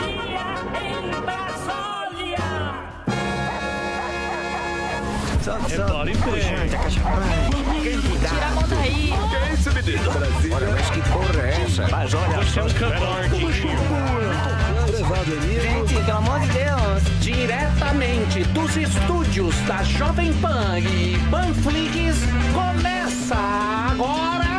em Brasília. Repare bem. Tira a mão daí. Que é isso, menino? Brasília. Olha, mas que porra é essa? Mas olha, você é um camarguinho. Gente, pelo amor de Deus. Diretamente dos estúdios da Jovem Pan e Panflix, começa agora.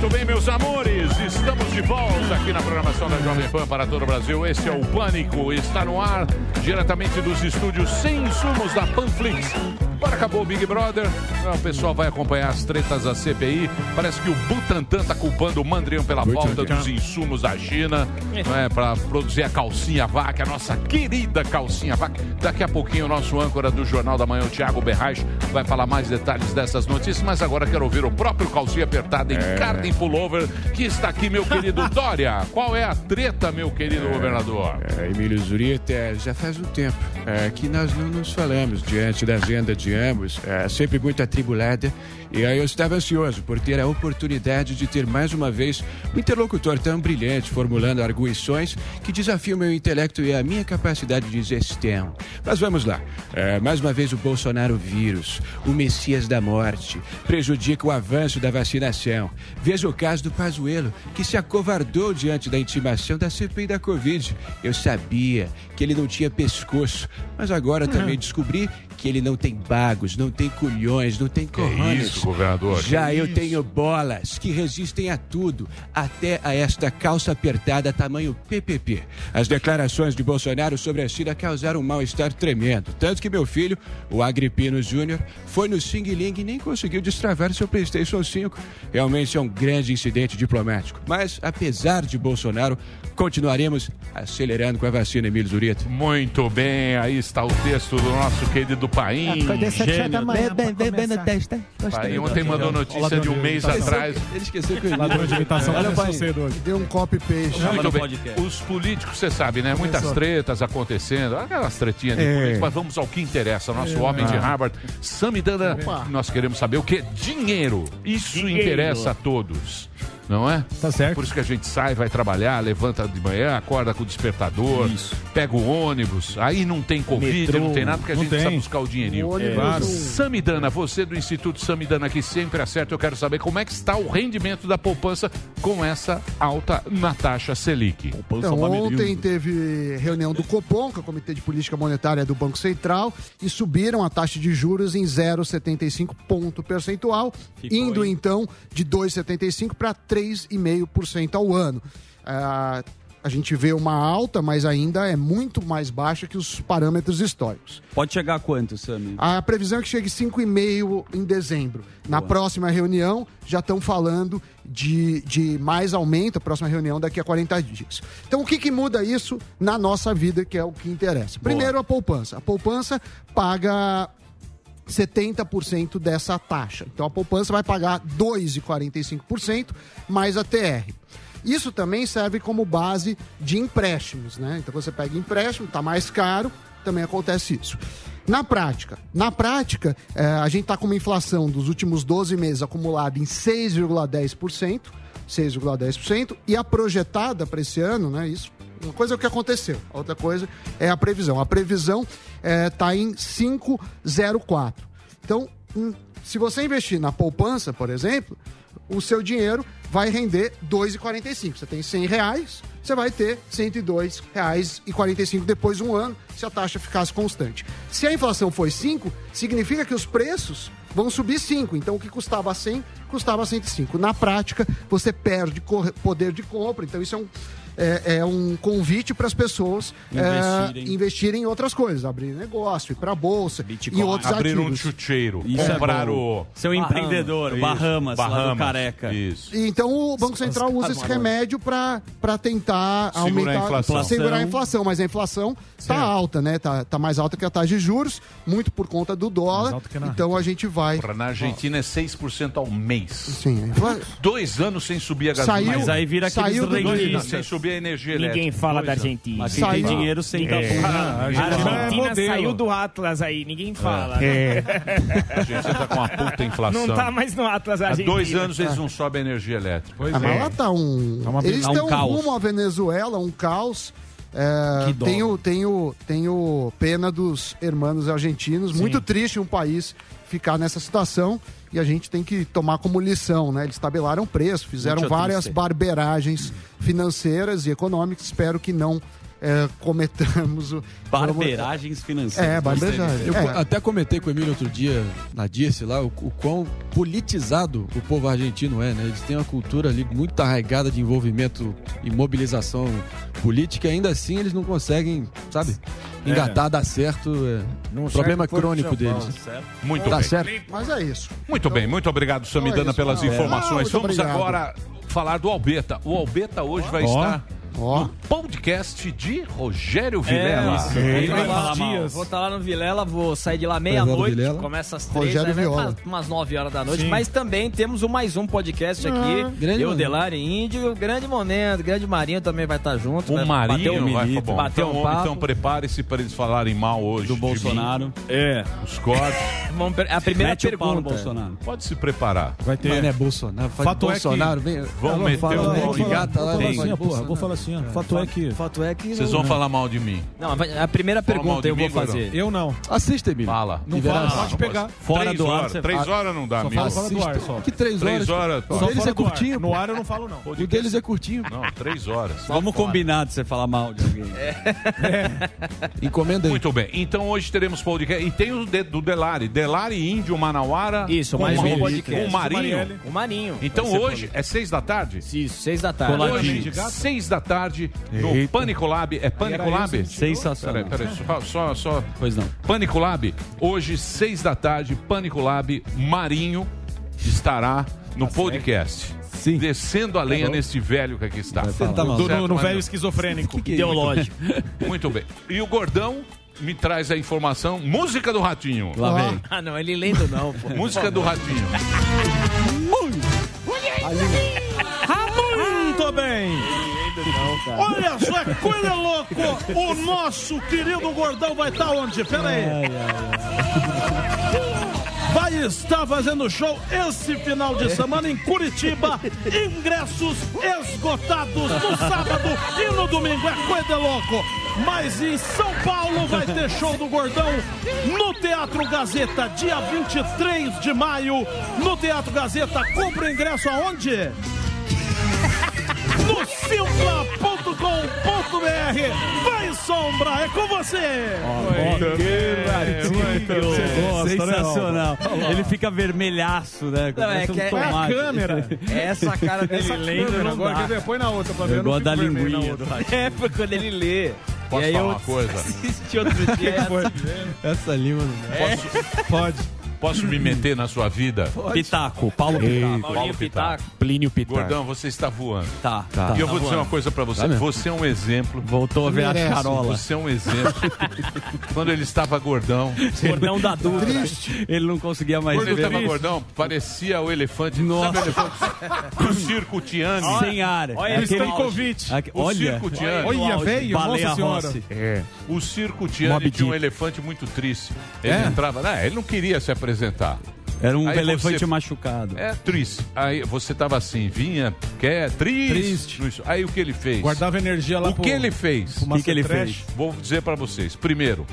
Muito bem, meus amores, estamos de volta aqui na programação da Jovem Pan para todo o Brasil. Esse é o Pânico, está no ar diretamente dos estúdios sem insumos da Panflix. Agora acabou o Big Brother, o pessoal vai acompanhar as tretas da CPI. Parece que o Butantan está culpando o Mandrião pela falta dos insumos da China né, para produzir a calcinha vaca, a nossa querida calcinha vaca. Daqui a pouquinho o nosso âncora do Jornal da Manhã, o Thiago Berrais, vai falar mais detalhes dessas notícias, mas agora quero ouvir o próprio calcinha apertada em É. carne pullover, que está aqui, meu querido Dória. Qual é a treta, meu querido governador? É, Emílio Zurita, é, já faz um tempo é, que nós não nos falamos diante da agenda de ambos, é, sempre muito atribulada. E aí eu estava ansioso por ter a oportunidade de ter mais uma vez um interlocutor tão brilhante, formulando arguições que desafiam meu intelecto e a minha capacidade de gestão. Mas vamos lá. É, mais uma vez o Bolsonaro vírus, o Messias da morte, prejudica o avanço da vacinação. Veja o caso do Pazuello, que se acovardou diante da intimação da CPI da Covid. Eu sabia que ele não tinha pescoço, mas agora também descobri que ele não tem bagos, não tem culhões, não tem corrões. isso, governador? Já eu isso? tenho bolas que resistem a tudo, até a esta calça apertada tamanho PPP. As declarações de Bolsonaro sobre a China causaram um mal-estar tremendo, tanto que meu filho, o Agripino Júnior, foi no Xing Ling e nem conseguiu destravar seu PlayStation 5. Realmente é um grande incidente diplomático. Mas, apesar de Bolsonaro, continuaremos acelerando com a vacina, Emílio Zurita. Muito bem, aí está o texto do nosso querido Paim. Horas da gênio. manhã Bem, bem, bem no teste. Paim ontem mandou notícia de um mês atrás. Ele esqueceu que eu Ladrão de imitação Olha, começou pai. cedo hoje. Deu um copy-paste. Muito bem. Os políticos, você sabe, né? Muitas tretas acontecendo, aquelas tretinhas de É. políticos, mas vamos ao que interessa. Nosso É. homem de Ah. Harvard, Samidana, nós queremos saber o que é dinheiro. Isso Dinheiro. interessa a todos. Não é? Tá certo. Por isso que a gente sai, vai trabalhar, levanta de manhã, acorda com o despertador, pega o ônibus, aí não tem Covid, Metrô, não tem nada, porque a gente precisa tem. buscar o dinheirinho. O ônibus Claro. Samidana, você do Instituto Samidana que sempre acerta, eu quero saber como é que está o rendimento da poupança com essa alta na taxa Selic. Então, ontem teve reunião do Copom, que é o Comitê de Política Monetária do Banco Central, e subiram a taxa de juros em 0,75 ponto percentual, indo então de 2,75 para 3,5% ao ano. Ah, a gente vê uma alta, mas ainda é muito mais baixa que os parâmetros históricos. Pode chegar a quanto, Sami? A previsão é que chegue 5,5 em dezembro. Na próxima reunião, já estão falando de, de mais aumento, a próxima reunião daqui a 40 dias. Então, o que, que muda isso na nossa vida, que é o que interessa? Primeiro, a poupança. A poupança paga 70% dessa taxa. Então, a poupança vai pagar 2,45% mais a TR. Isso também serve como base de empréstimos, né? Então você pega empréstimo, está mais caro, também acontece isso. Na prática, na prática, eh, a gente está com uma inflação dos últimos 12 meses acumulada em 6,10%, 6,10%, e a projetada para esse ano, né? Isso, uma coisa é o que aconteceu, a outra coisa é a previsão. A previsão está em 5,04%. Então, hum, se você investir na poupança, por exemplo, o seu dinheiro vai render 2,45. Você tem 100 reais, você vai ter 102 reais e 45 depois de um ano, se a taxa ficasse constante. Se a inflação foi 5, significa que os preços vão subir 5. Então, o que custava 100, custava 105. Na prática, você perde poder de compra. Então, isso é um, é, é um convite para as pessoas é, Investirem. investirem em outras coisas, abrir negócio, ir para a bolsa, em outros Abrir um ativos. chucheiro, Isso é comprar bom. o... Ser um empreendedor, Isso, Bahamas, lá do Careca. Isso. E Então o Banco Central usa esse remédio para tentar Segurar aumentar a inflação. segurar a inflação, mas a inflação está alta, né? Tá, tá mais alta que a taxa de juros, muito por conta do dólar. Então a gente vai Porra, na Argentina é 6% ao mês. Sim, Dois anos sem subir a gasolina. Saiu- Mas aí vira aqueles Saiu do reguinhos. dois anos sem subir vender energia elétrica. Ninguém fala da. Argentina. Mas quem tem dinheiro a bunda. A Argentina saiu do Atlas aí, ninguém fala. É. A gente tá com uma puta inflação. Não tá mais no Atlas Há Argentina. dois anos eles não sobem energia elétrica. Ah, mas lá tá um. Eles tá um rumo à Venezuela, um caos. É, tenho, tenho, tenho pena dos hermanos argentinos. Muito triste um país ficar nessa situação e a gente tem que tomar como lição, né? Eles tabelaram preço, fizeram várias barberagens financeiras e econômicas. Espero que não é, cometamos o Barberagens financeiras. É, barberagem. Eu É. até comentei com o Emílio outro dia, na Dirce lá, o, o quão politizado o povo argentino é, né? Eles têm uma cultura ali muito arraigada de envolvimento e mobilização política, e ainda assim eles não conseguem, sabe, engatar, dar certo. É, Não problema crônico deles. Certo. Muito Tá bem. certo? Mas é isso. Muito bem, muito obrigado, Samidana, Então é isso, pelas não. informações. Ah, muito Vamos obrigado. agora falar do Albeta. O Albeta hoje vai Ó. estar Ó. no podcast de Rogério Vilela. É, vai vai falar mal. Vou estar lá no Vilela, vou sair de lá Vai no meia-noite, Vilela. começa às três, Rogério aí vai Viola. umas- umas nove horas da noite. Sim. Mas também temos o mais um podcast aqui. Ah, grande eu. Delari Índio, grande momento, grande Marinho também vai estar junto. O vai Marinho bater um, vai bom. bater então, um papo. então prepare-se para eles falarem mal hoje. Do Bolsonaro. É. Os cortes. Vamos a primeira Mete pergunta. Bolsonaro. Pode se preparar. Vai ter. Mas não é Bolsonaro. Fato é que- Bolsonaro, vem. Vão Alô, meter o né, Vou falar vai assim, porra, Bolsonaro. vou falar assim, ó. Fato é que. Fato é que. Vocês vão falar mal de mim. Não, a primeira Fala mal pergunta de eu vou fazer. Eu não. Assista, Emílio. Fala. Não fala, pode pegar. Fora três do ar, horas. você Três horas não dá, Só meu. fala fora do ar, só. Que três horas? Três horas. O Só deles é curtinho. No ar eu não falo, não. O deles é curtinho. Não, três horas. Vamos combinar de você falar mal de alguém. Encomenda aí. Muito bem. Então hoje teremos podcast. E tem o de- do Delari. Delari, Índio, Manauara. Isso, com mais o um Marinho. podcast. Com o Marinho. O Marinho. Então Vai ser hoje é seis da tarde? Isso, seis da tarde. Hoje, seis da tarde, no Eita. Pânico Lab. É Pânico Era Lab? Sensacional. Peraí, peraí, só, só, só. Pois não. Pânico Lab. Hoje, seis da tarde, Pânico Lab. Marinho estará no podcast. Sim. Descendo a lenha bom. nesse velho que aqui está. Você tá no, no Certo, velho esquizofrênico. Ideológico. Muito bem. E o Gordão me traz a informação. Música do Ratinho. Lá vem. Ah, não, ele lendo não, pô. Música do Ratinho. Muito bem. Olha só, que coisa louco. O nosso querido gordão vai estar onde? Pera aí. Vai estar fazendo show esse final de semana em Curitiba. Ingressos esgotados no sábado e no domingo. É coisa louco. Mas em São Paulo vai ter show do Gordão no Teatro Gazeta, dia 23 de maio. No Teatro Gazeta, compra o ingresso aonde? no simpla.com.br. Vai, Sombra, é com você! Sensacional. Ele fica vermelhaço, né? Não, é Parece um que é- É a tomate. câmera. Essa cara dele Essa lendo agora, dá. quer ver? Põe na outra pra ver. Eu não gosto da linguinha do Ratinho. É, foi quando ele lê. Posso e aí falar eu uma coisa? assisti outro dia. Essa língua não dá. Posso, Pode. Posso me meter na sua vida? Pitaco, Paulo Pitaco. Paulinho Pitaco. Plínio Pitar. Gordão, você está voando. Tá, Tá. tá. E eu vou dizer uma coisa pra você. Tá. Você é um exemplo. Voltou a ver a charola. Você é um exemplo. Quando ele estava gordão. Cordão da Dutra. Ele não conseguia mais Quando ele ver. estava gordão, parecia o elefante. Nossa. Sabe o elefante? O circo Tiane. Sem ar. Olha Stankovic. O Olha. circo Tiane. Olha, velho, Baleia nossa senhora. Rossi. É. O circo Tiane Moby tinha um elefante muito triste. Ele É? entrava. Ele não queria se apresentar. Era um Aí elefante você- machucado. É triste. Aí você tava assim, vinha, quer, triste. Triste. Aí o que ele fez? Guardava energia lá o pro... que ele fez? O que que ele fez? Vou dizer pra vocês. Primeiro,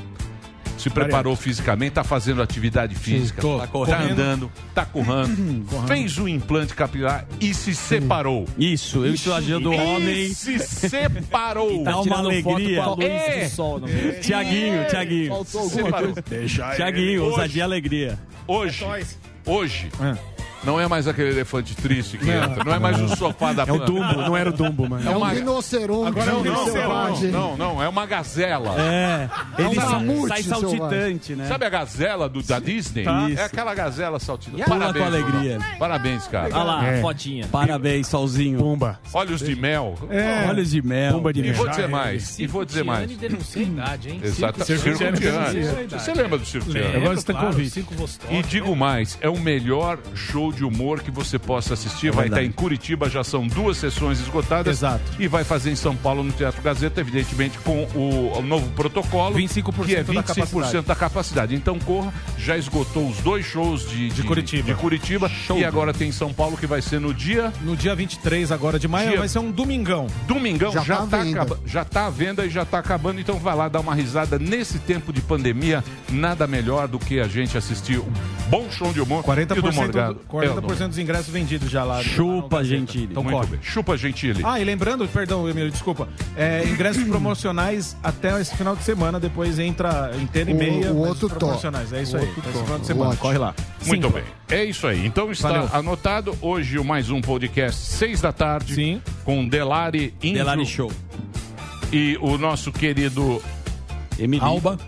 se preparou fisicamente, tá fazendo atividade física, tô. tá, Correndo. andando, tá correndo, fez o implante capilar e se separou. Isso, eu estou ajudando o E homem. se separou. Dá uma Tirando foto alegria. É. do sol. Não. Tiaguinho, Tiaguinho. Faltou alguma Separou. coisa. Tiaguinho, ousadia e alegria. Hoje, hoje, É. não é mais aquele elefante triste que entra, não é mais o sofá da É o Dumbo, não era o Dumbo, mano. É um uma- rinoceronte Agora é um Não, selvagem. não, não, é uma gazela. É, ele um sai, mamute sai selvagem. saltitante, né? Sabe a gazela do, da Disney? Tá. É aquela gazela saltitante. Pula Parabéns. com alegria. irmão. Parabéns, cara. Olha lá, É. fotinha. Parabéns, Solzinho. Pumba. Olhos de mel. É. Olhos de mel. Pumba de E mel. vou dizer mais. E vou dizer mais. denuncia a idade, hein? Exato. Circo Circo. Você lembra do Circo Eu Tiane? gosto de Stankovic. Cinco Vostok. E digo mais, é o melhor show show de humor que você possa assistir. vai verdade. estar em Curitiba, já são duas sessões esgotadas. Exato. E vai fazer em São Paulo, no Teatro Gazeta, evidentemente, com o, novo protocolo. 25% que é da 25% capacidade. da capacidade. Então corra, já esgotou os dois shows de, de, Curitiba. de Curitiba e agora tem São Paulo que vai ser no dia No dia 23 agora de maio Dia- vai ser um domingão. Domingão Já já, tá tá acaba- já tá à venda e já tá acabando, então vai lá dar uma risada nesse tempo de pandemia. Nada melhor do que a gente assistir um bom show de humor 40%, e do. 40% dos ingressos vendidos já lá. Chupa, Gentili. Então Muito corre. bem. Chupa Gentili. Ah, e lembrando, perdão, Emílio, desculpa. É, ingressos promocionais até esse final de semana, depois entra inteiro e O- meia. o mas outro promocionais. É isso O aí. outro esse top. final de semana. Ótimo. Corre lá. Muito Cinco. bem. É isso aí. Então está Valeu. anotado hoje o mais um podcast, seis da tarde, Sim. com Delari Índio Delari Show. e o nosso querido Emily. Alba.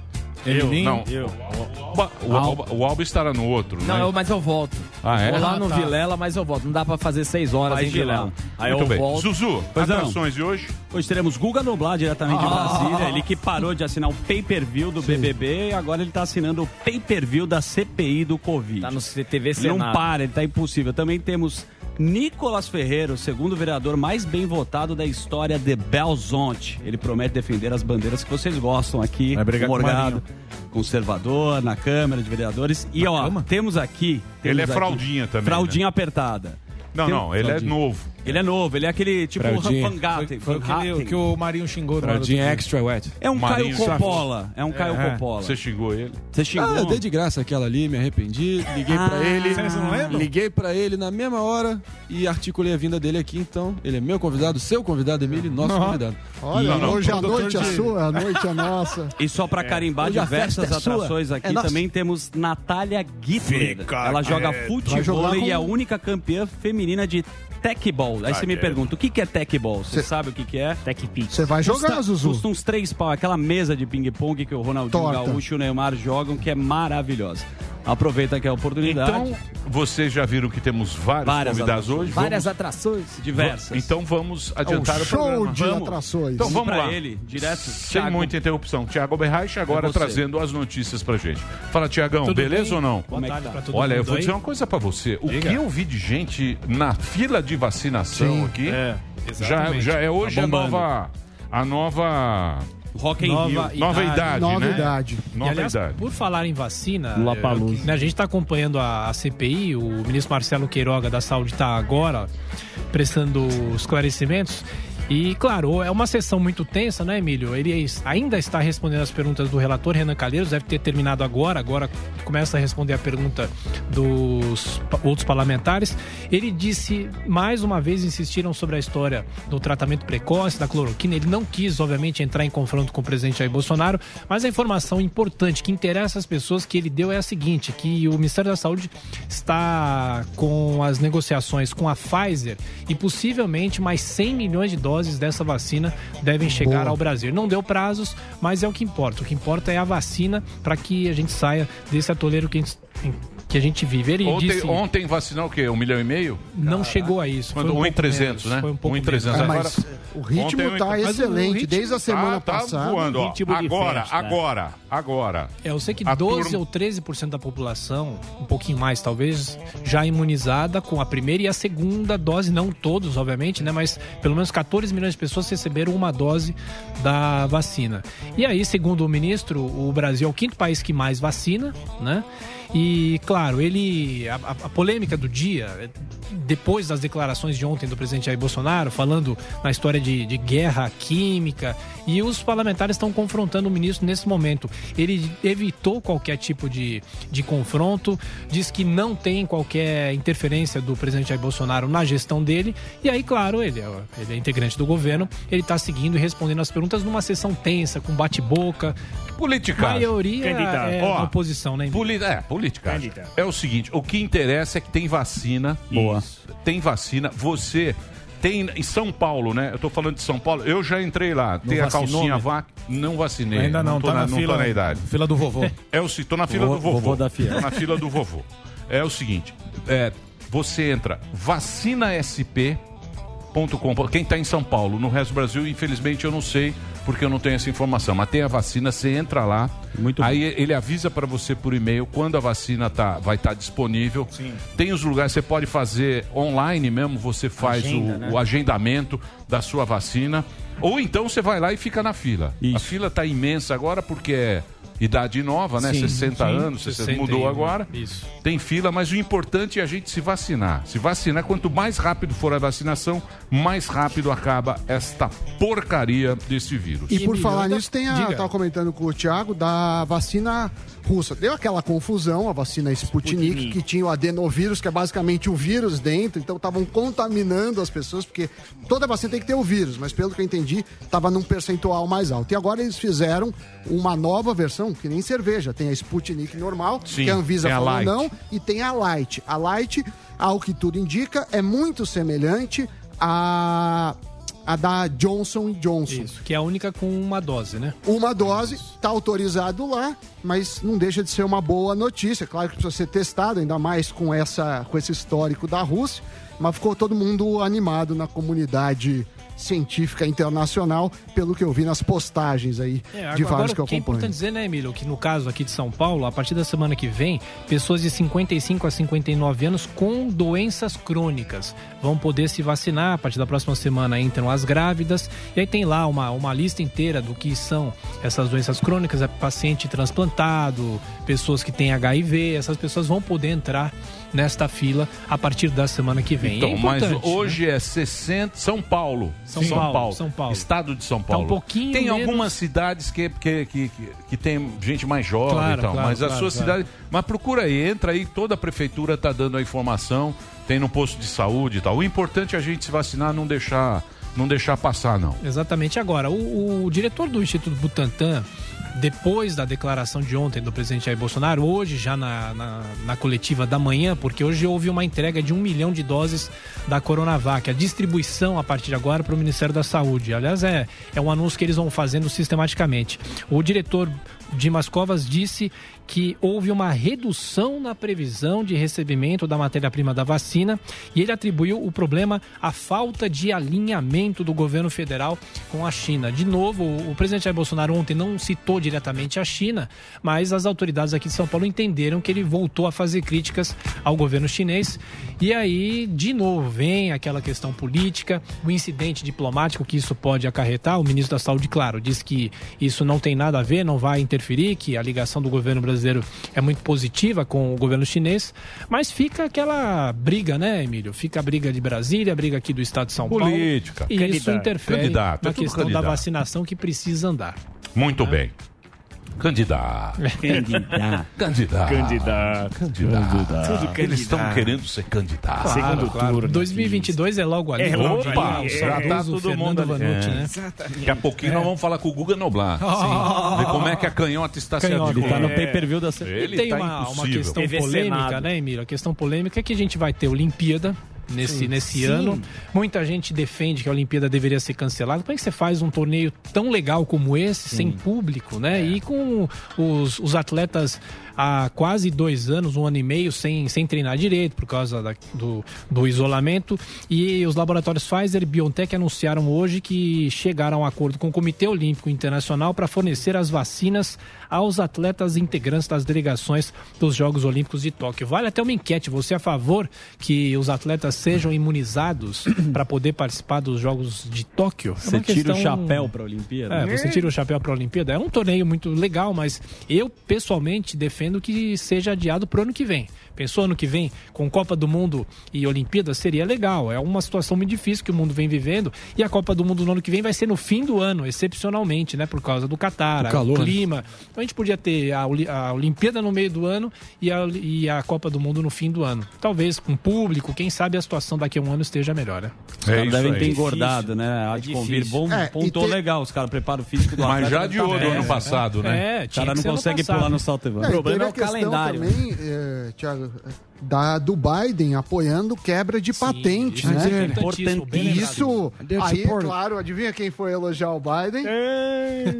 eu, Emilinho. não, o Alba, o, Alba, o Alba estará no outro, Não, né? eu- mas eu volto. Ah, é? Vou lá Ah, no tá. Vilela, mas eu volto. Não dá pra fazer seis horas Vai em de. Vilela. Aí Muito eu bem. volto. Zuzu, Pois não. atrações de hoje? Hoje teremos Guga Noblar diretamente de Ah. Brasília. Ele que parou de assinar o pay-per-view do BBB e agora ele tá assinando o pay-per-view da CPI do Covid. Tá no CTV Ele não Senado. para, ele tá impossível. Também temos Nicolas Ferreira, o segundo vereador mais bem votado da história de Belzonte. Ele promete defender as bandeiras que vocês gostam aqui. Vai brigar o com o Morgado, conservador, na Câmara de Vereadores. E ó, Câmara? temos aqui... Ele temos é aqui- fraldinha também, Fraldinha apertada. Não, Tem- não, ele é Fraldinha. novo. Ele é novo, ele é aquele tipo Fraldinha. Van Gaten. Foi o Van que, o Marinho xingou. Fraldinha extra wet. É um Marinho Caio Coppola. É um Caio É. Coppola. Você xingou ele? Você xingou? Ah, eu dei de graça aquela ali, me arrependi, liguei Ah, pra ele. Vocês não lembram? Liguei pra ele na mesma hora e articulei a vinda dele aqui, então ele é meu convidado, seu convidado, Emílio, nosso Não. convidado. Olha, Não, não, hoje a produtor noite é de- sua, a noite é nossa. E só pra carimbar a diversas festa é sua. atrações aqui, É nossa. também temos Natália Gittler. Ela joga futebol e é a única campeã feminina de tecball. Aí Tá você me quieto. pergunta, o que que é tecball? Você Cê- sabe o que que é? TechPix. Você vai jogar, Custa- Zuzu? Custa uns três pau. Aquela mesa de ping-pong que o Ronaldinho Torta. Gaúcho e o Neymar jogam, que é maravilhosa. Aproveita que é a oportunidade. Então, vocês já viram que temos vários Várias convidados atrações. hoje? Várias Vamos- atrações. diversas. Então vamos É o adiantar o, show programa. de Vamos. atrações. Então vamos pra lá. ele, direto. Sem Thiago. muita interrupção. Tiago Berraich agora É trazendo as notícias pra gente. Fala, Tiagão, beleza bem? ou não? Boa Como é que tarde tá? pra todo Olha, eu vou aí. dizer uma coisa pra você. O Diga. que eu vi de gente na fila de vacinação Sim. aqui É, já, exatamente. já é hoje Tá a nova. A nova. Rock in Nova Rio. Nova idade, Nova né? idade. Nova e, aliás, idade. por falar em vacina, é, né, a gente está acompanhando a, a CPI, o ministro Marcelo Queiroga da Saúde está agora prestando esclarecimentos. E, claro, é uma sessão muito tensa, né, Emílio? Ele ainda está respondendo as perguntas do relator Renan Calheiros, deve ter terminado agora, agora começa a responder a pergunta dos outros parlamentares. Ele disse, mais uma vez, insistiram sobre a história do tratamento precoce, da cloroquina. Ele não quis, obviamente, entrar em confronto com o presidente Jair Bolsonaro, mas a informação importante que interessa as pessoas que ele deu é a seguinte, que o Ministério da Saúde está com as negociações com a Pfizer e possivelmente mais 100 milhões de doses dessa vacina devem chegar Boa. ao Brasil. Não deu prazos, mas é o que importa. O que importa é a vacina para que a gente saia desse atoleiro que a gente, que a gente vive. Ele Ontem, disse, ontem vacinou o quê? Um milhão e meio? não chegou a isso. Quando, foi um um em pouco 300, menos, né? Foi um pouco um em menos. 300. É, Agora, o ritmo tá o excelente, ritmo desde a semana Ah, tá passada. voando, ó. ritmo de Agora, né? agora, agora. É, eu sei que A 12 turma- ou 13% da população, um pouquinho mais talvez, já imunizada com a primeira e a segunda dose, não todos, obviamente, né? Mas pelo menos 14 milhões de pessoas receberam uma dose da vacina. E aí, segundo o ministro, o Brasil é o quinto país que mais vacina, né? E, claro, ele. A, a- polêmica do dia, depois das declarações de ontem do presidente Jair Bolsonaro, falando na história de, de guerra química, e os parlamentares estão confrontando o ministro nesse momento. Ele evitou qualquer tipo de, de confronto, diz que não tem qualquer interferência do presidente Jair Bolsonaro na gestão dele, e aí, claro, ele é, ele é integrante do governo, ele está seguindo e respondendo as perguntas numa sessão tensa, com bate-boca. Política. maioria Candidato. é Ó, oposição, né? Poli é, política. Candidato. É o seguinte, o que interessa é que tem vacina. Boa. Tem vacina. Você tem em São Paulo, né? Eu tô falando de São Paulo. Eu já entrei lá. tem a calcinha né? vac. Não vacinei. Ainda não, tô tá na, na, não fila, tô na idade. fila do vovô. É o seguinte, tô na fila Vovô- do vovô. vovô da fila. Tô na fila do vovô. É o seguinte, é, você entra vacinasp.com. Quem tá em São Paulo, no resto do Brasil, infelizmente eu não sei porque eu não tenho essa informação. Mas tem a vacina, você entra lá, aí ele avisa para você por e-mail quando a vacina tá, vai estar disponível. Tem os lugares, você pode fazer online mesmo, você faz Agenda, o, né? o agendamento da sua vacina. Ou então você vai lá e fica na fila. A fila está imensa agora porque é idade nova, né? Sim, 60 sim, anos, você 60 mudou agora. Isso. Tem fila, mas o importante é a gente se vacinar. Se vacinar, quanto mais rápido for a vacinação, mais rápido acaba esta porcaria desse vírus. E por falar nisso, tem a. Diga. Eu tava comentando com o Thiago da vacina russa. Deu aquela confusão, a vacina Sputnik, que tinha o adenovírus, que é basicamente o vírus dentro, então estavam contaminando as pessoas, porque toda vacina tem que ter o vírus, mas pelo que eu entendi, estava num percentual mais alto. E agora eles fizeram uma nova versão, que nem cerveja. Tem a Sputnik normal, Sim, que a Anvisa a falou não, e tem a Light. A Light, ao que tudo indica, é muito semelhante à, à da Johnson Johnson. Isso, que é a única com uma dose, né? Uma dose, tá autorizado lá, mas não deixa de ser uma boa notícia. Claro que precisa ser testado, ainda mais com, essa, com esse histórico da Rússia, mas ficou todo mundo animado na comunidade científica internacional, pelo que eu vi nas postagens aí É, de agora, vários que eu o que é acompanho. importante dizer, né, Emílio, que no caso aqui de São Paulo, a partir da semana que vem, pessoas de 55 a 59 anos com doenças crônicas vão poder se vacinar. A partir da próxima semana entram as grávidas. E aí tem lá uma, uma lista inteira do que são essas doenças crônicas, é paciente transplantado, pessoas que têm HIV, essas pessoas vão poder entrar nesta fila a partir da semana que vem. Então, é mas hoje é 60. São Paulo. São Paulo, São Paulo. Estado de São Tá Paulo. um pouquinho tem menos- algumas cidades que, que, que, que, que tem gente mais jovem Claro, e tal. claro, mas a claro, sua claro. cidade. Mas procura aí, entra aí, toda a prefeitura está dando a informação, tem no posto de saúde e tal. O importante é a gente se vacinar, não deixar, não deixar passar, não. Exatamente. Agora, o, o diretor do Instituto Butantan, depois da declaração de ontem do presidente Jair Bolsonaro, hoje já na, na, na coletiva da manhã, porque hoje houve uma entrega de um milhão de doses da Coronavac, a distribuição a partir de agora para o Ministério da Saúde. Aliás, é, é um anúncio que eles vão fazendo sistematicamente. O diretor Dimas Covas disse que houve uma redução na previsão de recebimento da matéria-prima da vacina e ele atribuiu o problema à falta de alinhamento do governo federal com a China. De novo, o presidente Jair Bolsonaro ontem não citou diretamente a China, mas as autoridades aqui de São Paulo entenderam que ele voltou a fazer críticas ao governo chinês. E aí, de novo, vem aquela questão política, o incidente diplomático que isso pode acarretar. O ministro da Saúde, claro, disse que isso não tem nada a ver, não vai interferir, que a ligação do governo brasileiro é muito positiva com o governo chinês, mas fica aquela briga, né, Emílio? Fica a briga de Brasília, a briga aqui do estado de São Política. Paulo. E isso Candidato. interfere Candidato, é na tudo questão candidato. da vacinação que precisa andar. Muito bem. Candidato. Candidato. Candidato. Candidato. Candidato. Tudo Eles estão querendo ser candidatos. Claro, claro. 2022 é logo ali. É logo logo ali. já tá saudoso todo mundo ali. Vanucci, É. né? Daqui a pouquinho nós vamos falar com o Guga Noblar. Sim. Ver como é que a canhota está se Canhota. articulando. Ele tá no pay-per-view da Ele e tem tá uma, uma questão TV polêmica, Senado. né, Emílio? A questão polêmica é que a gente vai ter Olimpíada nesse, Sim. nesse Sim. ano. Muita gente defende que a Olimpíada deveria ser cancelada. Como é que você faz um torneio tão legal como esse, sem público, né? E com os, os atletas há quase dois anos, um ano e meio, sem, sem treinar direito por causa da- do, do isolamento. E os laboratórios Pfizer e BioNTech anunciaram hoje que chegaram a um acordo com o Comitê Olímpico Internacional para fornecer as vacinas aos atletas integrantes das delegações dos Jogos Olímpicos de Tóquio. Vale até uma enquete. Você é a favor que os atletas sejam imunizados para poder participar dos Jogos de Tóquio? É Você uma tira o questão- chapéu pra Olimpíada. é, você tira o chapéu para a Olimpíada. É um torneio muito legal, mas eu pessoalmente defendo que seja adiado para o ano que vem. Pensou ano que vem com Copa do Mundo e Olimpíada seria legal. É uma situação muito difícil que o mundo vem vivendo e a Copa do Mundo no ano que vem vai ser no fim do ano, excepcionalmente, né, por causa do Catar, Do calor. o clima. Então a gente podia ter a, Oli- a Olimpíada no meio do ano e a, e a Copa do Mundo no fim do ano. Talvez com público, quem sabe a situação daqui a um ano esteja melhor, né? Os caras devem ter engordado, né? Há É de convir. Bom, É, pontou ter- legal. Os caras preparam o físico do Mas já deve adiou tá ano passado, né? É, O cara não consegue pular no salto e É, O problema teve é o calendário. também, é, Thiago, da, do Biden apoiando quebra de patentes, isso né? é importantíssimo, bem lembrado. Isso, aí, é claro, adivinha quem foi elogiar o Biden?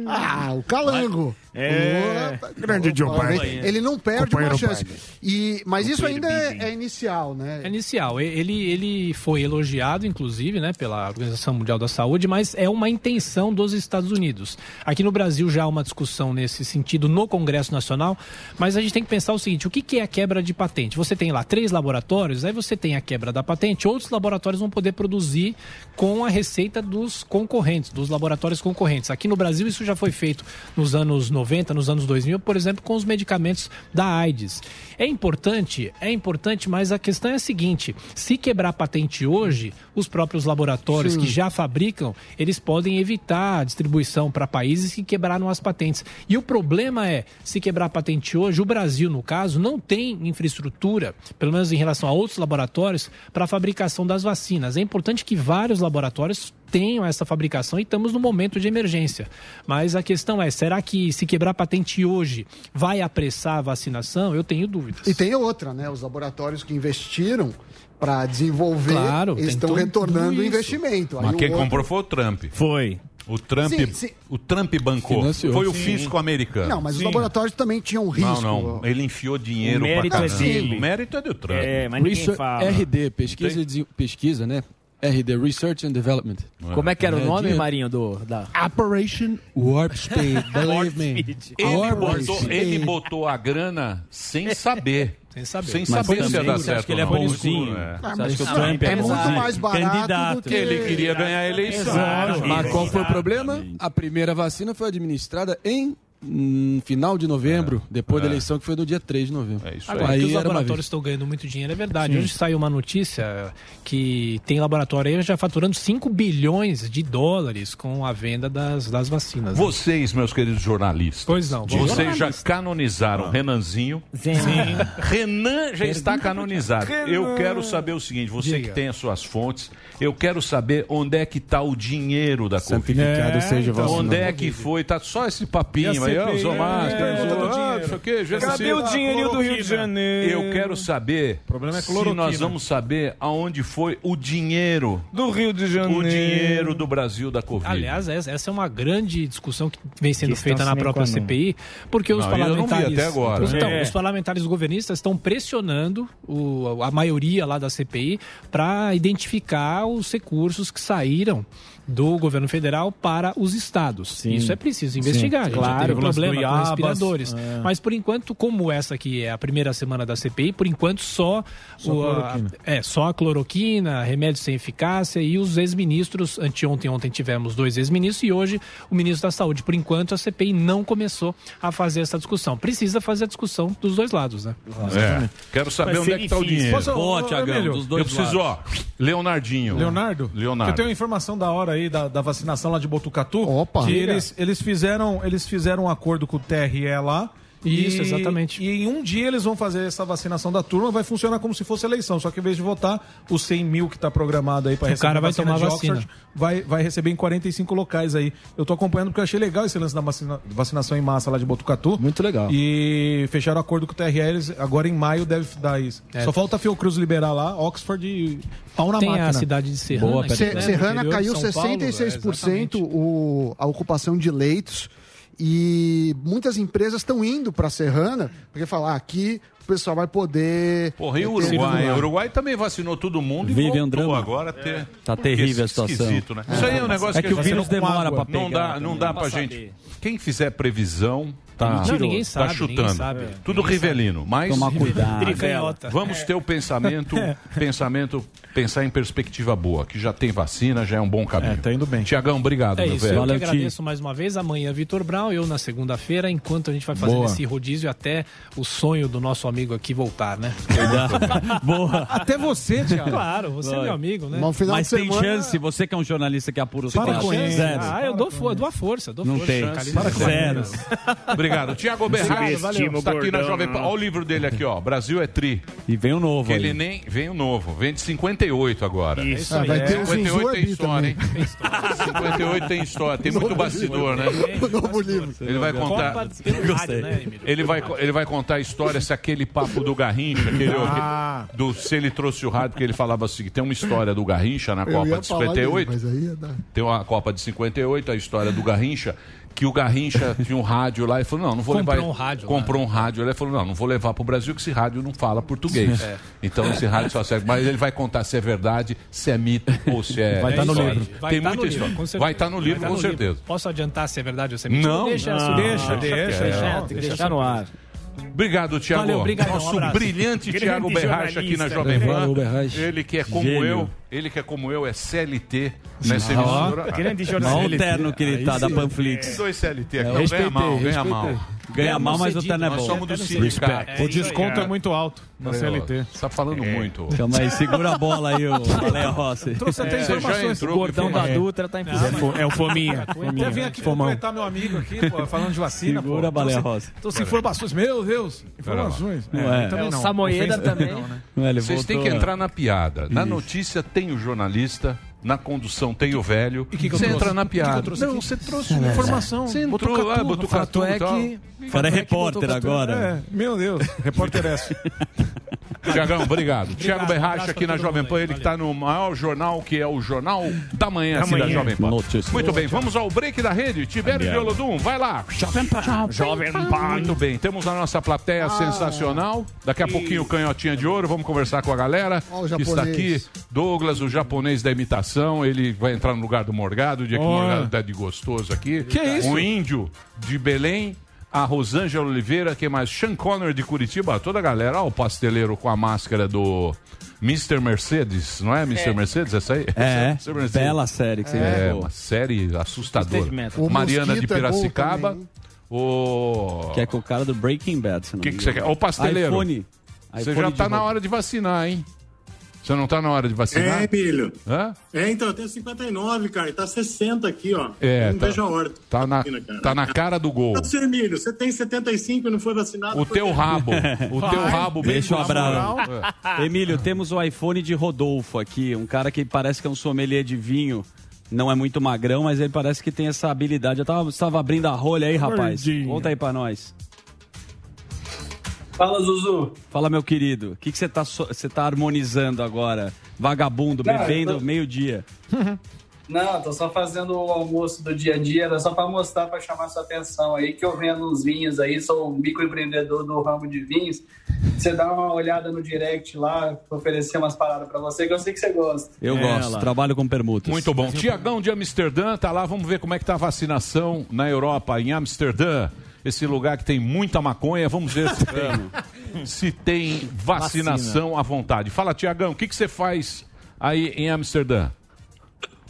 Ah, o Calango. É. Grande Joe Biden. Ele não perde uma chance. Biden. E, mas isso ainda é, é inicial, né? É inicial. Ele, ele foi elogiado, inclusive, né, pela Organização Mundial da Saúde, mas é uma intenção dos Estados Unidos. Aqui no Brasil já há uma discussão nesse sentido no Congresso Nacional, mas a gente tem que pensar o seguinte: o que, que é a quebra de patente? Você tem lá três laboratórios, aí você tem a quebra da patente, outros laboratórios vão poder produzir com a receita dos concorrentes, dos laboratórios concorrentes. Aqui no Brasil isso já foi feito nos anos 90, nos anos 2000, por exemplo, com os medicamentos da AIDS. É importante, é importante, mas a questão é a seguinte: se quebrar a patente hoje, os próprios laboratórios Sim. que já fabricam, eles podem evitar a distribuição para países que quebraram as patentes. E o problema é, se quebrar a patente hoje, o Brasil, no caso, não tem infraestrutura, pelo menos em relação a outros laboratórios, para a fabricação das vacinas. É importante que vários laboratórios tenham essa fabricação e estamos no momento de emergência. Mas a questão é, será que se quebrar a patente hoje vai apressar a vacinação? Eu tenho dúvidas. E tem outra, né? Os laboratórios que investiram para desenvolver, Claro, estão retornando o investimento. Aí Mas quem outro- comprou foi o Trump. Foi. O Trump, Sim, sim. o Trump bancou. Financiou. Foi o Sim. fisco americano. Não, mas os laboratórios também tinham risco. Não, não. Ele enfiou dinheiro O mérito pra é caramba. dele. O mérito é do Trump. É, mas ninguém Research- fala. RD, pesquisa, e desen- pesquisa, né? RD, Research and Development. Como é que era o nome, dinheiro. Marinho, do... Da... Operation Warp Speed, believe me. Ele Warp botou, Speed. ele botou a grana sem saber. Sem saber. Sem saber se ia dar certo. acha que ele é bonzinho? É. Ah, que o Trump é é muito mais barato Candidato. do que... Ele queria ganhar a eleição. Exato. Mas qual foi o problema? A primeira vacina foi administrada em hum, final de novembro, depois da eleição, que foi no dia 3 de novembro. É isso Agora, que os laboratórios estão ganhando muito dinheiro, é verdade. Sim. Hoje saiu uma notícia que tem laboratório aí já faturando 5 bilhões de dólares com a venda das, das vacinas. né? Vocês, meus queridos jornalistas. Pois não. Vocês já canonizaram Renanzinho. Sim. Renan já está canonizado. Renan. Eu quero saber o seguinte: você Diga. que tem as suas fontes, eu quero saber onde é que está o dinheiro da Covid. Santificado É, seja então, Onde é que foi? Tá só esse papinho E a aí, usou máscara, usou, ah, não sei o quê, já Cadê o dinheirinho do Rio de Janeiro? Eu quero saber problema é se nós vamos saber aonde foi o dinheiro, Do Rio de Janeiro. o dinheiro do Brasil da Covid. Aliás, essa é uma grande discussão que vem sendo Questão feita na própria. CPI, porque os Não, eu não vi parlamentares. até agora. Os, então, É. os parlamentares governistas estão pressionando o- a maioria lá da CPI para identificar os recursos que saíram do governo federal para os estados. Sim. Isso é preciso investigar. Sim, claro, o problema com respiradores. é. Mas por enquanto, como essa aqui é a primeira semana da CPI, por enquanto só, Só o, a, cloroquina. é, só a cloroquina, remédios sem eficácia e os ex-ministros. Anteontem ontem tivemos dois ex-ministros e hoje o ministro da Saúde. Por enquanto, a CPI não começou a fazer essa discussão. Precisa fazer a discussão dos dois lados, né? É. Quero saber Vai onde é que está o dinheiro. Posso- Boa, Tiagão, dos dois Eu preciso, lados. ó, Leonardinho. Leonardo? Leonardo. Eu tenho uma informação da hora aí da, da vacinação lá de Botucatu. Opa. Que eles, eles, fizeram, eles fizeram um acordo com o TRE lá. E, Isso, exatamente. E em um dia eles vão fazer essa vacinação da turma, vai funcionar como se fosse eleição. Só que em vez de votar os 100 mil que está programado aí para O receber cara vai vacina tomar de vacina. Oxford, vai, vai receber em 45 locais aí. Eu tô acompanhando porque eu achei legal esse lance da vacina- vacinação em massa lá de Botucatu. Muito legal. E fecharam acordo com o TRE, eles agora em maio deve dar isso. É. Só falta a Fiocruz liberar lá, Oxford e pau na Tem máquina. a cidade de Serrana. Boa, né, no Serrana caiu São Paulo, 66% é, o, a ocupação de leitos e muitas empresas estão indo para Serrana porque falar aqui o pessoal vai poder. Porra, e o Uruguai? O Uruguai também vacinou todo mundo e Vive voltou um drama. agora a ter... Tá Porque terrível a esquisito, situação. né? Isso aí é um negócio É que o a gente vírus não- demora Não pegar não dá Não pra dá gente... saber. Quem fizer previsão... Tá, Não, ninguém tá sabe, chutando. ninguém sabe. Tudo rivelino. Mas Tomar cuidado. Vamos ter o pensamento, pensamento, pensar em perspectiva boa, que já tem vacina, já é um bom caminho. É, tá indo bem. Tiagão, obrigado, É meu isso, velho. eu que Valeu, Ti. agradeço mais uma vez. Amanhã, Vitor Brown, eu na segunda-feira, enquanto a gente vai fazendo Boa. esse rodízio até o sonho do nosso amigo aqui voltar, né? Boa. Até você, Thiago. Claro, você é Vai. meu amigo, né? Final Mas de tem semana- chance, você que é um jornalista que apura os Para com isso. Zero. Ah, eu dou, fo- dou a força, dou Não força. tem. Para com zero. Obrigado. Tiago Berrado o está aqui na Jovem Pan. Olha o livro dele aqui, ó. Brasil é tri. E vem um novo Que ele nem. Vem o novo. Vende 50 58 agora. Isso Ah, vai aí. ter o 58 tem história, hein? 58 tem história, tem muito bastidor, né? Novo livro. Ele vai contar. Né? Ele vai, ele vai contar a história se aquele papo do Garrincha, aquele, Ah. do, se ele trouxe o rádio, porque ele falava assim: tem uma história do Garrincha na Copa de falar dele, 58. mas aí ia dar. Tem uma Copa de 58, a história do Garrincha, que o Garrincha tinha um rádio lá e falou: não, não vou Comprou levar. um rádio lá. Comprou um rádio. Ele falou: não, não vou levar pro Brasil, que esse rádio não fala português. É. Então esse rádio só serve. Mas ele vai contar se é verdade, se é mito ou se é. Vai estar no história. livro. Vai Tem tá muita no livro, história. certeza. Vai estar no livro, tá com no certeza. Posso adiantar se é verdade ou se é mentira? Não, deixa, não, deixa, deixa deixa, deixa, deixa, deixa no ar. Obrigado, Tiago. Um Nosso abraço. brilhante Tiago Berracha aqui na. Jovem Pan. Valeu, Berracha. Ele que é como Gênio. eu, ele que é como eu, é CLT nessa Ó, emissora. grande Olha o jornalista. terno que ele tá da Panflix. Dois CLT aqui. É, Então, ganha respeitei, mal, ganha mal. Ganha mal, mas o terno é Nós bom. somos do sindicato. O desconto é muito alto na CLT. Você tá falando muito. Calma aí, segura a bola aí, o Baleia Rossi. Trouxe até informações. O gordão da Dutra tá em É o Fominha. Até vim aqui completar meu amigo aqui, pô, falando de vacina. Segura a baleia Trouxe- rosa. Trouxe informações. Meu Deus, informações. Não é. É, o. Samoeda também. né? É, Vocês têm que entrar na piada. Na notícia tem o jornalista, na condução tem o velho. E que que você entra na O que que eu piada. trouxe não, você trouxe informação. Você Botou entrou, ah, botou fato Catu é tal. que- Cara, é repórter agora. É, meu Deus, repórter é esse. Tiagão, obrigado. Tiago um Berracha aqui na Jovem Pan, aí, ele que está no maior jornal, que é o Jornal da Manhã, Da assim, da Manhã. Jovem Pan. Notícias. Muito bem, vamos ao break da rede. Tibério de Olodum, vai lá. Jovem Pan. Jovem Pan. Muito bem, temos a nossa plateia sensacional. Daqui a pouquinho o Canhotinha de Ouro, vamos conversar com a galera Ó, o que está japonês. aqui. Douglas, o japonês da imitação, ele vai entrar no lugar do Morgado, o dia que o. Morgado tá de gostoso aqui. Que isso? O índio de Belém. A Rosângela Oliveira, quem mais? Sean Conner de Curitiba, toda a galera. Ó, o pasteleiro com a máscara do Mr. Mercedes, não é Mr. Mercedes essa aí? É, Mr. Mercedes. bela série que você É, indicou. uma série assustadora. O Mariana de é Piracicaba. também. O. Que é com o cara do Breaking Bad. se não Que me que você engano. quer? Ô, pasteleiro. iPhone. Você já tá na hora de vacinar, hein? Você não tá na hora de vacinar? É, Emílio. Hã? É, então, eu tenho 59, cara, e tá 60 aqui, ó. É, não tá- vejo a hora. Tá na, cara. tá na cara do gol. Você, Emílio, você tem 75 e não foi vacinado? O teu rabo. O teu rabo bem Deixa o abraço. É. Emílio, temos o iPhone de Rodolfo aqui, um cara que parece que é um sommelier de vinho. Não é muito magrão, mas ele parece que tem essa habilidade. Eu tava, estava abrindo a rolha aí, rapaz. Gordinho. Conta aí pra nós. Fala, Zuzu. Fala, meu querido. O que você tá, so- você tá harmonizando agora? Vagabundo, Não, bebendo tô- meio-dia. Não, tô só fazendo o almoço do dia a dia, era só para mostrar, para chamar sua atenção aí, que eu vendo uns vinhos aí, sou um microempreendedor do ramo de vinhos. Você dá uma olhada no direct lá, oferecer umas paradas para você, que eu sei que você gosta. Eu É, gosto, lá. trabalho com permutas. Muito bom. Tiagão de Amsterdã tá lá. Vamos ver como é que tá a vacinação na Europa, em Amsterdã. Esse lugar que tem muita maconha. Vamos ver se tem, se tem vacinação à vontade. Fala, Tiagão, o que, que você faz aí em Amsterdã?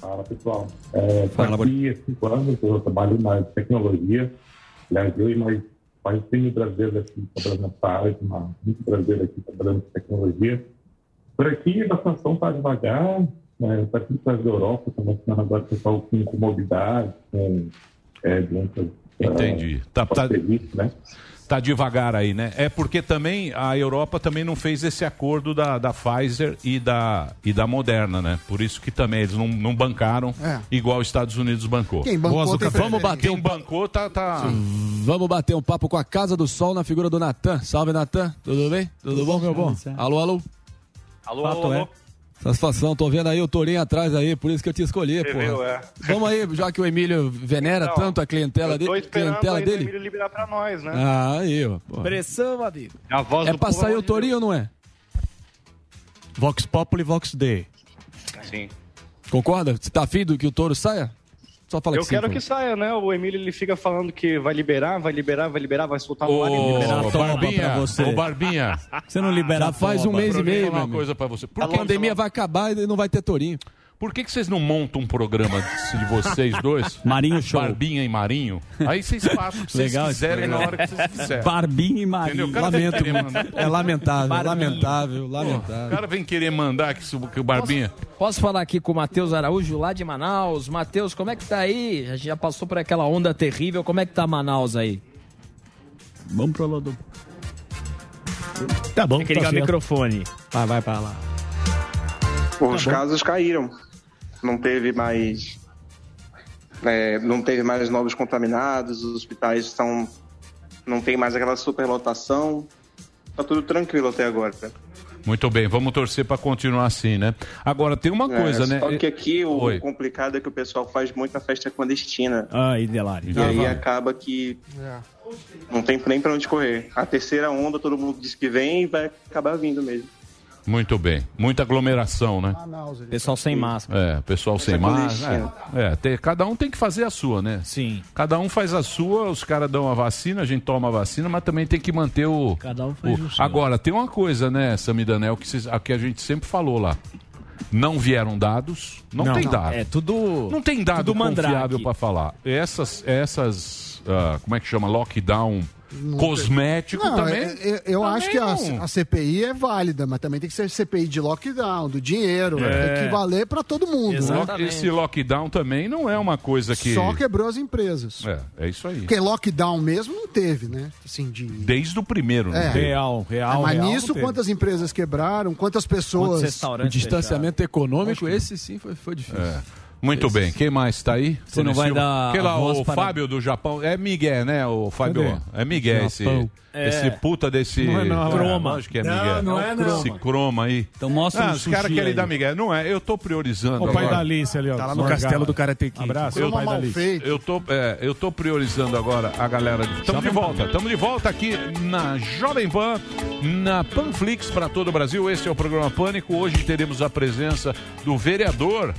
Fala pessoal, é, Fala, aqui há cinco anos, eu trabalho na tecnologia, aliás, eu e mais quase 100 mil brasileiros aqui trabalhando nessa área, muito brasileiro aqui trabalhando com tecnologia. Por aqui a vacinação está devagar, né, está aqui para a Europa, está vacinando agora o pessoal com comorbidade, com é, doenças... Entendi. Tá, tá, né? tá devagar aí, né? É porque também a Europa também não fez esse acordo da, da Pfizer e da, e da Moderna, né? Por isso que também eles não, não bancaram É. igual os Estados Unidos bancou. Quem bancou Boa, tem vamos bater Quem um bancou tá. tá... Vamos bater um papo com a Casa do Sol na figura do Natan. Salve, Natan. Tudo bem? Tudo bom, meu bom? Alô, alô. Alô, Fato alô, é. Satisfação, tô vendo aí o Tourinho atrás aí, por isso que eu te escolhi, pô. é. Vamos aí, já que o Emílio venera Então, tanto a clientela Eu tô dele. esperando Clientela o dele. Emílio liberar pra nós, né? Ah, aí, ó. pô. Pressão, amigo. A voz É do pra povo, sair o de Tourinho ou não é? Vox Populi, Vox Dei. Sim. Concorda? Você tá afim do que o touro saia? Só fala Eu que quero sim, que pô. saia, né? O Emílio ele fica falando que vai liberar, vai liberar, vai liberar, vai soltar no ar e liberar. Toma Barbinha, pra você. ô, Barbinha. Você não libera Já faz um mês e meio, falar meu uma coisa pra você. Por A que, pandemia vai acabar e não vai ter tourinho. Por que, que vocês não montam um programa de vocês dois? Marinho Show. Barbinha e Marinho. Aí vocês façam o que vocês Legal quiserem na programa. hora que vocês quiserem. Barbinha e Marinho. Entendeu? O cara vem Lamento querer mandar- É lamentável, Barbinha. lamentável, O lamentável. cara vem querer mandar que, isso- que o Barbinha. Posso falar aqui com o Matheus Araújo, lá de Manaus. Matheus, como é que tá aí? A gente já passou por aquela onda terrível. Como é que tá Manaus aí? Vamos pro lado. Tá bom, Tem que ligar o microfone. Vai, vai pra lá. Os Tá casos caíram. Não teve mais. é, não teve mais novos contaminados, os hospitais estão. Não tem mais aquela superlotação. Tá tudo tranquilo até agora. Muito bem, vamos torcer para continuar assim, né? Agora, tem uma coisa, é, né? Só que aqui o Oi. complicado é que o pessoal faz muita festa clandestina. Ai, Delari. E aí acaba que não tem nem pra onde correr. A terceira onda, todo mundo diz que vem e vai acabar vindo mesmo. Muito bem. Muita aglomeração, né? Pessoal sem máscara. É, pessoal sem máscara. É, é, tem- cada um tem que fazer a sua, né? Sim. Cada um faz a sua, os caras dão a vacina, a gente toma a vacina, mas também tem que manter o. Cada um faz o- o seu. Agora, tem uma coisa, né, Samidanel, que, vocês- a que a gente sempre falou lá. Não vieram dados, não, Não. tem Não, dado. é tudo- Não tem dado tudo confiável para falar. Essas, essas, ah, como é que chama? Lockdown cosmético Não, também. é- é- eu também acho que a, não. a CPI é válida, mas também tem que ser CPI de lockdown, do dinheiro. É. Tem que valer para todo mundo. né? Esse lockdown também não é uma coisa que. Só quebrou as empresas. É, é isso aí. Porque lockdown mesmo não teve, né? Assim, de... Desde o primeiro, É. né? Real, real, mas real, nisso, não quantas empresas quebraram, quantas pessoas... O distanciamento econômico, esse sim foi, foi difícil. É. Muito bem. Quem mais está aí? Você não vai Silva? dar Que lá, o para- Fábio do Japão. É Miguel, né, o Fábio? Cadê? É Miguel esse, Japão. esse É. puta desse... Não é não, É, croma. Lógico que é Não, Miguel. não é não. Esse croma aí. Então mostra Não, um os caras querem dar Miguel. Não é, eu tô priorizando O pai agora. da Alice ali, ó. Tá lá no castelo do Karate Kid. Abraço, Eu, eu, pai da Alice. eu tô, é, eu tô priorizando agora a galera. de- Tamo de volta, estamos de volta aqui na Jovem Pan, na Panflix para todo o Brasil. Este é o programa Pânico. Hoje teremos a presença do vereador.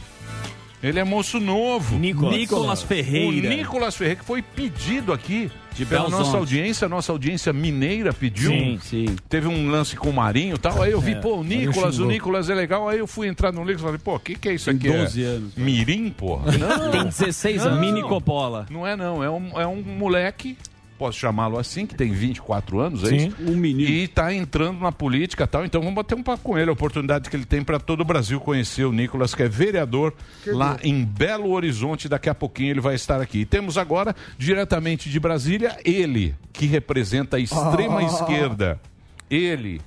Ele é moço novo. Nicolas. Nicolas Ferreira. O Nicolas Ferreira, que foi pedido aqui De pela Belzonte. nossa audiência. Nossa audiência mineira pediu. Sim, sim. Teve um lance com o Marinho e tal. Aí eu vi, É, pô, o Nicolas, o. Nicolas é legal. Aí eu fui entrar no Nicolas e falei, pô, o que, que é isso Tem aqui? 12 é anos. Mirim, porra? Tem 16 anos. Mini Coppola. Não é não, é um, é um moleque, posso chamá-lo assim, que tem 24 anos, é Sim. isso? Um menino. E tá entrando na política e tal, então vamos bater um papo com ele, a oportunidade que ele tem para todo o Brasil conhecer o Nicolas, que é vereador lá em Belo Horizonte, daqui a pouquinho ele vai estar aqui. E temos agora, diretamente de Brasília, ele, que representa a extrema Ah. esquerda. Ele,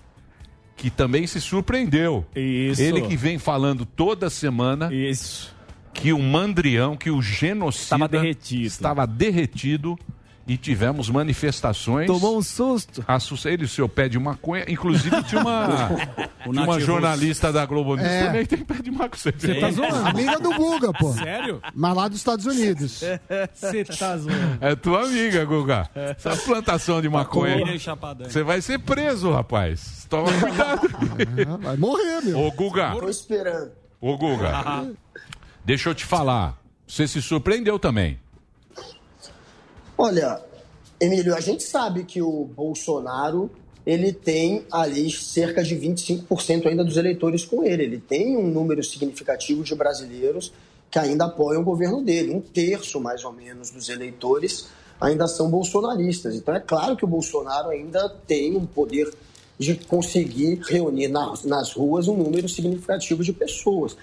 que também se surpreendeu. Isso. Ele que vem falando toda semana Isso. que o mandrião, que o genocida Estava derretido. estava derretido e tivemos manifestações. Tomou um susto. Assusta ele, o seu pé de maconha. Inclusive, tinha uma, O tinha uma jornalista da Globo News É. também tem pé de maconha. Você Você tá zoando? Amiga do Guga, pô. Sério? Mas lá dos Estados Unidos. Você tá zoando. É tua amiga, Guga. Essa plantação de maconha. Maconha e chapadão. Você vai ser preso, rapaz. Toma cuidado. Vai morrer, meu. Ô, Guga. Tô esperando. Ô, Guga. Deixa eu te falar. Você se surpreendeu também. Olha, Emílio, a gente sabe que o Bolsonaro ele tem ali cerca de 25% ainda dos eleitores com ele. Ele tem um número significativo de brasileiros que ainda apoiam o governo dele. Um terço, mais ou menos, dos eleitores ainda são bolsonaristas. Então é claro que o Bolsonaro ainda tem um poder de conseguir reunir nas, nas ruas um número significativo de pessoas.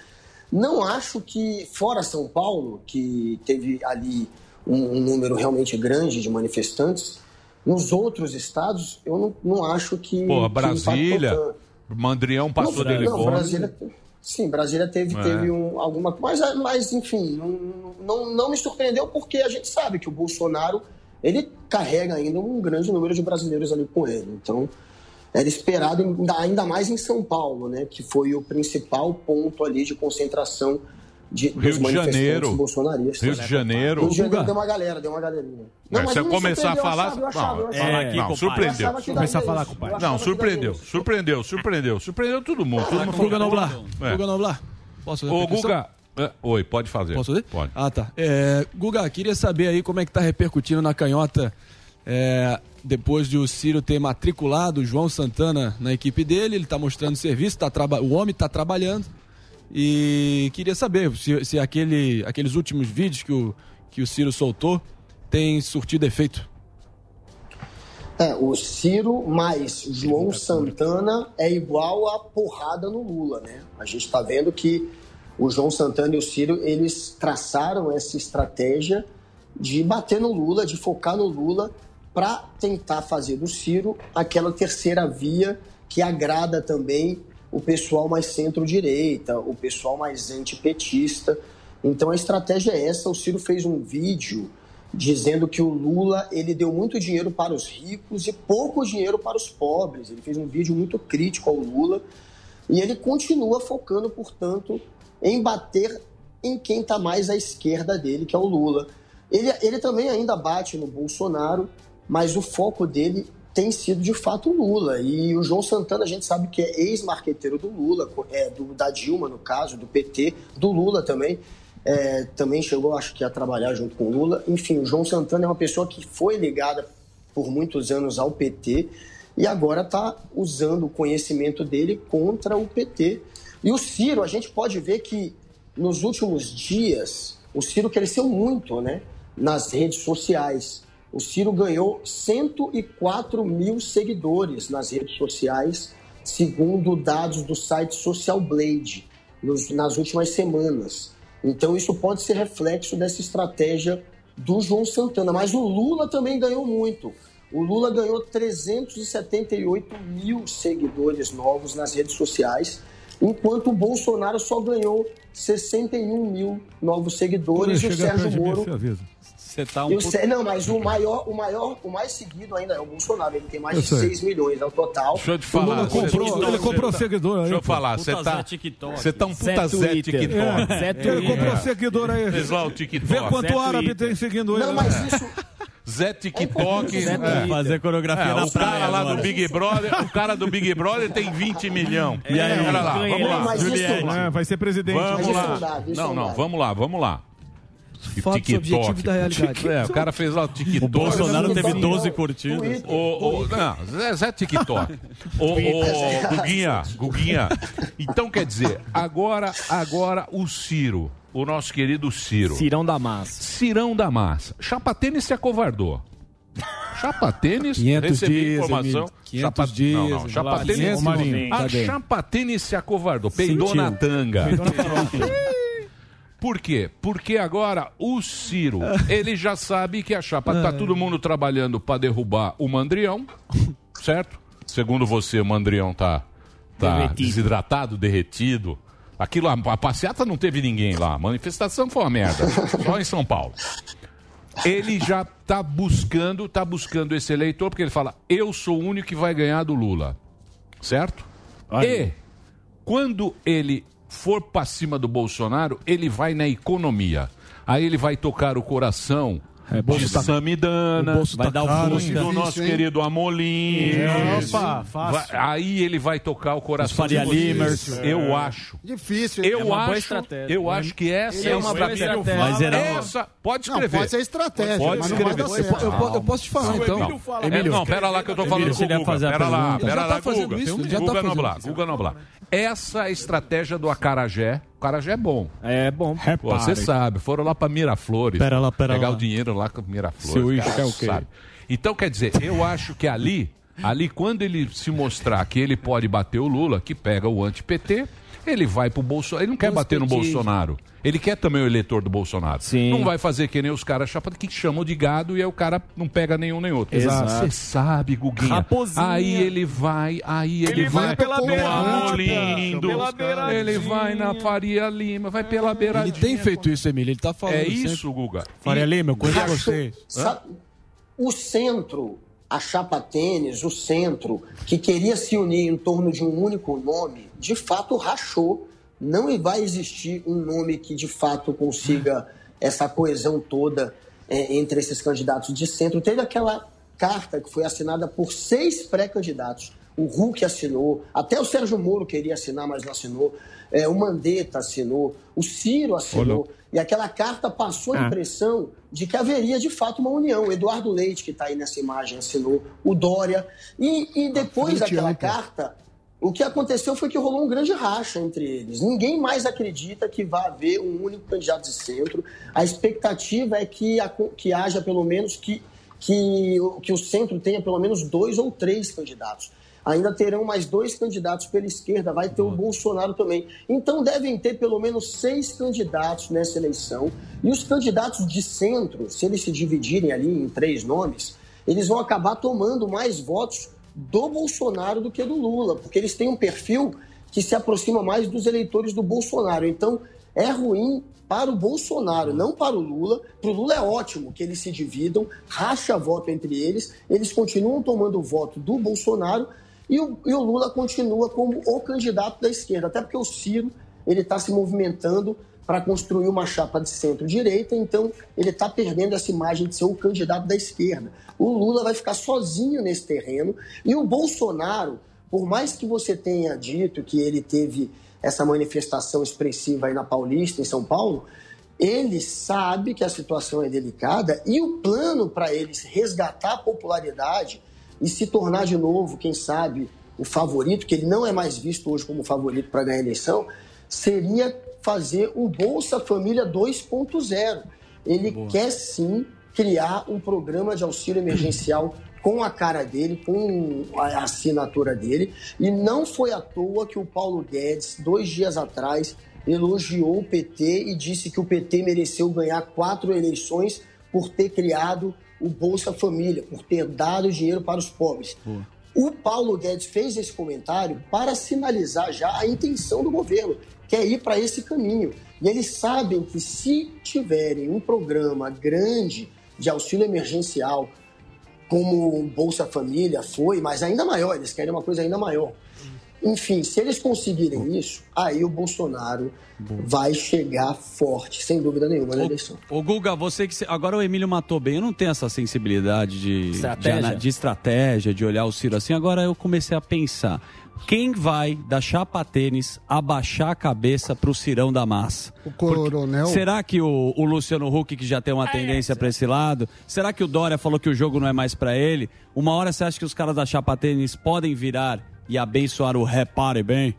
Não acho que, fora São Paulo, que teve ali um, um número realmente grande de manifestantes, nos outros estados, eu não, não acho que. Pô, que Brasília. tanto. Mandrião passou não, dele não. Brasília, sim, Brasília teve, É. teve um, alguma mas, mas enfim, não, não, não me surpreendeu porque a gente sabe que o Bolsonaro ele carrega ainda um grande número de brasileiros ali com ele. Então, era esperado ainda, ainda mais em São Paulo, né, que foi o principal ponto ali de concentração de, Rio dos de Janeiro. bolsonaristas. Rio de Janeiro. Rio de Janeiro deu uma galera, deu uma galerinha. É, mas se eu me começar a eu falar. achava, eu achava, eu não, achava. é, não, Eu surpreendeu. achava que daria isso, eu achava Não, surpreendeu, surpreendeu, surpreendeu. Surpreendeu todo mundo. Todo mundo Guga Noblar. É. Guga Noblar. Posso fazer Ô? Guga. é, Oi, pode fazer. Posso fazer? Pode. Ah, tá. É, Guga, queria saber aí como é que tá repercutindo na canhota é, depois de o Ciro ter matriculado o João Santana na equipe dele, ele tá mostrando serviço, tá traba- o homem tá trabalhando. E queria saber se, se aquele, aqueles últimos vídeos que o, que o Ciro soltou tem surtido efeito. É, o Ciro mais João Santana é igual a porrada no Lula, né? A gente está vendo que o João Santana e o Ciro, eles traçaram essa estratégia de bater no Lula, de focar no Lula, para tentar fazer do Ciro aquela terceira via que agrada também o pessoal mais centro-direita, o pessoal mais antipetista. Então a estratégia é essa. O Ciro fez um vídeo dizendo que o Lula ele deu muito dinheiro para os ricos e pouco dinheiro para os pobres. Ele fez um vídeo muito crítico ao Lula e ele continua focando, portanto, em bater em quem está mais à esquerda dele, que é o Lula. Ele, ele também ainda bate no Bolsonaro, mas o foco dele tem sido de fato o Lula. E o João Santana, a gente sabe que é ex-marqueteiro do Lula, é, do, da Dilma, no caso, do PT, do Lula também. É, também chegou, acho que, a trabalhar junto com o Lula. Enfim, o João Santana é uma pessoa que foi ligada por muitos anos ao PT e agora está usando o conhecimento dele contra o PT. E o Ciro, a gente pode ver que nos últimos dias o Ciro cresceu muito né, nas redes sociais. O Ciro ganhou 104 mil seguidores nas redes sociais, segundo dados do site Social Blade, nos, nas últimas semanas. Então, isso pode ser reflexo dessa estratégia do João Santana. Mas o Lula também ganhou muito. O Lula ganhou 378 mil seguidores novos nas redes sociais, enquanto o Bolsonaro só ganhou 61 mil novos seguidores e o Sérgio Moro. Você tá um E o pouco- Não, mas o maior, o maior, o mais seguido ainda é o Bolsonaro. Ele tem mais Eu de sei. 6 milhões ao total. Deixa eu te falar. você- você- seguidor aí, Deixa eu pô. falar. Você tá, TikTok. você tá um puta Zé. TikTok. É, Zé Ele comprou seguidor aí. Fez lá o TikTok. Vê quanto árabe tem seguindo ele. Não, mas isso. Zé TikTok. Zé é. Fazer coreografia É, na o cara lá agora. do Big Brother, o cara do Big Brother tem 20 milhões. E aí, Olha lá, vamos lá. Juliette. É, vai ser presidente. Vamos lá. não não, vamos lá, vamos lá. Fotos objetivos da realidade. É, o cara fez lá o TikTok. O Bolsonaro teve 12 curtidas. O, o, não, Zé, Zé TikTok. O, o, Guguinha, Guguinha. Então, quer dizer, agora, agora o Ciro, o nosso querido Ciro. Cirão da massa. Cirão da massa. Chapa Tênis se acovardou. Chapa Tênis, 500 recebi dias, informação. Emílio. 500 Chapa, dias, não, não. Chapa Tênis, 500 Marinho, a? Chapa Tênis se acovardou, peidou Sentiu. na tanga. Peidou na Por quê? Porque agora o Ciro, ele já sabe que a chapa tá todo mundo trabalhando para derrubar o Mandrião, certo? Segundo você, o Mandrião tá, tá Derretido. desidratado, derretido. Aquilo, a, a passeata não teve ninguém lá, a manifestação foi uma merda, só em São Paulo. Ele já tá buscando, tá buscando esse eleitor porque ele fala: "Eu sou o único que vai ganhar do Lula". Certo? E quando ele for para cima do Bolsonaro, ele vai na economia. Aí ele vai tocar o coração de bolso tá- Samidana, o tá vai dar o caro, fundo hein? do nosso hein? querido Amolim. Opa, fácil. Vai- aí ele vai tocar o coração Faria de vocês. Limers. Eu É. acho. Difícil. Eu É uma boa acho, estratégia. eu acho que essa É é uma estratégia. estratégia. Mas era uma- Essa pode Não, escrever. pode ser estratégia, Pode não escrever. dar. Eu, po- eu posso te falar então. Não. É, não, pera lá que eu tô falando Emílio, com o Guga. fazer a Pera lá, pergunta. pera Já lá, tá fazendo Guga. Guga tá fazendo Noblar. Guga Noblar. Essa estratégia do Acarajé, o Acarajé é bom. É bom. Pô, Você sabe, foram lá pra Miraflores. Pera lá, pera pegar lá. o dinheiro lá com Miraflores. Seu cara, é o quê? sabe? Então, quer dizer, eu acho que ali, ali, quando ele se mostrar que ele pode bater o Lula, que pega o anti-PT, ele vai pro Bolsonaro. Ele não quer Os bater no. Bolsonaro. Ele quer também o eleitor do Bolsonaro. Sim. Não vai fazer que nem os caras chapa que chamam de gado e aí o cara não pega nenhum nem outro. Exato. Você sabe, Guguinha. Raposinha. Aí ele vai, aí ele, Ele vai pela no beirada, Amolindo, pela beiradinha. ele vai na Faria Lima, vai pela beiradinha. Ele tem feito isso, Emílio. Ele tá falando É sempre. isso, Guga. Faria E- Lima, eu conheço vocês. o centro, a chapa tênis, o centro, que queria se unir em torno de um único nome, de fato rachou. Não vai existir um nome que de fato consiga essa coesão toda é, entre esses candidatos de centro. Teve aquela carta que foi assinada por seis pré-candidatos. O Hulk assinou, até o Sérgio Moro queria assinar, mas não assinou. É, o Mandetta assinou, o Ciro assinou. E aquela carta passou a Ah. impressão de que haveria de fato uma união. O Eduardo Leite, que está aí nessa imagem, assinou, o Dória. E, e depois frente daquela carta, o que aconteceu foi que rolou um grande racha entre eles. Ninguém mais acredita que vai haver um único candidato de centro. A expectativa é que, a- que haja pelo menos que, que, que o centro tenha pelo menos dois ou três candidatos. Ainda terão mais dois candidatos pela esquerda, vai ter o Bolsonaro também. Então devem ter pelo menos seis candidatos nessa eleição. E os candidatos de centro, se eles se dividirem ali em três nomes, eles vão acabar tomando mais votos do Bolsonaro do que do Lula, porque eles têm um perfil que se aproxima mais dos eleitores do Bolsonaro. Então, é ruim para o Bolsonaro, não para o Lula. Para o Lula é ótimo que eles se dividam, racha voto entre eles, eles continuam tomando o voto do Bolsonaro e o, e o Lula continua como o candidato da esquerda, até porque o Ciro ele está se movimentando para construir uma chapa de centro-direita, então ele está perdendo essa imagem de ser o candidato da esquerda. O Lula vai ficar sozinho nesse terreno e o Bolsonaro, por mais que você tenha dito que ele teve essa manifestação expressiva aí na Paulista, em São Paulo, ele sabe que a situação é delicada e o plano para eles resgatar a popularidade e se tornar de novo, quem sabe, o favorito, que ele não é mais visto hoje como favorito para ganhar a eleição, seria fazer um Bolsa Família 2.0. Ele Boa. quer sim criar um programa de auxílio emergencial com a cara dele, com a assinatura dele. E não foi à toa que o Paulo Guedes, dois dias atrás, elogiou o PT e disse que o PT mereceu ganhar quatro eleições por ter criado o Bolsa Família, por ter dado dinheiro para os pobres. Boa. O Paulo Guedes fez esse comentário para sinalizar já a intenção do governo, que é ir para esse caminho. E eles sabem que se tiverem um programa grande de auxílio emergencial, como o Bolsa Família foi, mas ainda maior, eles querem uma coisa ainda maior. Enfim, se eles conseguirem isso, aí o Bolsonaro vai chegar forte, sem dúvida nenhuma, na eleição. Ô Guga, você que. Agora o Emílio matou bem, eu não tenho essa sensibilidade de Estratégia. de, de estratégia, de olhar o Ciro assim. Agora eu comecei a pensar. Quem vai da chapa tênis abaixar a cabeça pro Cirão da Massa? O coronel. Será que o, o Luciano Huck, que já tem uma tendência para esse lado, será que o Dória falou que o jogo não é mais para ele? Uma hora você acha que os caras da chapa tênis podem virar e abençoar o repare bem?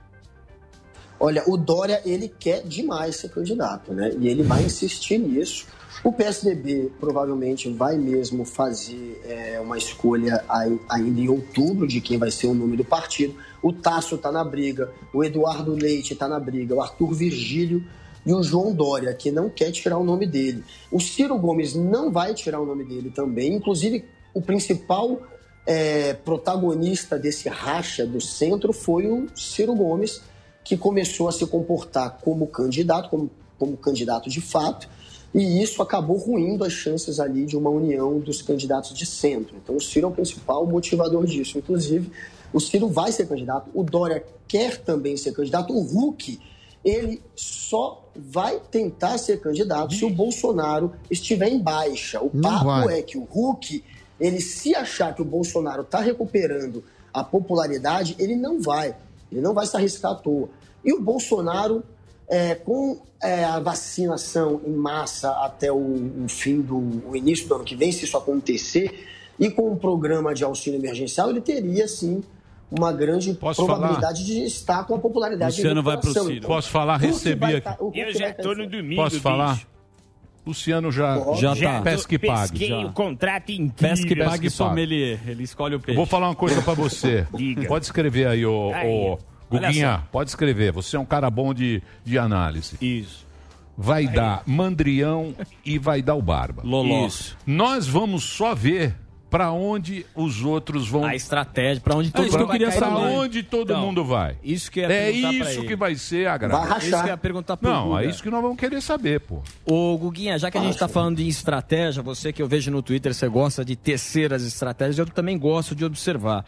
Olha, o Dória, ele quer demais ser candidato, né? E ele vai insistir nisso. O PSDB provavelmente vai mesmo fazer é, uma escolha ainda em outubro de quem vai ser o nome do partido. O Tasso está na briga, o Eduardo Leite está na briga, o Arthur Virgílio e o João Dória, que não quer tirar o nome dele. O Ciro Gomes não vai tirar o nome dele também. Inclusive, o principal é, protagonista desse racha do centro foi o Ciro Gomes, que começou a se comportar como candidato, como, como candidato de fato, e isso acabou ruindo as chances ali de uma união dos candidatos de centro. Então, o Ciro é o principal motivador disso. Inclusive, o Ciro vai ser candidato, o Dória quer também ser candidato, o Huck, ele só vai tentar ser candidato se o Bolsonaro estiver em baixa. O Não papo vai. é que o Huck, ele se achar que o Bolsonaro está recuperando a popularidade, ele não vai. Ele não vai se arriscar à toa. E o Bolsonaro, é, com é, a vacinação em massa até o, o fim do o início do ano que vem, se isso acontecer, e com o programa de auxílio emergencial, ele teria sim uma grande probabilidade de estar com a popularidade em recuperação. Então, Posso falar? Recebi vai aqui. tá- Eu vai já tô no domingo, Posso falar? Luciano já, Pode. já tá. Pesca e pague. pesquei já. o contrato inteiro. Pesca e pague sommelier. Ele escolhe o peixe. vou falar uma coisa pra você. Diga. Pode escrever aí, ô, Aí, Guguinha. Pode escrever. Você é um cara bom de, de análise. Isso. Vai dar Mandrião e vai dar o Barba. Loló. Isso. Nós vamos só ver pra onde os outros vão. A estratégia, pra onde É todo que mundo também. onde todo Então, mundo vai. Isso que É isso que vai ser a graça. Vai rachar. Isso que ia perguntar pro Não, Guga. é isso que nós vamos querer saber, pô. Ô, Guguinha, já que a gente está falando de estratégia, você que eu vejo no Twitter, você gosta de tecer as estratégias, eu também gosto de observar.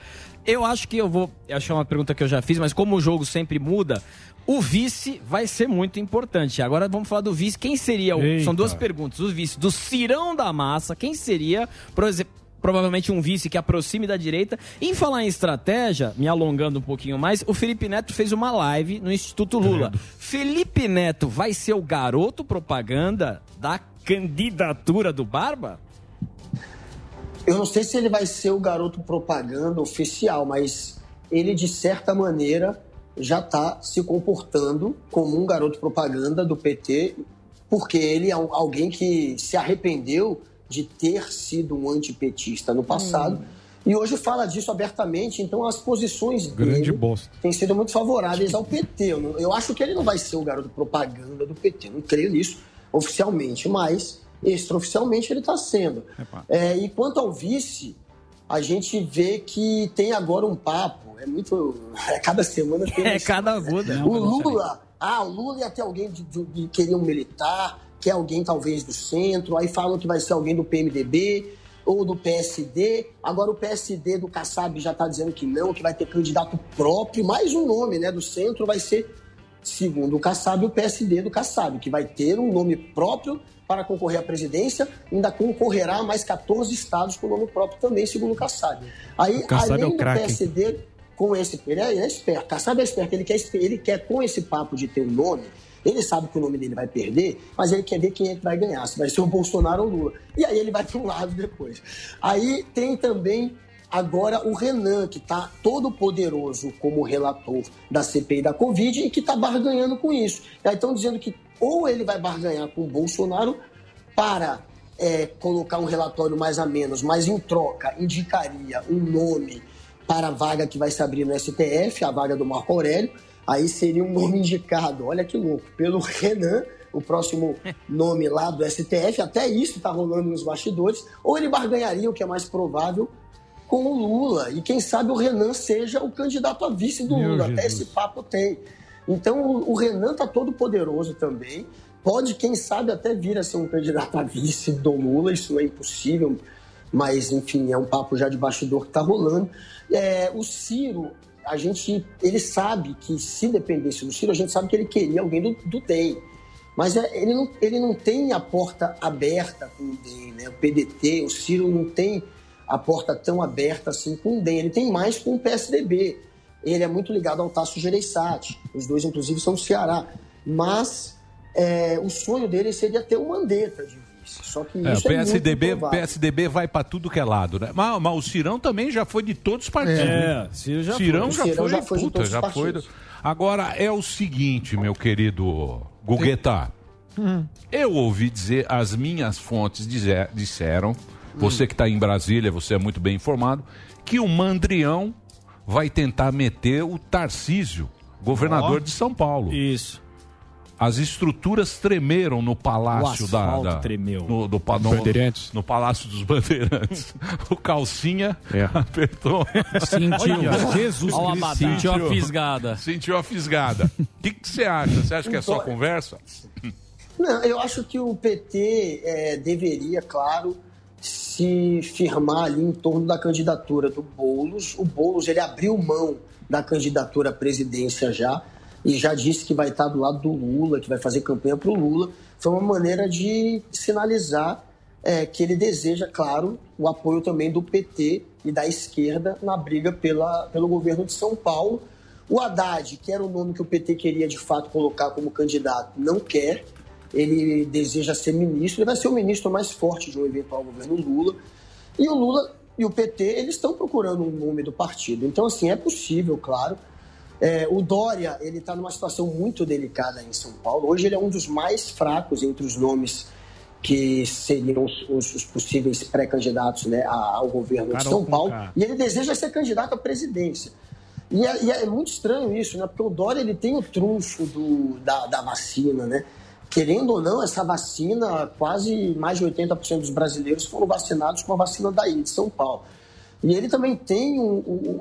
Eu acho que eu vou. Acho que é uma pergunta que eu já fiz, mas como o jogo sempre muda, o vice vai ser muito importante. Agora vamos falar do vice. Quem seria o. Eita. São duas perguntas. O vice do Cirão da Massa, quem seria, por exemplo. Provavelmente um vice que aproxime da direita. Em falar em estratégia, me alongando um pouquinho mais, o Felipe Neto fez uma live no Instituto Lula. Felipe Neto vai ser o garoto propaganda da candidatura do Barba? Eu não sei se ele vai ser o garoto propaganda oficial, mas ele, de certa maneira, já está se comportando como um garoto propaganda do PT, porque ele é alguém que se arrependeu de ter sido um antipetista no passado. E hoje fala disso abertamente, então as posições Grande dele bosta. têm sido muito favoráveis ao PT. Eu, não- eu acho que ele não vai ser o garoto propaganda do PT, não creio nisso oficialmente, mas extraoficialmente ele está sendo. É, e quanto ao vice, a gente vê que tem agora um papo. É muito. É, cada semana tem. É cada aguda. O Lula. Ah, o Lula ia ter alguém de, de, de querer um militar, quer alguém talvez do centro, aí falam que vai ser alguém do PMDB ou do PSD. Agora o PSD do Kassab já está dizendo que não, que vai ter candidato próprio. Mais um nome né, do centro vai ser, segundo o Kassab, o PSD do Kassab, que vai ter um nome próprio para concorrer à presidência, ainda concorrerá a mais 14 estados com nome próprio também, segundo o Kassab. Aí, O Kassab é além o do craque, hein? PSD, com esse. Ele é, ele é esperto. Kassab é esperto. Ele quer, ele quer, com esse papo de ter um nome, ele sabe que o nome dele vai perder, mas ele quer ver quem é que vai ganhar, se vai ser o Bolsonaro ou o Lula. E aí ele vai para um lado depois. Aí tem também agora o Renan, que está todo poderoso como relator da CPI da Covid e que está barganhando com isso. Aí estão dizendo que ou ele vai barganhar com o Bolsonaro para é, colocar um relatório mais a menos, mas em troca indicaria um nome para a vaga que vai se abrir no STF, a vaga do Marco Aurélio. Aí seria um nome indicado, olha que louco, pelo Renan, o próximo nome lá do STF, até isso está rolando nos bastidores, ou ele barganharia, o que é mais provável, com o Lula. E quem sabe o Renan seja o candidato a vice do Meu Lula. Até Jesus. esse papo tem. Então o, Renan tá todo poderoso também. Pode, quem sabe, até vir a ser um candidato a vice do Lula. Isso não é impossível, mas enfim, é um papo já de bastidor que está rolando. É, o Ciro, a gente, ele sabe que se dependesse do Ciro, a gente sabe que ele queria alguém do, do DEM. Mas é, ele, não, ele não tem a porta aberta com o DEM, né? O PDT, o Ciro não tem a porta tão aberta assim com o DEM. Ele tem mais com o PSDB. Ele é muito ligado ao Tasso Gereissati. Os dois, inclusive, são do Ceará. Mas é, o sonho dele seria ter o Mandetta de. Só que É, o isso é muito PSDB. PSDB vai pra tudo que é lado, né? Mas, mas o Cirão também já foi de todos os partidos. É, Ciro já Cirão foi. já O Cirão foi, já foi de puta, todos os já foi. partidos. do- Agora é o seguinte, meu querido Gugueta. Eu ouvi dizer, as minhas fontes dizer- disseram, você que está em Brasília, você é muito bem informado, que o Mandrião vai tentar meter o Tarcísio, governador Ó. de São Paulo. Isso. As estruturas tremeram no palácio O da, da- tremeu. No, do, no- Bandeirantes. no palácio dos bandeirantes. o calcinha É. apertou. Sentiu. Olha, Jesus Cristo. abadá. Sentiu a fisgada. Sentiu a fisgada. O que que você acha? Você acha que é só conversa? Não, eu acho que o PT é, deveria, claro, se firmar ali em torno da candidatura do Boulos. O Boulos ele abriu mão da candidatura à presidência já e já disse que vai estar do lado do Lula, que vai fazer campanha para o Lula. Foi uma maneira de sinalizar é, que ele deseja, claro, o apoio também do PT e da esquerda na briga pela, pelo governo de São Paulo. O Haddad, que era o nome que o PT queria de fato colocar como candidato, não quer. Ele deseja ser ministro, ele vai ser o ministro mais forte de um eventual governo Lula. E o Lula e o PT, eles estão procurando um nome do partido. Então, assim, é possível, claro. É, o Dória, ele está numa situação muito delicada em São Paulo. Hoje ele é um dos mais fracos entre os nomes que seriam os, os- os possíveis pré-candidatos né, ao governo de Carol São com Paulo. E ele deseja ser candidato à presidência. E é, e é muito estranho isso, né? Porque o Dória ele tem o trunfo do, da, da vacina, né? Querendo ou não, essa vacina, quase mais de 80% dos brasileiros foram vacinados com a vacina daí, de São Paulo. E ele também tem o-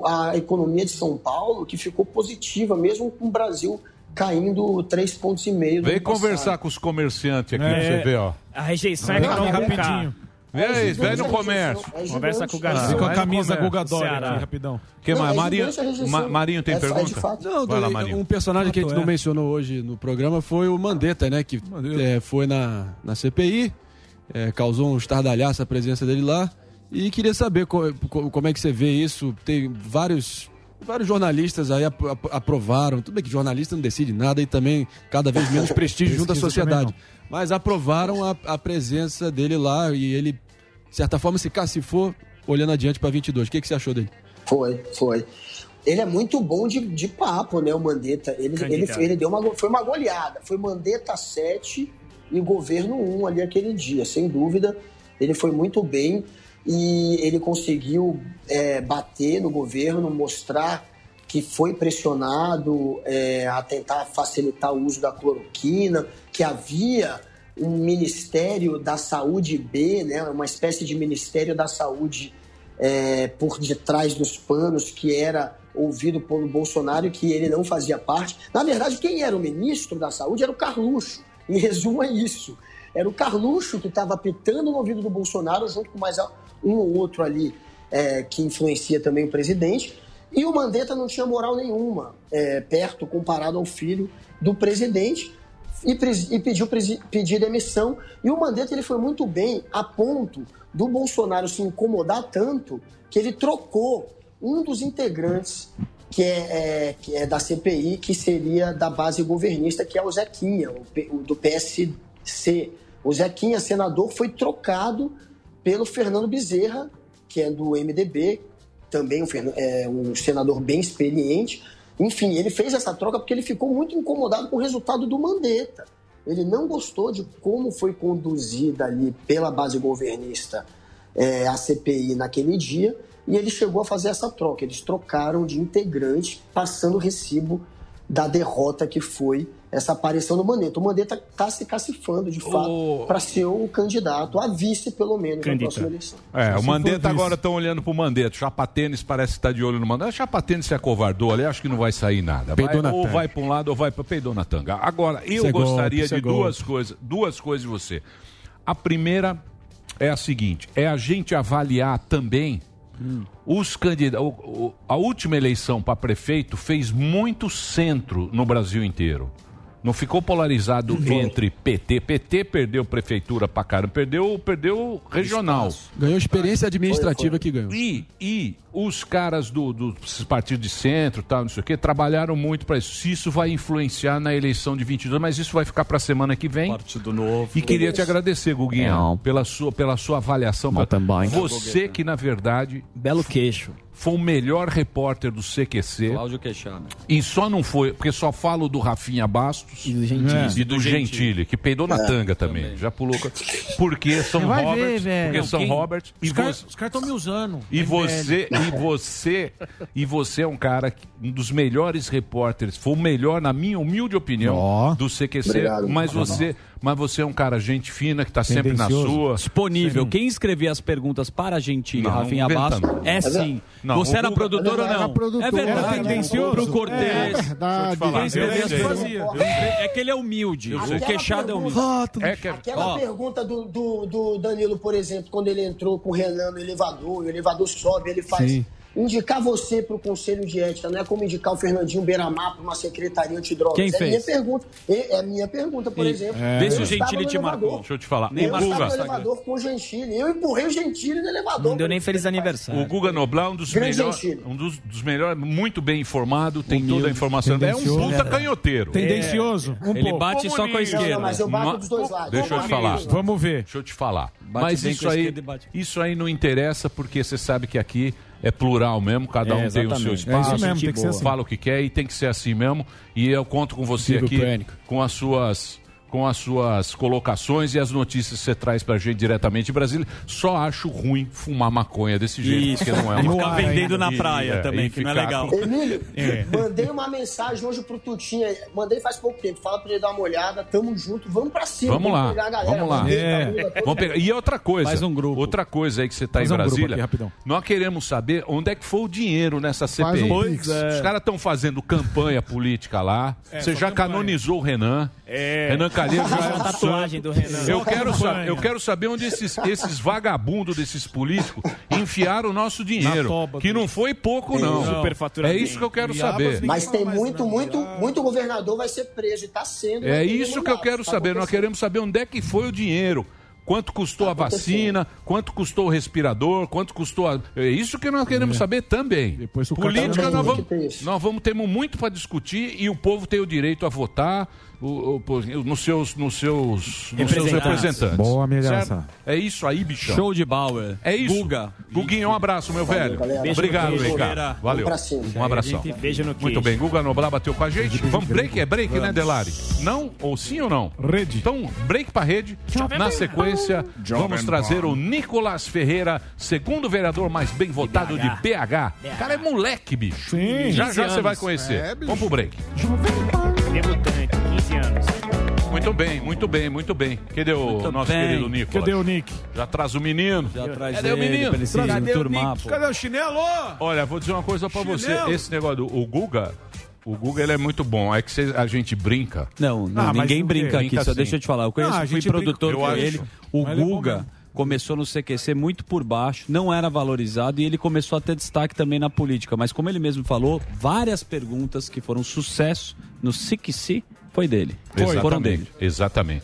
o- a economia de São Paulo que ficou positiva, mesmo com o Brasil caindo 3 pontos e Vem passado. conversar com os comerciantes aqui pra É. você ver, ó. A rejeição é K. rapidinho. Vem aí, vem no comércio. É Conversa com o é Garcia. Vem com a camisa Guga Dória aqui, rapidão. que Não, mais? é Marinho. Ma- Marinho tem É é pergunta? fato. Não, Vai lá, Marinho. um personagem que a gente não é? mencionou hoje no programa foi o Mandetta, né? Que é, foi na, na CPI, é, causou um estardalhaço a presença dele lá. E queria saber co- co- como é que você vê isso. Tem vários, vários jornalistas aí apro- apro- aprovaram. Tudo bem que jornalista não decide nada e também cada vez menos prestígio junto à sociedade. Mas aprovaram a, a presença dele lá e ele, de certa forma, se cacifou olhando adiante para 22. O que, que você achou dele? Foi, foi. Ele é muito bom de, de papo, né, o Mandetta. Ele, ele, ele deu uma, foi uma goleada. Foi Mandetta 7 e governo 1 ali aquele dia, sem dúvida. Ele foi muito bem e ele conseguiu é, bater no governo, mostrar que foi pressionado é, a tentar facilitar o uso da cloroquina, que havia um Ministério da Saúde B, né, uma espécie de Ministério da Saúde é, por detrás dos panos que era ouvido pelo Bolsonaro que ele não fazia parte. Na verdade, quem era o ministro da Saúde era o Carluxo. Em resumo, é isso. Era o Carluxo que estava apitando no ouvido do Bolsonaro, junto com mais um ou outro ali é, que influencia também o presidente. E o Mandetta não tinha moral nenhuma é, perto comparado ao filho do presidente e, e pediu pedir demissão. E o Mandetta ele foi muito bem a ponto do Bolsonaro se incomodar tanto que ele trocou um dos integrantes que é, é- que é da CPI, que seria da base governista, que é o Zequinha, o do PSC. O Zequinha, senador, foi trocado pelo Fernando Bezerra, que é do MDB, também um, é, um senador bem experiente. Enfim, ele fez essa troca porque ele ficou muito incomodado com o resultado do Mandetta. Ele não gostou de como foi conduzida ali pela base governista é, a CPI naquele dia e ele chegou a fazer essa troca. Eles trocaram de integrante, passando o recibo da derrota que foi essa aparição do Mandetta. O Mandetta está se cacifando, de fato, para ser o candidato a vice, pelo menos, na próxima eleição. É, o Mandetta agora estão olhando pro Mandetta. Chapa Tênis parece que tá de olho no Mandetta. Chapa Tênis se acovardou ali, acho que não vai sair nada. Vai, ou tanga. vai para um lado ou vai para peidou na tanga. Agora, eu Isso é golpe, gostaria é de duas golpe. coisas, duas coisas de você. A primeira é a seguinte, é a gente avaliar também os candidatos. A última eleição para prefeito fez muito centro no Brasil inteiro. Não ficou polarizado entre PT. PT perdeu prefeitura pra caramba, perdeu, perdeu regional. Ganhou experiência administrativa que ganhou. E, e os caras do, do esses partidos de centro, tal, não sei o quê, trabalharam muito para isso. Se isso vai influenciar na eleição de 22, mas isso vai ficar para a semana que vem. Partido Novo. E queria te agradecer, Guguinha, pela sua, pela sua avaliação. também. Você que, na verdade... Belo queixo. Foi o melhor repórter do CQC. Cláudio Queixada. E só não foi, porque só falo do Rafinha Bastos e do Gentili. e do Gentili, que peidou na É, tanga também. Já pulou. Porque São Você vai ver, Robert, velho. porque Não, São quem- Robert e Os caras estão me usando. e É você. E você, e você é um cara, um dos melhores repórteres, foi o melhor, na minha humilde opinião, do CQC, Obrigado. mas você, mas você é um cara gente fina, que está sempre na sua. Disponível. Sim. Quem escrevia as perguntas para a Gentili, Não, Rafinha não. é É sim. Não, Você era produtor ou Era não? produtor, é verdade. era tendencioso. Pro Cortez. É verdade. Quem escrevia perguntas. É que ele é humilde. O queixado é humilde. É que- Aquela Ó. pergunta do, do, do Danilo, por exemplo, quando ele entrou com o Renan no elevador, e o elevador sobe, ele faz. Sim. Indicar você para o Conselho de Ética não é como indicar o Fernandinho Beiramar para uma secretaria antidrogas. Quem é fez? minha pergunta. É é minha pergunta, por E- exemplo. É. Vê se o Gentili te marcou. Deixa eu te falar. Eu O estava Guga- no elevador com o Gentili. Eu empurrei o Gentili no elevador. Não deu nem feliz aniversário. O Guga Noblar, um dos melhores, um dos, dos melhores, muito bem informado, tem toda a informação. É um puta canhoteiro. Tendencioso, um Ele pouco. bate só com a esquerda. Não, mas eu bato Ma- dos dois lados. Deixa eu te falar. Vamos ver. Deixa eu te falar. Bate Mas isso aí, isso aí não interessa porque você sabe que aqui é plural mesmo, cada É, um tem o seu exatamente. espaço, É isso mesmo, tem que ser assim. fala o que quer e tem que ser assim mesmo. E eu conto com você aqui pânico. com as suas com as suas colocações e as notícias que você traz pra gente diretamente de Brasília. Só acho ruim fumar maconha desse jeito, Isso. porque não é E uma ficar vendendo na E- praia é, também, e que não é legal. com- Emílio, É. mandei uma mensagem hoje pro Tutinha. Mandei faz pouco tempo. Fala pra ele dar uma olhada. Tamo junto. Vamos pra cima. Vamos lá, pegar a galera. vamos lá. É. Vamos pegar. E outra coisa, Faz um grupo. outra coisa aí que você tá Faz em um grupo Brasília, aqui, rapidão. nós queremos saber onde é que foi o dinheiro nessa Faz CPI. um é. Os caras estão fazendo campanha política lá. você só já campanha. canonizou o Renan. É. Renan Calheiros já é um tatuagem do Renan. Eu quero, saber, eu quero saber onde esses, esses vagabundos desses políticos enfiaram o nosso dinheiro. toba Que não foi pouco, não. Superfaturamento. É isso que eu quero saber. Mas tem muito, nada. muito, muito governador vai ser preso e tá sendo. É isso que eu quero tá saber. Nós queremos saber onde é que foi o dinheiro. Quanto custou a vacina, quanto custou o respirador, quanto custou a... É isso que nós queremos saber também. Depois o Política nós Tem vamos, nós vamos ter muito para discutir e o povo tem o direito a votar o- o- nos seus, nos seus, nos seus Representantes. Boa. Certo? É isso aí, bichão. Show de Bauer. É isso. Guga. Guguinho, um abraço, meu velho. galera. Beijo Obrigado. Ricardo. Vamos Valeu. Um abração. Beija no Muito bem, Guga Noblar bateu com a gente. Vamos break? É break, né, Delari? Não? Ou sim ou não? Rede. Então, break pra rede. Na sequência, vamos trazer o Nicolas Ferreira, segundo vereador mais bem votado de BH. O cara é moleque, bicho. Sim. Já 15 já você vai conhecer. É. Vamos pro break. Debutante, 15 anos. Muito bem, muito bem, muito bem. Cadê o Muito nosso bem. querido Nicolas? Cadê o Nick? Já traz o menino. Já traz Cadê o ele menino? pra ele se Cadê o Nick? Cadê o chinelo? Olha, vou dizer uma coisa pra você. Esse negócio do o Guga, o Guga ele é muito bom. É que cê- a gente brinca. Não, não Ah, ninguém o brinca aqui, só sim. deixa eu te falar. Eu conheço, Ah, a fui brinca. produtor com ele. O Mas é Guga mesmo. começou no CQC muito por baixo, não era valorizado e ele começou a ter destaque também na política. Mas como ele mesmo falou, várias perguntas que foram sucesso no CQC foi dele. Foram dele. Exatamente.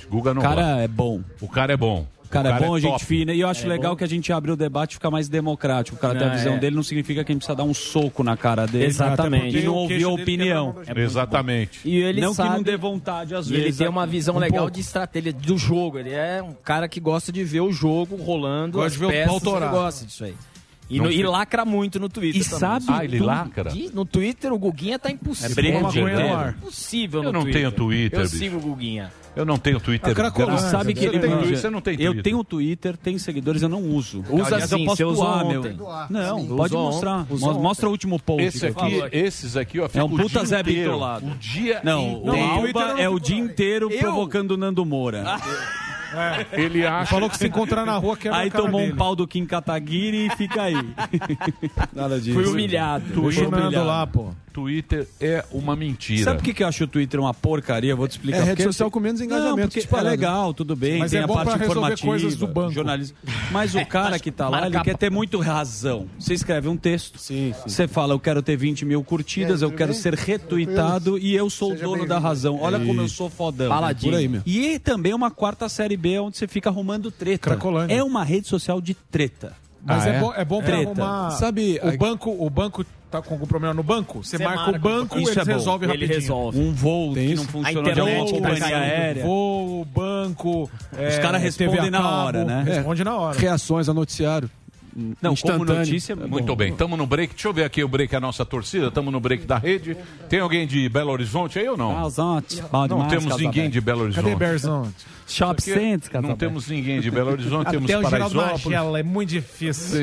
Exatamente. Guga não O cara é bom. O cara é bom. O cara, é bom, gente top. fina. E eu acho É legal bom. que a gente abre o debate e fica mais democrático. O cara tem a Não, visão é. dele, não significa que a gente precisa dar um soco na cara dele. Exatamente. E não O ouvir queixo a dele opinião. quebra a mão Exatamente. E ele não sabe, que não dê vontade às e ele vezes. tem uma visão um legal pouco. de estratégia do jogo. Ele é um cara que gosta de ver o jogo rolando, Gosta as de ver o peças, pau ele torar. gosta disso aí. E, no- e lacra muito no Twitter E também. sabe Ah, ele tudo. lacra? No Twitter o Guguinha tá impossível. É briga inteiro. ar. Impossível Eu não Twitter. tenho Twitter, Eu bicho. sigo o Guguinha. Eu não tenho Twitter. Graças- sabe que Você ele tem manja. Você não tem Twitter. Eu tenho Twitter, tenho seguidores, eu não uso. Usa Aliás, sim, eu posso doar, meu. Não, Sim. pode Usou mostrar. ontem. Mostra o último post. Esse aqui, esses aqui, ó, É um o puta dia Zé. Bitolado. O dia Não, inteiro. o Alba é o dia inteiro Eu? provocando o Nando Moura. Ele acha... Falou que se encontrar na rua quebra Aí tomou dele. um pau do Kim Kataguiri e fica aí. Nada disso. Fui humilhado. Fui humilhado. lá, pô. Twitter é uma mentira. Sabe por que, que eu acho o Twitter uma porcaria? Eu vou te explicar. É rede social com menos Não, engajamento porque é disparado. legal, tudo bem, Mas tem é a bom parte informativa, coisas do banco. jornalismo. Mas o cara que tá lá, ele quer ter muito razão. Você escreve um texto, você fala, eu quero ter 20 mil curtidas, eu quero bem? ser retweetado e eu sou o dono da razão. Olha como eu sou fodão. Paladino. Por aí, meu. E também uma quarta série B, onde você fica arrumando treta. Cracolândia. É uma rede social de treta. Mas Ah, é? é? bom, é bom pra Treta. arrumar. Sabe, o a- banco, o banco tá com algum problema no banco? Você Você marca, marca o banco, Isso eles é bom. resolvem Ele rapidinho. resolve. Um voo Tem que isso? não funciona A de internet uma que tá caindo. aérea. Voo, banco. Os é, caras respondem TV a na hora, né? Responde na hora. Reações a noticiário. Não, como notícia... Muito bem, estamos no break. Deixa eu ver aqui o break, a nossa torcida. Estamos no break da rede. Tem alguém de Belo Horizonte aí ou não? Calzante. Bom Não demais, temos Casa ninguém de Belo Horizonte. Cadê Berzonte? Shop Aqui Center, Casa Não temos ninguém de Belo Horizonte, temos Até o Paraisópolis. Magela, é muito difícil.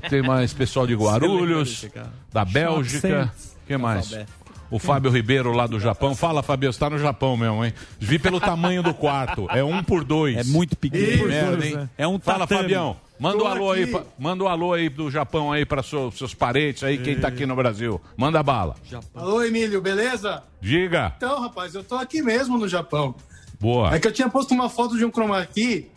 Tem, tem mais pessoal de Guarulhos, da Bélgica. que mais? O Fábio Ribeiro lá do Japão. Fala, Fábio, você tá no Japão mesmo, hein? Vi pelo tamanho do quarto. É um por dois. É muito pequeno. Hein? É um Fala, tatame. Fabião. Manda um alô aí, aqui. pra- manda um alô aí do Japão aí para seus parentes aí, quem tá aqui no Brasil. Manda bala. Alô, Emílio, beleza? Diga. Então, rapaz, eu tô aqui mesmo no Japão. Boa. É que eu tinha posto uma foto de um chroma key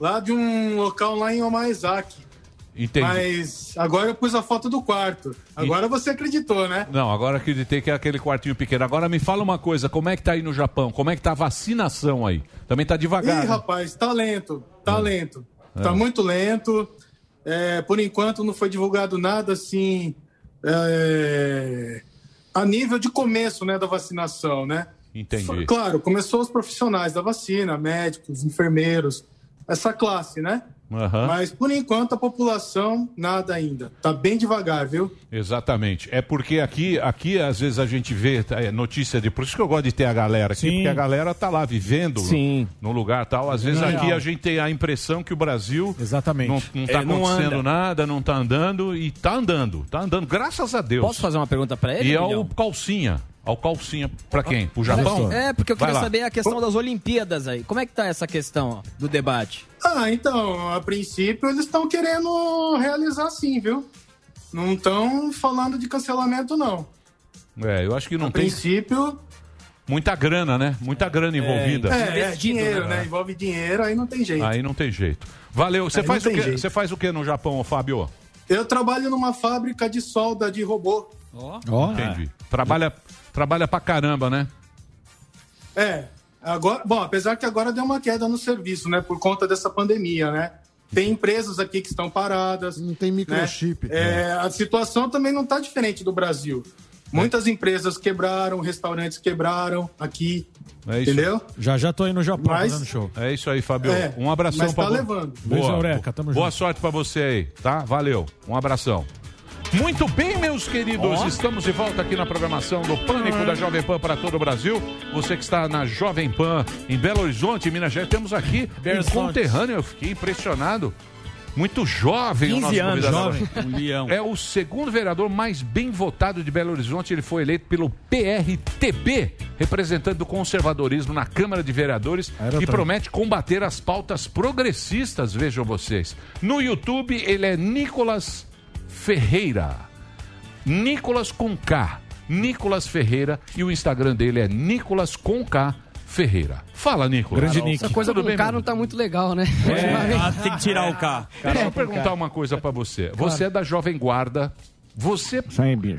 lá de um local lá em Omaezaki. Entendi. Mas agora eu pus a foto do quarto. Agora você acreditou, né? Não, agora acreditei que é aquele quartinho pequeno. Agora me fala uma coisa, como é que tá aí no Japão? Como é que tá a vacinação aí? Também tá devagar. Ih, né? rapaz, tá lento, tá lento. É. Tá muito lento. É, por enquanto não foi divulgado nada assim é, a nível de começo né, da vacinação, né? Entendi. Claro, começou os profissionais da vacina, médicos, enfermeiros, essa classe, né? Aham. Mas por enquanto a população nada ainda. Tá bem devagar, viu? Exatamente. É porque aqui, aqui às vezes a gente vê é, notícia de. Por isso que eu gosto de ter a galera aqui, Sim. porque a galera tá lá vivendo Sim. no lugar tal. Às vezes Não, aqui a gente tem a impressão que o Brasil Exatamente. não, não tá É, não acontecendo anda. nada, não tá andando e tá andando. Tá andando, graças a Deus. Posso fazer uma pergunta pra ele? E ao Emilhão? calcinha. Ao calcinha. Pra quem? Pro Japão? É, porque eu queria saber a questão das Olimpíadas aí. Como é que tá essa questão ó, do debate? Ah, então, a princípio eles estão querendo realizar sim, viu? Não estão falando de cancelamento, não. É, eu acho que não a tem princípio, muita grana, né? Muita grana envolvida. é, é dinheiro, né? né? Envolve dinheiro, aí não tem jeito. Aí não tem jeito. Valeu. Você Aí faz, não o tem quê? jeito. Você faz o que no Japão, ô, Fábio? Eu trabalho numa fábrica de solda de robô. Ó, Entendi. Trabalha, trabalha pra caramba, né? É, agora, bom, apesar que agora deu uma queda no serviço, né, por conta dessa pandemia, né? Tem empresas aqui que estão paradas. Não tem microchip. É, a situação também não está diferente do Brasil. Muitas empresas quebraram, restaurantes quebraram aqui, É isso. entendeu? Já já tô aí no Japão Mas- fazendo show. É isso aí, Fábio. É, um abração mas pra tá vo- levando. Beijo, Boa, Eureka, tamo boa junto. sorte pra você aí, tá? Valeu. Um abração. Muito bem, meus queridos, estamos de volta aqui na programação do Pânico da Jovem Pan para todo o Brasil. Você que está na Jovem Pan em Belo Horizonte, Minas Gerais, temos aqui um Berzonte. conterrâneo. Eu fiquei impressionado. muito jovem o 15 nosso anos, jovem. Um. É o segundo vereador mais bem votado de Belo Horizonte. Ele foi eleito pelo PRTB, representante do conservadorismo na Câmara de Vereadores, e também. promete combater as pautas progressistas, vejam vocês. No YouTube, ele é Nicolas Ferreira. Nicolas com K. Nicolas Ferreira. E o Instagram dele é Nicolas com K Ferreira. Fala, Nicolas. Essa coisa Tudo com bem, K meu não tá muito legal, né? ah, tem que tirar o K. Deixa eu perguntar uma coisa pra você. Você é da Jovem Guarda. Você,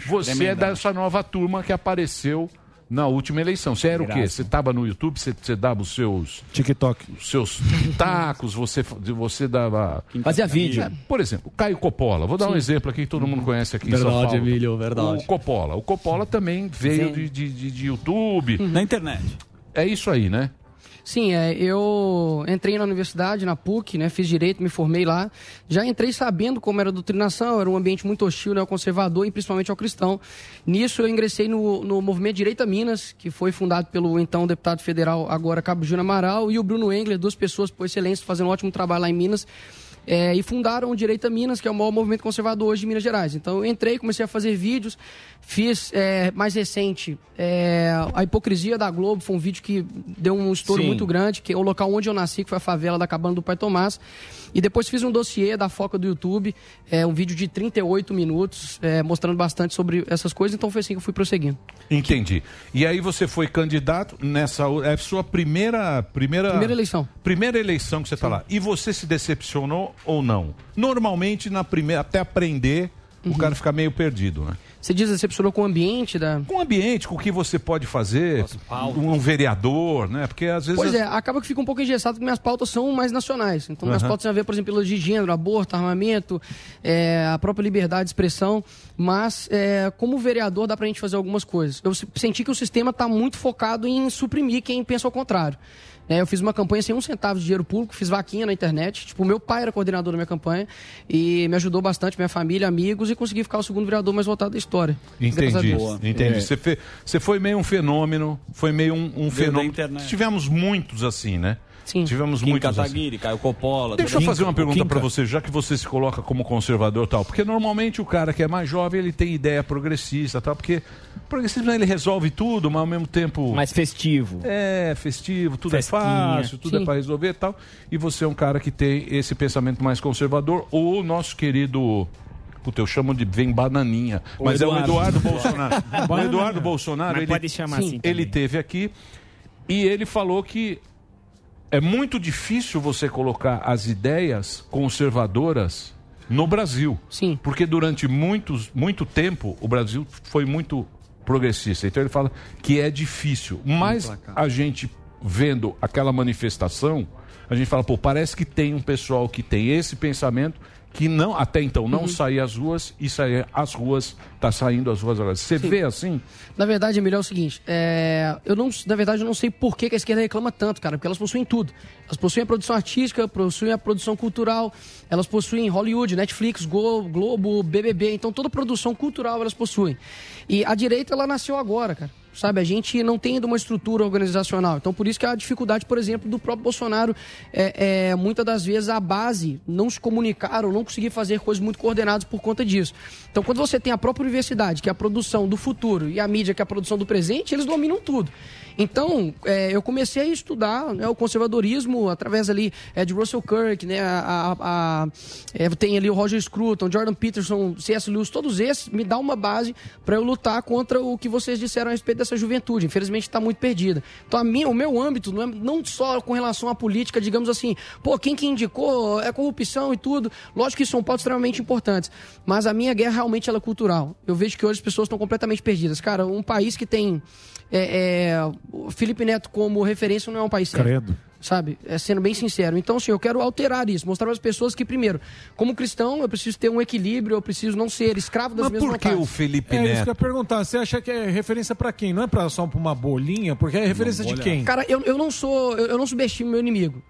você é dessa nova turma que apareceu na última eleição. Você era o quê? Você estava no YouTube, você, você dava os seus... TikTok. Os seus tacos, você, você dava... Fazia vídeo. É, por exemplo, o Caio Coppola. Vou dar um Sim. exemplo aqui que todo mundo conhece aqui em São Verdade, Paulo. Emílio, verdade. O Coppola. O Coppola também veio de, de, de- de YouTube. Na internet. É isso aí, né? Sim, é, eu entrei na universidade, na PUC, né, fiz direito, me formei lá. Já entrei sabendo como era a doutrinação, era um ambiente muito hostil né, ao conservador e principalmente ao cristão. Nisso eu ingressei no, no movimento Direita Minas, que foi fundado pelo então deputado federal, agora Cabo Júnior Amaral, e o Bruno Engler, duas pessoas por excelência, fazendo um ótimo trabalho lá em Minas. É, e fundaram o Direita Minas, que é o maior movimento conservador hoje de Minas Gerais. Então eu entrei, comecei a fazer vídeos, fiz é, mais recente é, a hipocrisia da Globo, foi um vídeo que deu um estouro Sim. muito grande, que é o local onde eu nasci, que foi a favela da Cabana do Pai Tomás. E depois fiz um dossiê da Foca do YouTube, é, um vídeo de 38 minutos, é, mostrando bastante sobre essas coisas. Então foi assim que eu fui prosseguindo. Entendi. E aí você foi candidato nessa é a sua primeira primeira Primeira eleição. Primeira eleição que você está lá. E você se decepcionou ou não? Normalmente na primeira até aprender Uhum. o cara fica meio perdido, né? Você diz decepcionou com o ambiente da. Com o ambiente, com o que você pode fazer, um vereador, né? Porque às vezes Pois é, acaba que fica um pouco engessado porque minhas pautas são mais nacionais. Então, minhas Aham. pautas têm a ver, por exemplo, de gênero, aborto, armamento, é, a própria liberdade de expressão. Mas, é, como vereador, dá pra gente fazer algumas coisas. Eu se- senti que o sistema está muito focado em suprimir quem pensa ao contrário. É, eu fiz uma campanha sem um centavo de dinheiro público, fiz vaquinha na internet. Tipo, meu pai era coordenador da minha campanha e me ajudou bastante, minha família, amigos, e consegui ficar o segundo vereador mais votado da história. Entendi, entendi. É. Você, fe- você foi meio um fenômeno, foi meio um, um fenômeno. Tivemos muitos assim, né? Sim. Tivemos Kim muitos assim. Kataguiri, Caio Coppola. Deixa eu fazer uma pergunta pra você, já que você se coloca como conservador e tal. Porque normalmente o cara que é mais jovem, ele tem ideia progressista e tal. Porque o progressismo ele resolve tudo, mas ao mesmo tempo. Mais festivo. É, festivo, tudo Festinha. é fácil, tudo Sim. é pra resolver e tal. E você é um cara que tem esse pensamento mais conservador. Ou o nosso querido. Puta, eu chamo de vem bananinha. O mas é o Eduardo. Eduardo Bolsonaro. o. Eduardo Bolsonaro, Mas ele, pode chamar assim ele teve aqui e ele falou que é muito difícil você colocar as ideias conservadoras no Brasil. Sim. Porque durante muitos, muito tempo o Brasil foi muito progressista. Então ele fala que é difícil. Mas a gente vendo aquela manifestação, a gente fala, pô, parece que tem um pessoal que tem esse pensamento que não até então não Uhum. saía às ruas e saía às ruas, tá saindo às ruas agora. Você vê assim? Na verdade, Emílio, é o seguinte, é, eu não, na verdade, eu não sei por que, que a esquerda reclama tanto, cara, porque elas possuem tudo. Elas possuem a produção artística, possuem a produção cultural, elas possuem Hollywood, Netflix, Go- Globo, BBB, então toda produção cultural elas possuem. E a direita, ela nasceu agora, cara. Sabe, a gente não tem uma estrutura organizacional. Então, por isso que a dificuldade, por exemplo, do próprio Bolsonaro, é, é muitas das vezes a base não se comunicar ou não conseguir fazer coisas muito coordenadas por conta disso. Então, quando você tem a própria universidade, que é a produção do futuro, e a mídia, que é a produção do presente, eles dominam tudo. Então, é, eu comecei a estudar né, o conservadorismo através ali é, de Russell Kirk, né, a, a- a- é, tem ali o Roger Scruton, Jordan Peterson, C.S. Lewis, todos esses me dá uma base para eu lutar contra o que vocês disseram a respeito dessa juventude. Infelizmente está muito perdida. Então, a minha, o meu âmbito não é não só com relação à política, digamos assim, pô, quem que indicou é corrupção e tudo. Lógico que são pautas extremamente importantes, mas a minha guerra realmente ela é cultural. Eu vejo que hoje as pessoas estão completamente perdidas. Cara, um país que tem é, é, o Felipe Neto como referência não é um país sério. Credo. Sabe? É sendo bem sincero. Então, assim, eu quero alterar isso, mostrar para as pessoas que, primeiro, como cristão, eu preciso ter um equilíbrio, eu preciso não ser escravo das Mas minhas por que vontades. o Felipe É isso que eu Neto? ia perguntar. Você acha que é referência pra quem? Não é pra só pra uma bolinha? Porque é referência de quem? Cara, eu, eu não sou. Eu, eu não subestimo meu inimigo.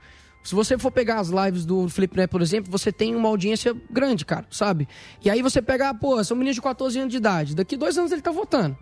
Se você for pegar as lives do Felipe Neto, por exemplo, você tem uma audiência grande, cara, sabe? E aí você pega, ah, pô, são meninos de 14 anos de idade. Daqui dois anos ele tá votando.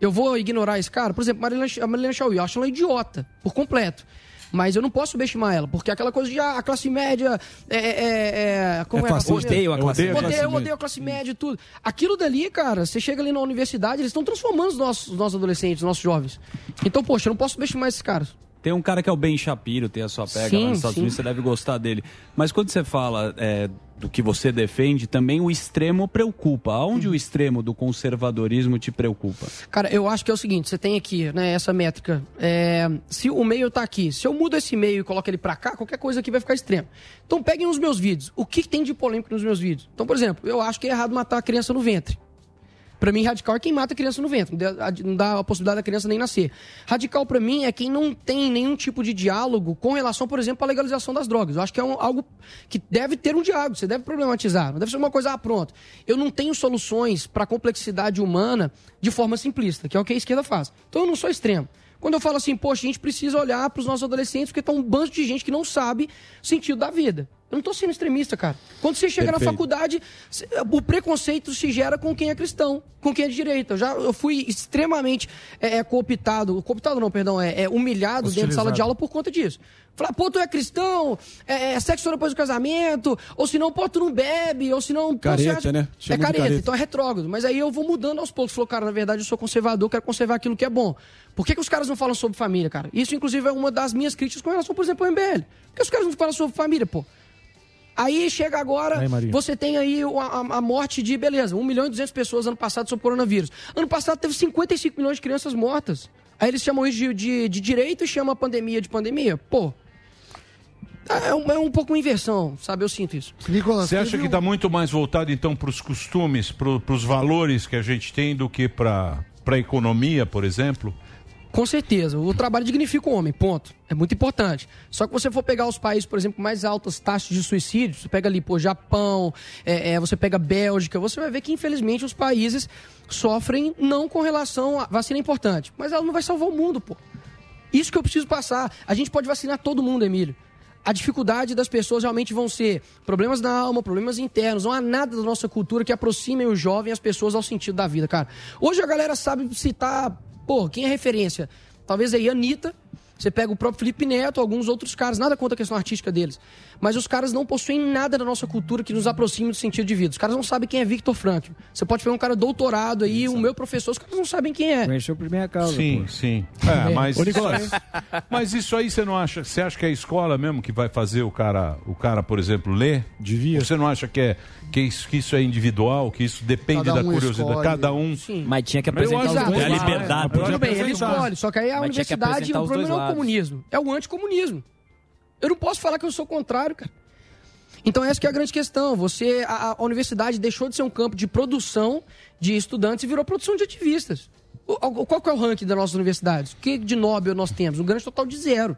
Eu vou ignorar esse cara? Por exemplo, Marilena, a Marilena Chauí, eu acho ela idiota, por completo. Mas eu não posso subestimar ela, porque aquela coisa de ah, a classe média é. é, é como É é, fascista. Odeio a classe média. odeio, eu odeio a classe média e tudo. Aquilo dali, cara, você chega ali na universidade, eles estão transformando os nossos, os nossos adolescentes, os nossos jovens. Então, poxa, eu não posso subestimar esses caras. Tem um cara que é o Ben Shapiro, tem a sua pega Sim, lá nos Estados sim. Unidos, você deve gostar dele. Mas quando você fala é, do que você defende, também o extremo preocupa. Aonde o extremo do conservadorismo te preocupa? Cara, eu acho que é o seguinte, você tem aqui, né, essa métrica. É, se o meio tá aqui, se eu mudo esse meio e coloco ele pra cá, qualquer coisa aqui vai ficar extremo. Então peguem os meus vídeos. O que, que tem de polêmico nos meus vídeos? Então, por exemplo, eu acho que é errado matar a criança no ventre. Pra mim, radical é quem mata a criança no ventre, não dá- a possibilidade da criança nem nascer. Radical, pra mim, é quem não tem nenhum tipo de diálogo com relação, por exemplo, à legalização das drogas. Eu acho que é um- algo que deve ter um diálogo, você deve problematizar. Não deve ser uma coisa, ah, pronto. Eu não tenho soluções pra complexidade humana de forma simplista, que é o que a esquerda faz. Então eu não sou extremo. Quando eu falo assim, poxa, a gente precisa olhar pros nossos adolescentes, porque tá um bando de gente que não sabe o sentido da vida. Eu não tô sendo extremista, cara. Quando você chega na Perfeito. faculdade, se- o preconceito se gera com quem é cristão, com quem é de direita. Eu já eu fui extremamente é, é, cooptado, cooptado não, perdão, é, é humilhado dentro de sala de aula por conta disso. Falar, pô, tu é cristão, é, é sexo depois do casamento, ou senão, pô, tu não bebe, ou senão... Careta, acha- né? É Chama de careta, careta. então é retrógrado. Mas aí eu vou mudando aos poucos. Falou, cara, na verdade eu sou conservador, quero conservar aquilo que é bom. Por que, que os caras não falam sobre família, cara? Isso, inclusive, é uma das minhas críticas com relação, por exemplo, ao MBL. Por que os caras não falam sobre família, pô? Aí chega agora, Aí, você tem aí o- a, a morte de, beleza, 1 milhão e 200 pessoas ano passado sobre coronavírus. Ano passado teve 55 milhões de crianças mortas. Aí eles chamam isso de, de, de direito e chamam a pandemia de pandemia. Pô, é um, é um pouco uma inversão, sabe? Eu sinto isso. Nicolas, Você acha que está muito mais voltado, então, para os costumes, para os valores que a gente tem do que para a economia, por exemplo? Com certeza. O trabalho dignifica o homem, ponto. É muito importante. Só que você for pegar os países, por exemplo, com mais altas taxas de suicídio, você pega ali, pô, Japão, é, é, você pega Bélgica, você vai ver que, infelizmente, os países sofrem não com relação a vacina é importante, mas ela não vai salvar o mundo, pô. Isso que eu preciso passar. A gente pode vacinar todo mundo, Emílio. A dificuldade das pessoas realmente vão ser problemas na alma, problemas internos. Não há nada da nossa cultura que aproxime o jovem as pessoas ao sentido da vida, cara. Hoje a galera sabe citar, pô, quem é referência? Talvez aí a Anitta. Você pega o próprio Felipe Neto, alguns outros caras, nada contra a questão artística deles. Mas os caras não possuem nada da nossa cultura que nos aproxime do sentido de vida. Os caras não sabem quem é Victor Frankl. Você pode pegar um cara doutorado aí, o meu professor, os caras não sabem quem é. Conheceu por minha causa. Sim, sim. É, mas, Ô, Nicolas. mas isso aí você não acha? Você acha que é a escola mesmo que vai fazer o cara, o cara, por exemplo, ler? Devia. Você não acha que é que isso, que isso é individual, que isso depende Cada da um curiosidade? escolhe. Cada um. Sim. Mas tinha que apresentar os dois. É a liberdade. Tudo bem, ele escolhe. Só que aí a Mas universidade, o problema não é o comunismo, é o anticomunismo. Eu não posso falar que eu sou contrário, cara. Então essa que é a grande questão. Você, a, a universidade deixou de ser um campo de produção de estudantes e virou produção de ativistas. O- o- qual é o ranking das nossas universidades? O que de Nobel nós temos? Um grande total de zero.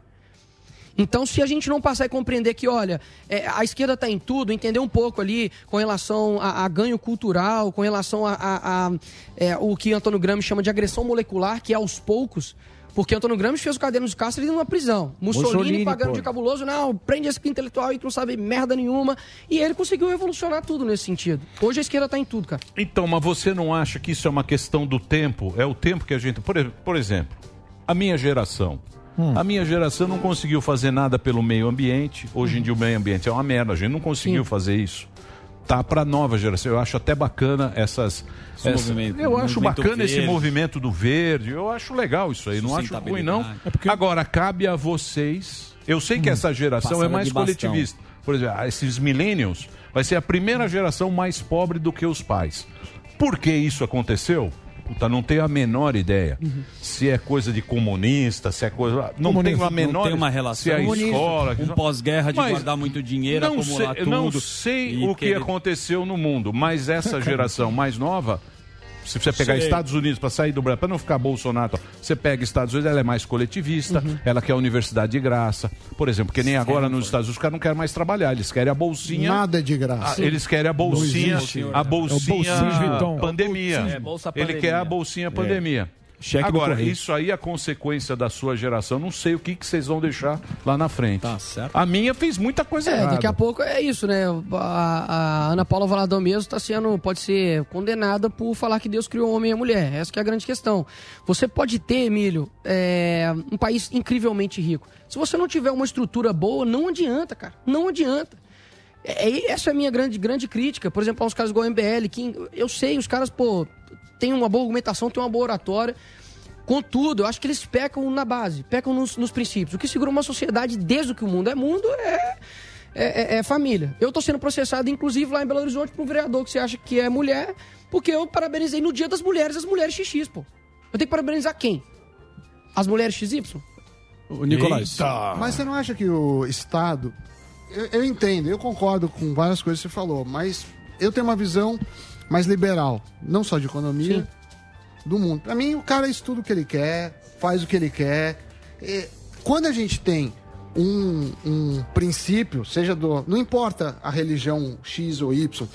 Então, se a gente não passar a compreender que, olha, é, a esquerda está em tudo, entender um pouco ali com relação a, a ganho cultural, com relação a- a, é, o que Antônio Gramsci chama de agressão molecular, que é aos poucos, porque Antônio Gramsci fez o caderno de Castro numa prisão. Mussolini, Mussolini, pagando pô. de cabuloso, não, prende esse intelectual aí que não sabe merda nenhuma. E ele conseguiu revolucionar tudo nesse sentido. Hoje a esquerda está em tudo, cara. Então, mas você não acha que isso é uma questão do tempo? É o tempo que a gente. Por, por exemplo, a minha geração. A minha geração não conseguiu fazer nada pelo meio ambiente. Hoje em dia o meio ambiente é uma merda. A gente não conseguiu fazer isso. Tá para nova geração. Eu acho até bacana essas. Esse essa- movimento- eu acho bacana esse verde. movimento do verde. Eu acho legal isso aí. Não acho ruim, não. Sustentabilidade. Agora, cabe a vocês. Eu sei que essa geração é mais coletivista. Por exemplo, ah, esses millennials vai ser a primeira geração mais pobre do que os pais. Por que isso aconteceu? Puta, não tenho a menor ideia. Se é coisa de comunista, se é coisa. Não tenho a menor Não tem uma relação. Se é a Comunista. escola. Um pós-guerra de Mas guardar muito dinheiro, não acumular sei, tudo. Não sei o que querer- aconteceu no mundo, mas essa geração mais nova. Se você pegar Sei. Estados Unidos para sair do Brasil, para não ficar Bolsonaro, tal, você pega Estados Unidos, ela é mais coletivista, Uhum. ela quer a universidade de graça. Por exemplo, que nem agora nos Estados Unidos, os caras não querem mais trabalhar, eles querem a bolsinha. Nada é de graça. Ah, eles querem a bolsinha, a bolsinha É bolsinha pandemia. É, bolsa Ele pandemia. quer a bolsinha pandemia. Cheque Agora, isso aí é consequência da sua geração. Não sei o que, que vocês vão deixar lá na frente. Tá certo. A minha fez muita coisa É, errada. daqui a pouco é isso, né? A, a Ana Paula Valadão mesmo está sendo, pode ser condenada por falar que Deus criou o homem e a mulher. Essa que é a grande questão. Você pode ter, Emílio, é, um país incrivelmente rico. Se você não tiver uma estrutura boa, não adianta, cara. Não adianta. É, é- essa é a minha grande, grande crítica. Por exemplo, há uns caras igual o MBL, que eu sei, os caras, pô, têm uma boa argumentação, têm uma boa oratória. Contudo, eu acho que eles pecam na base, pecam nos, nos princípios. O que segura uma sociedade desde que o mundo é mundo é, é, é- é família. Eu tô sendo processado, inclusive, lá em Belo Horizonte, por um vereador que você acha que é mulher, porque eu parabenizei no dia das mulheres as mulheres XX, pô. Eu tenho que parabenizar quem? As mulheres XY? O Nicolás. Mas você não acha que o Estado. Eu, eu entendo, eu concordo com várias coisas que você falou, mas eu tenho uma visão mais liberal, não só de economia, do mundo. Pra mim, o cara estuda o que ele quer, faz o que ele quer. E quando a gente tem um, um princípio, seja do. Não importa a religião X ou Y,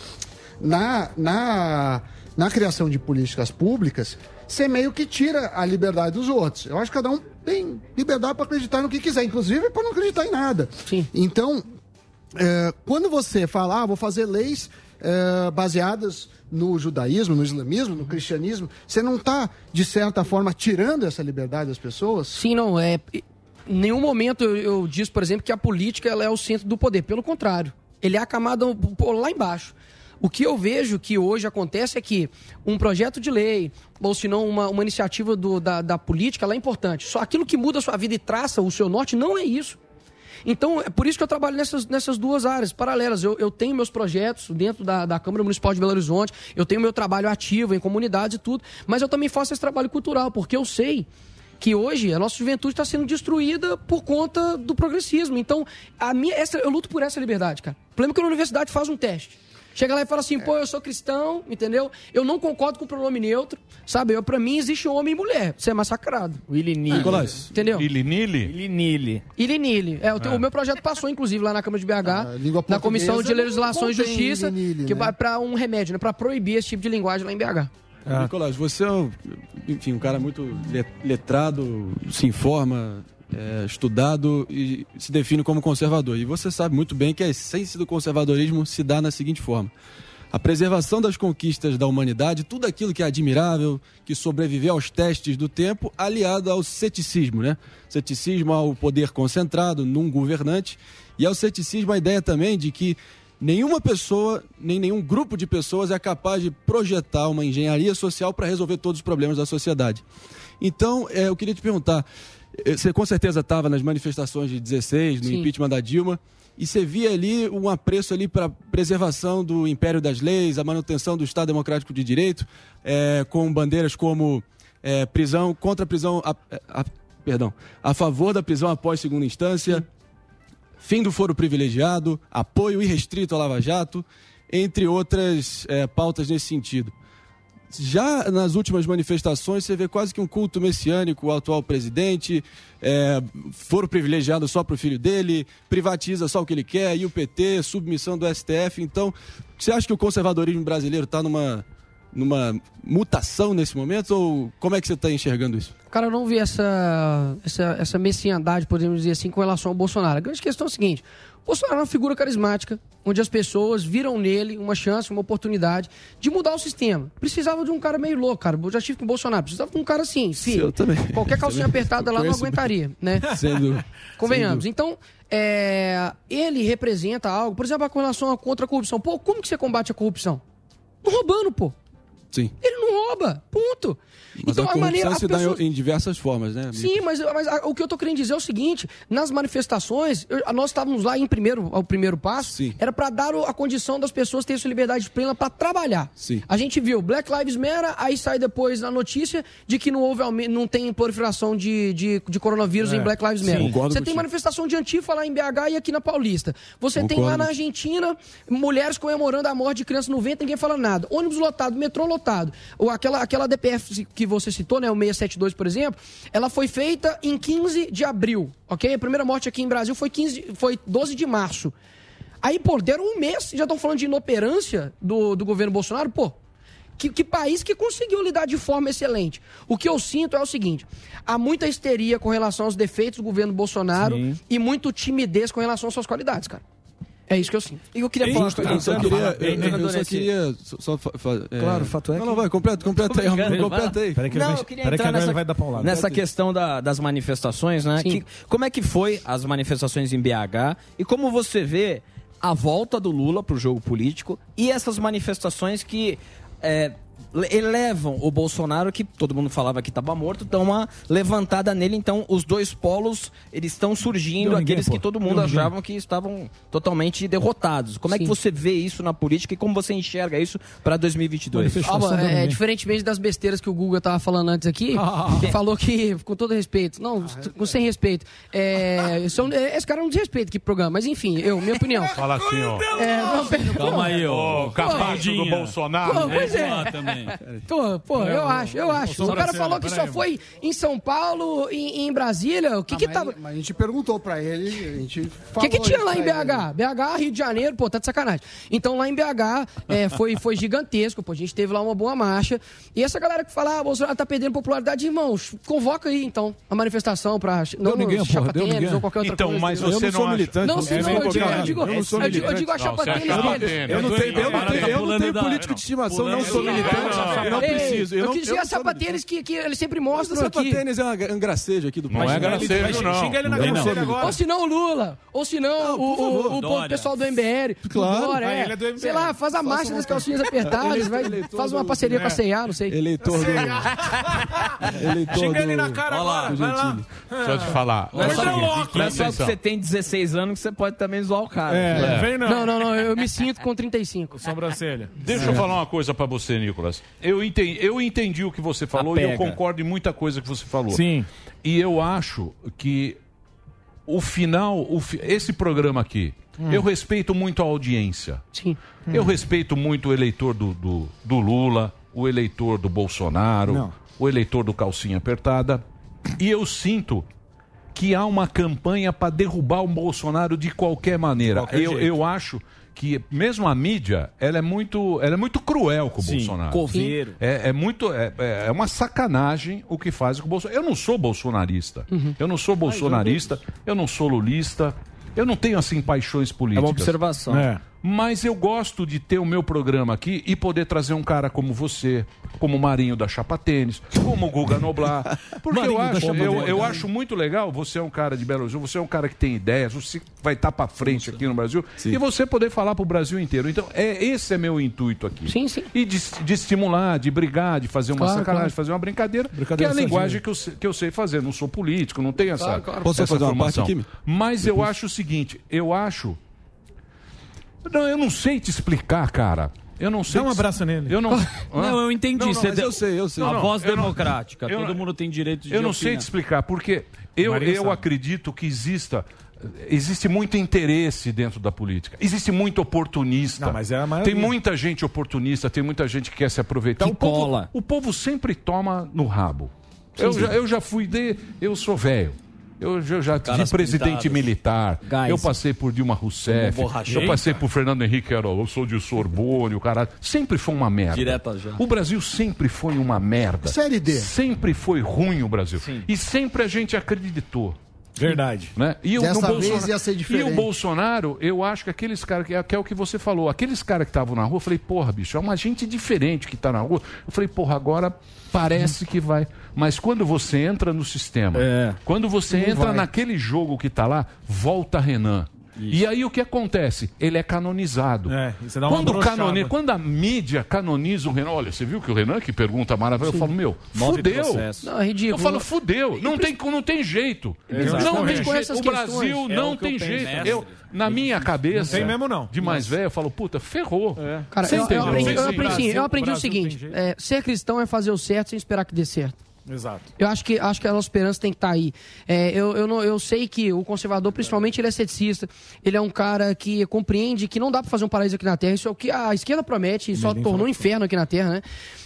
na, na, na criação de políticas públicas, você meio que tira a liberdade dos outros. Eu acho que cada um tem liberdade para acreditar no que quiser, inclusive para não acreditar em nada. Então, é, quando você fala, ah, vou fazer leis é, baseadas no judaísmo, no islamismo, no cristianismo, você não está, de certa forma, tirando essa liberdade das pessoas? Sim, não. É, em nenhum momento eu, eu disse, por exemplo, que a política ela é o centro do poder. Pelo contrário, ele é a camada pô, lá embaixo. O que eu vejo que hoje acontece é que um projeto de lei, ou se não uma, uma iniciativa do- da, da política, ela é importante. Só aquilo que muda a sua vida e traça o seu norte não é isso. Então, é por isso que eu trabalho nessas, nessas duas áreas paralelas. Eu, eu tenho meus projetos dentro da, da Câmara Municipal de Belo Horizonte, eu tenho meu trabalho ativo em comunidades e tudo, mas eu também faço esse trabalho cultural, porque eu sei que hoje a nossa juventude está sendo destruída por conta do progressismo. Então, a minha, essa, eu luto por essa liberdade, cara. O problema é que a universidade faz um teste. Chega lá e fala assim, pô, eu sou cristão, entendeu? Eu não concordo com o pronome neutro, sabe? Eu, pra mim existe homem e mulher. Você é massacrado. Willy Nili. Nicolás. Entendeu? Ili Nili? Willy Nili. Ili Nili. É, o, teu- É. o meu projeto passou, inclusive, lá na Câmara de BH, na portuguesa Comissão de não Legislação e contém Justiça, Ili Nili, que né? vai pra um remédio, né? Pra proibir esse tipo de linguagem lá em BH. Nicolás, você é, um, enfim, um cara muito le- letrado, se informa, é, estudado e se define como conservador. E você sabe muito bem que a essência do conservadorismo se dá na seguinte forma. A preservação das conquistas da humanidade, tudo aquilo que é admirável, que sobreviveu aos testes do tempo, aliado ao ceticismo, né? Ceticismo ao poder concentrado num governante e ao ceticismo a ideia também de que nenhuma pessoa, nem nenhum grupo de pessoas é capaz de projetar uma engenharia social para resolver todos os problemas da sociedade. Então, é, eu queria te perguntar, você com certeza estava nas manifestações de 16, no Sim. impeachment da Dilma, e você via ali um apreço ali para preservação do império das leis, a manutenção do Estado Democrático de Direito, eh, com bandeiras como eh, prisão contra a prisão, a- a- perdão, a favor da prisão após segunda instância, fim do foro privilegiado, apoio irrestrito à Lava Jato, entre outras eh, pautas nesse sentido. Já nas últimas manifestações, você vê quase que um culto messiânico ao atual presidente, é, foro privilegiado só para o filho dele, privatiza só o que ele quer, e o PT, submissão do STF. Então, você acha que o conservadorismo brasileiro está numa, numa mutação nesse momento? Ou como é que você está enxergando isso? Cara, eu não vi essa, essa, essa messiandade, podemos dizer assim, com relação ao Bolsonaro. A grande questão é a seguinte: o Bolsonaro é uma figura carismática, onde as pessoas viram nele uma chance, uma oportunidade de mudar o sistema. Precisava de um cara meio louco, cara. Eu já tive com o Bolsonaro. Precisava de um cara assim, sim. Eu também. Qualquer calcinha Também. apertada lá não aguentaria, né? Sendo- Convenhamos. sendo- Então, é, ele representa algo, por exemplo, com relação à contra a corrupção. Pô, como que você combate a corrupção? Não roubando, pô. Sim. Ele não rouba. Ponto. Mas a corrupção as se dá pessoas- em, em diversas formas, né? Sim, mas, mas a- o que eu tô querendo dizer é o seguinte: nas manifestações, eu- nós estávamos lá em primeiro, ao primeiro passo, era para dar a condição das pessoas terem sua liberdade plena para trabalhar. Sim. A gente viu Black Lives Matter, aí sai depois a notícia de que não houve não tem proliferação de, de, de coronavírus É, em Black Lives sim, Matter. concordo Você tem manifestação de Antifa lá em BH e aqui na Paulista. Você tem lá Concordo. na Argentina mulheres comemorando a morte de crianças no vento, ninguém fala nada. Ônibus lotado, metrô lotado. Ou aquela, aquela DPF que você citou, né, o 672, por exemplo, ela foi feita em 15 de abril, ok? A primeira morte aqui em Brasil foi, 15, de- foi 12 de março. Aí, pô, deram um mês e já estão falando de inoperância do, do governo Bolsonaro, pô. que, que país que conseguiu lidar de forma excelente. O que eu sinto é o seguinte: há muita histeria com relação aos defeitos do governo Bolsonaro e muito timidez com relação às suas qualidades, cara. É isso que eu sinto. E eu queria falar eu só queria, eu, eu só queria só, só fa- fa- é- Claro, o fato é Não, que- não, vai, completa, completa aí, completa vai aí. lá. Não, eu queria entrar nessa, nessa questão da- das manifestações, né? Que- como é que foi as manifestações em BH e como você vê a volta do Lula para o jogo político e essas manifestações que é, elevam o Bolsonaro, que todo mundo falava que estava morto, dão uma levantada nele. Então, os dois polos eles estão surgindo, ninguém, aqueles pô. que todo mundo Deu ninguém. achavam que estavam totalmente derrotados. Como é que Sim. você vê isso na política e como você enxerga isso para 2022? Alba, é, diferentemente das besteiras que o Google tava falando antes aqui, falou que, com todo respeito, não, com sem respeito, é, são, é, esse cara não desrespeita que programa, mas enfim, eu, minha opinião. Fala assim, ó. É, não, Calma aí, ó. Pô, O capacho do Bolsonaro. Pô, pois é. Pô, pô, eu acho, eu acho. O cara falou que só foi em São Paulo e em Brasília. O que que mas, tava. mas a gente perguntou pra ele, a gente O falou que, que tinha lá em. BH? BH, Rio de Janeiro, pô, tá de sacanagem. Então lá em BH é, foi, foi gigantesco, pô, a gente teve lá uma boa marcha. E essa galera que fala, ah, Bolsonaro tá perdendo popularidade, irmãos, convoca aí então a manifestação pra. Não ninguém, porra, deu tênis ninguém. ou qualquer outra Então, coisa. mas Eu você não sou militante, Não, não sim, é não, eu digo, eu digo, Eu não sou eu digo, a chapa Não, tênis. Eu não tenho, não tá eu não pulando tenho político de estimação, não sou militante, não, eu não preciso. Eu não- quis dizer a não sou chapa tênis que, que eles sempre mostram Sapa aqui. tênis é uma- um gracejo aqui do Não país. é gracejo, não. Xinga ele na Eu não agora. Ou se não o Lula, ou se não o, o, o, Dória. pessoal do MBL. Claro. Dória, Ah, é. ele é. Sei lá, faz a marcha das calcinhas apertadas, faz uma parceria com a é. C&A, não sei. Eleitor do... Eleitor Xinga ele na cara agora, do vai lá. Deixa eu te falar. Não é só, não é que você tem 16 anos que você pode também zoar o cara. É, vem não. Não, não, não, eu me sinto com 35. Sobrancelha. Deixa eu falar uma coisa pra você, Nicolas. Eu entendi, eu entendi o que você falou e eu concordo em muita coisa que você falou. Sim. E eu acho que o final, o fi- esse programa aqui, eu respeito muito a audiência. Sim. Eu respeito muito o eleitor do, do, do Lula, o eleitor do Bolsonaro, Não. o eleitor do calcinha apertada. E eu sinto que há uma campanha para derrubar o Bolsonaro de qualquer maneira. Qualquer eu, jeito. eu acho que mesmo a mídia, ela é muito, ela é muito cruel com o Sim, Bolsonaro. coveiro. É, é muito, é, é uma sacanagem o que faz com o Bolsonaro. Eu não sou bolsonarista. Eu não sou bolsonarista. Eu não sou lulista. Eu não tenho assim paixões É políticas. uma observação. É. Mas eu gosto de ter o meu programa aqui e poder trazer um cara como você, como o Marinho da Chapa Tênis, como o Guga Noblar. Porque eu acho, eu, eu acho muito legal, você é um cara de Belo Horizonte, você é um cara que tem ideias, você vai estar para frente aqui no Brasil e você poder falar para o Brasil inteiro. Então, é, esse é meu intuito aqui. Sim, sim. E de, de estimular, de brigar, de fazer uma Claro, sacanagem, claro. de fazer uma brincadeira, Brincadeira que é a linguagem que eu, sei- que eu sei fazer. Não sou político, não tenho essa, Claro, claro. Posso essa fazer uma parte formação. aqui, Mi? Mas eu acho o seguinte, eu acho não, eu não sei te explicar, cara. Eu não sei. Dá um te- abraço nele. Eu não. Não, eu entendi. Não, não, deu- eu sei, eu sei. A voz democrática. Todo mundo tem direito de Eu não sei te explicar, porque eu, eu sabe. acredito que exista. Existe muito interesse dentro da política. Existe muito oportunista. Não, mas é a maioria. Tem muita gente oportunista, tem muita gente que quer se aproveitar. Que o, povo, cola. o povo sempre toma no rabo. Eu já, eu já fui de. Eu sou velho. Eu, já- eu já tive presidente pintadas. militar. Gás. Eu passei por Dilma Rousseff. Eu passei por Fernando Henrique, era, eu sou de Sorbonne, o cara. Sempre foi uma merda. Direta já. O Brasil sempre foi uma merda. Série D. Sempre foi ruim o Brasil. E sempre a gente acreditou. Verdade. Né? E, o- Dessa vez ia ser e diferente. o Bolsonaro, eu acho que aqueles caras, que, é- que é o que você falou, aqueles caras que estavam na rua, eu falei, porra, bicho, é uma gente diferente que tá na rua. Eu falei, porra, agora parece que vai. Mas quando você entra no sistema, É. quando você Não entra vai. naquele jogo que tá lá, volta Renan. E aí o que acontece? Ele é canonizado. É, você dá uma quando, canoni- quando a mídia canoniza o Renan, olha, você viu que o Renan que pergunta maravilha, eu falo, meu, Nove fudeu. Não, é ridículo. Eu falo, fudeu. Não tem, não tem jeito. Exato. Não tem Com jeito. essas O Brasil. É não o eu tem penso. jeito. Eu, na minha cabeça. Não tem mesmo, não. De mais velho, eu falo, puta, ferrou. Cara, Você eu, eu aprendi, eu aprendi, eu aprendi o seguinte: é, ser cristão é fazer o certo sem esperar que dê certo. Exato. Eu acho que, acho que a nossa esperança tem que estar aí. É, eu, eu, não- eu sei que o conservador, principalmente, ele é ceticista. Ele é um cara que compreende que não dá para fazer um paraíso aqui na Terra. Isso é o que a esquerda promete e só tornou um inferno aqui na Terra, né?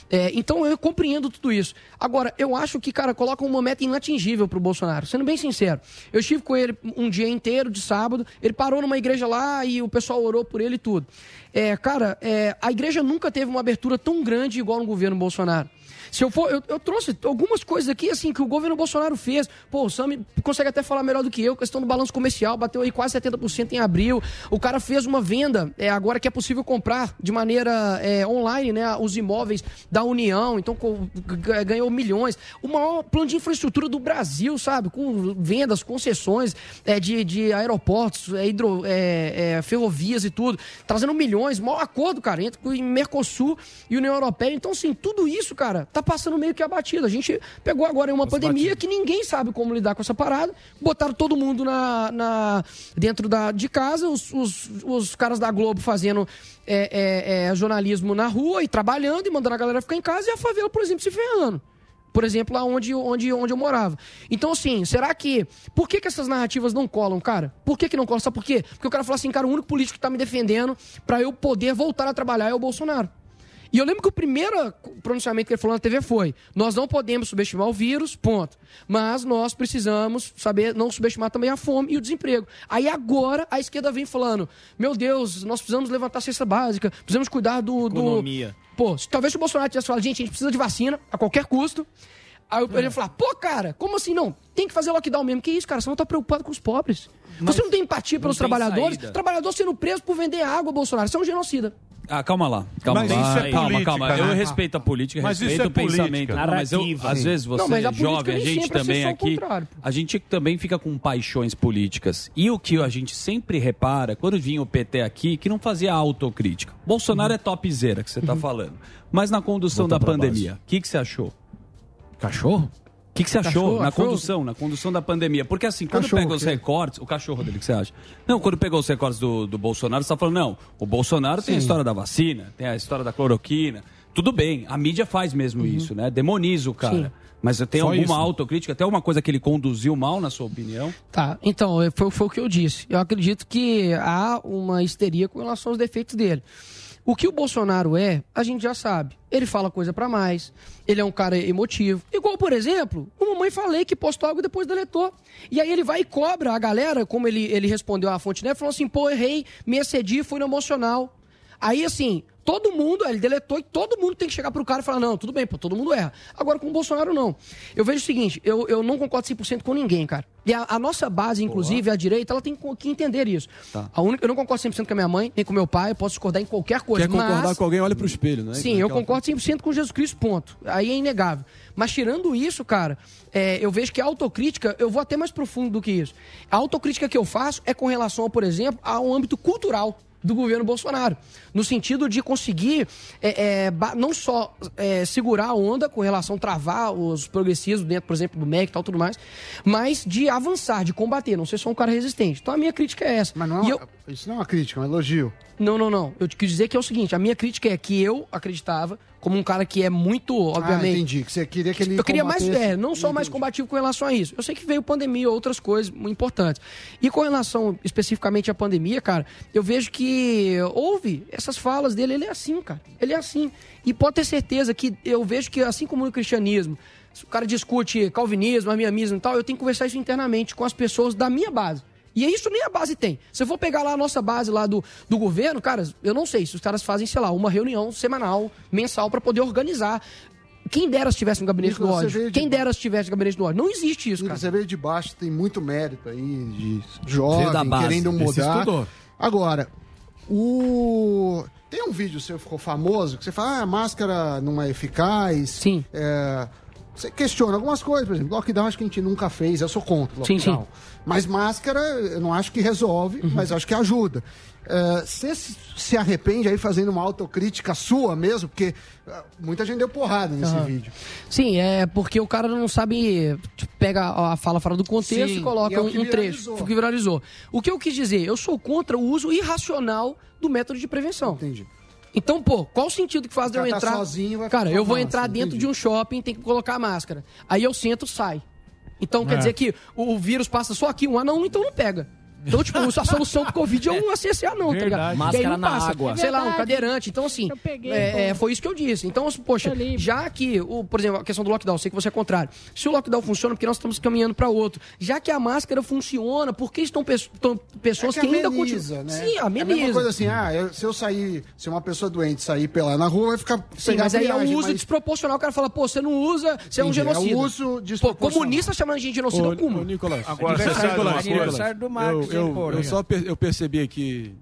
É, então eu compreendo tudo isso. Agora, eu acho que, cara, coloca uma meta inatingível pro Bolsonaro. Sendo bem sincero. Eu estive com ele um dia inteiro de sábado. Ele parou numa igreja lá e o pessoal orou por ele e tudo. É, cara, é, a igreja nunca teve uma abertura tão grande igual no governo Bolsonaro. Se eu for, eu, eu trouxe algumas coisas aqui, assim, que o governo Bolsonaro fez. Pô, o Sam consegue até falar melhor do que eu. Questão do balanço comercial, bateu aí quase 70% em abril. O cara fez uma venda, é, agora que é possível comprar de maneira é, online, né? Os imóveis da União, então co- g- ganhou milhões. O maior plano de infraestrutura do Brasil, sabe? Com vendas, concessões é, de, de aeroportos, é, hidro, é, é, ferrovias e tudo. Trazendo milhões, maior acordo, cara, entre o Mercosul e União Europeia. Então, assim, tudo isso, cara, tá passando meio que abatido. A gente pegou agora uma pandemia que ninguém sabe como lidar com essa parada. Botaram todo mundo na, na- dentro da, de casa, os, os, os caras da Globo fazendo é, é, é, jornalismo na rua e trabalhando e mandando a galera ficar em casa e a favela, por exemplo, se ferrando. Por exemplo, lá onde, onde, onde eu morava. Então, assim, será que. Por que, que essas narrativas não colam, cara? Por que, que não colam? Sabe por quê? Porque o cara fala assim, cara, o único político que tá me defendendo pra eu poder voltar a trabalhar é o Bolsonaro. E eu lembro que o primeiro pronunciamento que ele falou na TV foi: nós não podemos subestimar o vírus, ponto. Mas nós precisamos saber não subestimar também a fome e o desemprego. Aí agora a esquerda vem falando: meu Deus, nós precisamos levantar a cesta básica, precisamos cuidar do. do... Economia. Pô, se talvez se o Bolsonaro tivesse falado, gente, a gente precisa de vacina a qualquer custo. Aí eu- ele ia falar, pô, cara, como assim não? Tem que fazer lockdown mesmo. Que isso, cara? Você não tá preocupado com os pobres. Você não tem empatia pelos trabalhadores? saída. Trabalhador sendo preso por vender água, Bolsonaro. Você é um genocida. Ah, calma lá. Calma Mas lá. isso é calma, política, calma. né? Eu respeito a política, Mas respeito isso é o pensamento. política. Não, mas eu, às vezes você Não, mas a é jovem, a gente também aqui. A gente também fica com paixões políticas. E o que a gente sempre repara, quando vinha o PT aqui, que não fazia autocrítica. Bolsonaro é topzera, que você está falando. Mas na condução Voltar da pandemia, o que, que você achou? Cachorro? O que, que você achou Cachorro, na cachorro. condução, na condução da pandemia? Porque assim, quando Cachorro, pega os recortes, o cachorro dele, o que você acha? Não, quando pegou os recortes do, do Bolsonaro, você tá falando, não, o Bolsonaro tem a Sim. história da vacina, tem a história da cloroquina. Tudo bem, a mídia faz mesmo isso, né? Demoniza o cara. Sim. Mas tem Só alguma isso. autocrítica, até uma coisa que ele conduziu mal, na sua opinião? Tá, então, foi, foi o que eu disse. Eu acredito que há uma histeria com relação aos defeitos dele. O que o Bolsonaro é, a gente já sabe. Ele fala coisa pra mais, ele é um cara emotivo. Igual, por exemplo, o Mamãe Falei que postou algo e depois deletou. E aí ele vai e cobra a galera, como ele, ele respondeu à fonte, né? Falou assim, pô, errei, me excedi, fui no emocional. Aí, assim, todo mundo, ele deletou e todo mundo tem que chegar pro cara e falar, não, tudo bem, pô, todo mundo erra. Agora, com o Bolsonaro, não. Eu vejo o seguinte, eu, eu não concordo 100% com ninguém, cara. E a, a nossa base, inclusive, a direita, ela tem que entender isso. Tá. A única, eu não concordo 100% com a minha mãe, nem com meu pai, eu posso discordar em qualquer coisa. Quer concordar mas... com alguém, olha pro espelho, né? Sim, eu concordo 100% com Jesus Cristo, ponto. Aí é inegável. Mas tirando isso, cara, é, eu vejo que a autocrítica, eu vou até mais profundo do que isso. A autocrítica que eu faço é com relação, por exemplo, ao âmbito cultural do governo Bolsonaro. No sentido de conseguir é, é, não só é, segurar a onda com relação a travar os progressismos dentro, por exemplo, do MEC e tal, tudo mais, mas de avançar, de combater, não ser só um cara resistente. Então a minha crítica é essa. Mas não é uma- Isso não é uma crítica, é um elogio. não, não, não. Eu te quis dizer que é o seguinte: a minha crítica é que eu acreditava, como um cara que é muito, obviamente. Ah, entendi. Que você queria que ele Eu queria mais, é, não só mais combativo com relação a isso. Eu sei que veio pandemia e outras coisas muito importantes. E com relação especificamente à pandemia, cara, eu vejo que houve essas falas dele. Ele é assim, cara. Ele é assim. E pode ter certeza que eu vejo que, assim como no cristianismo, se o cara discute calvinismo, arminianismo e tal, eu tenho que conversar isso internamente com as pessoas da minha base. E é isso nem a base tem. Se eu for pegar lá a nossa base lá do, do governo, cara, eu não sei se os caras fazem, sei lá, uma reunião semanal, mensal, pra poder organizar. Quem dera se tivesse um gabinete Nicolas, do ódio. de Quem dera se tivesse um gabinete do ódio. Não existe isso, cara. Você veio de baixo, tem muito mérito aí de jovem, da base. querendo mudar. estudou. Agora, o... Tem um vídeo seu que ficou famoso, que você fala, ah, a máscara não é eficaz. Sim. Você questiona algumas coisas, por exemplo, lockdown acho que a gente nunca fez, eu sou contra Sim, lockdown. sim. Mas máscara, eu não acho que resolve, Uhum. mas acho que ajuda. É, Você se- se arrepende aí fazendo uma autocrítica sua mesmo? Porque ah, muita gente deu porrada nesse Aham. vídeo. Sim, é porque o cara não sabe. tipo, pega a fala fora do contexto Sim, e coloca é o um, um trecho. o que viralizou. O que eu quis dizer? Eu sou contra o uso irracional do método de prevenção. Entendi. Então, pô, qual o sentido que faz de eu tá entrar? sozinho, vai cara, eu vou massa, entrar dentro entendi. de um shopping, tem que colocar a máscara. Aí eu sento, sai. Então quer É. dizer que o, o vírus passa só aqui, um anão, então não pega. Então, tipo, a solução pro Covid é um ACC anão, tá ligado? Verdade. Que aí não Máscara na passa. água. Sei lá, um Verdade. cadeirante. Então, assim, é, é, foi isso que eu disse. Então, assim, poxa, já que, o, por exemplo, a questão do lockdown, sei que você é contrário. Se o lockdown funciona, porque nós estamos caminhando para outro. Já que a máscara funciona, por que estão, pe estão pessoas É que, ainda ameniza, continuam. né? Sim, É a mesma ameniza. coisa assim, ah, eu- se eu sair, se uma pessoa doente sair pela na rua, vai ficar Sim, pegar mas aí é um uso mas- desproporcional. O cara fala, pô, você não usa, você é um Entendi, é o genocida. uso Pô, comunista chamando a gente de genocida, como? Nicolas. Agora, uma Nicolas, coisa? Eu, eu, eu só per- eu percebi aqui,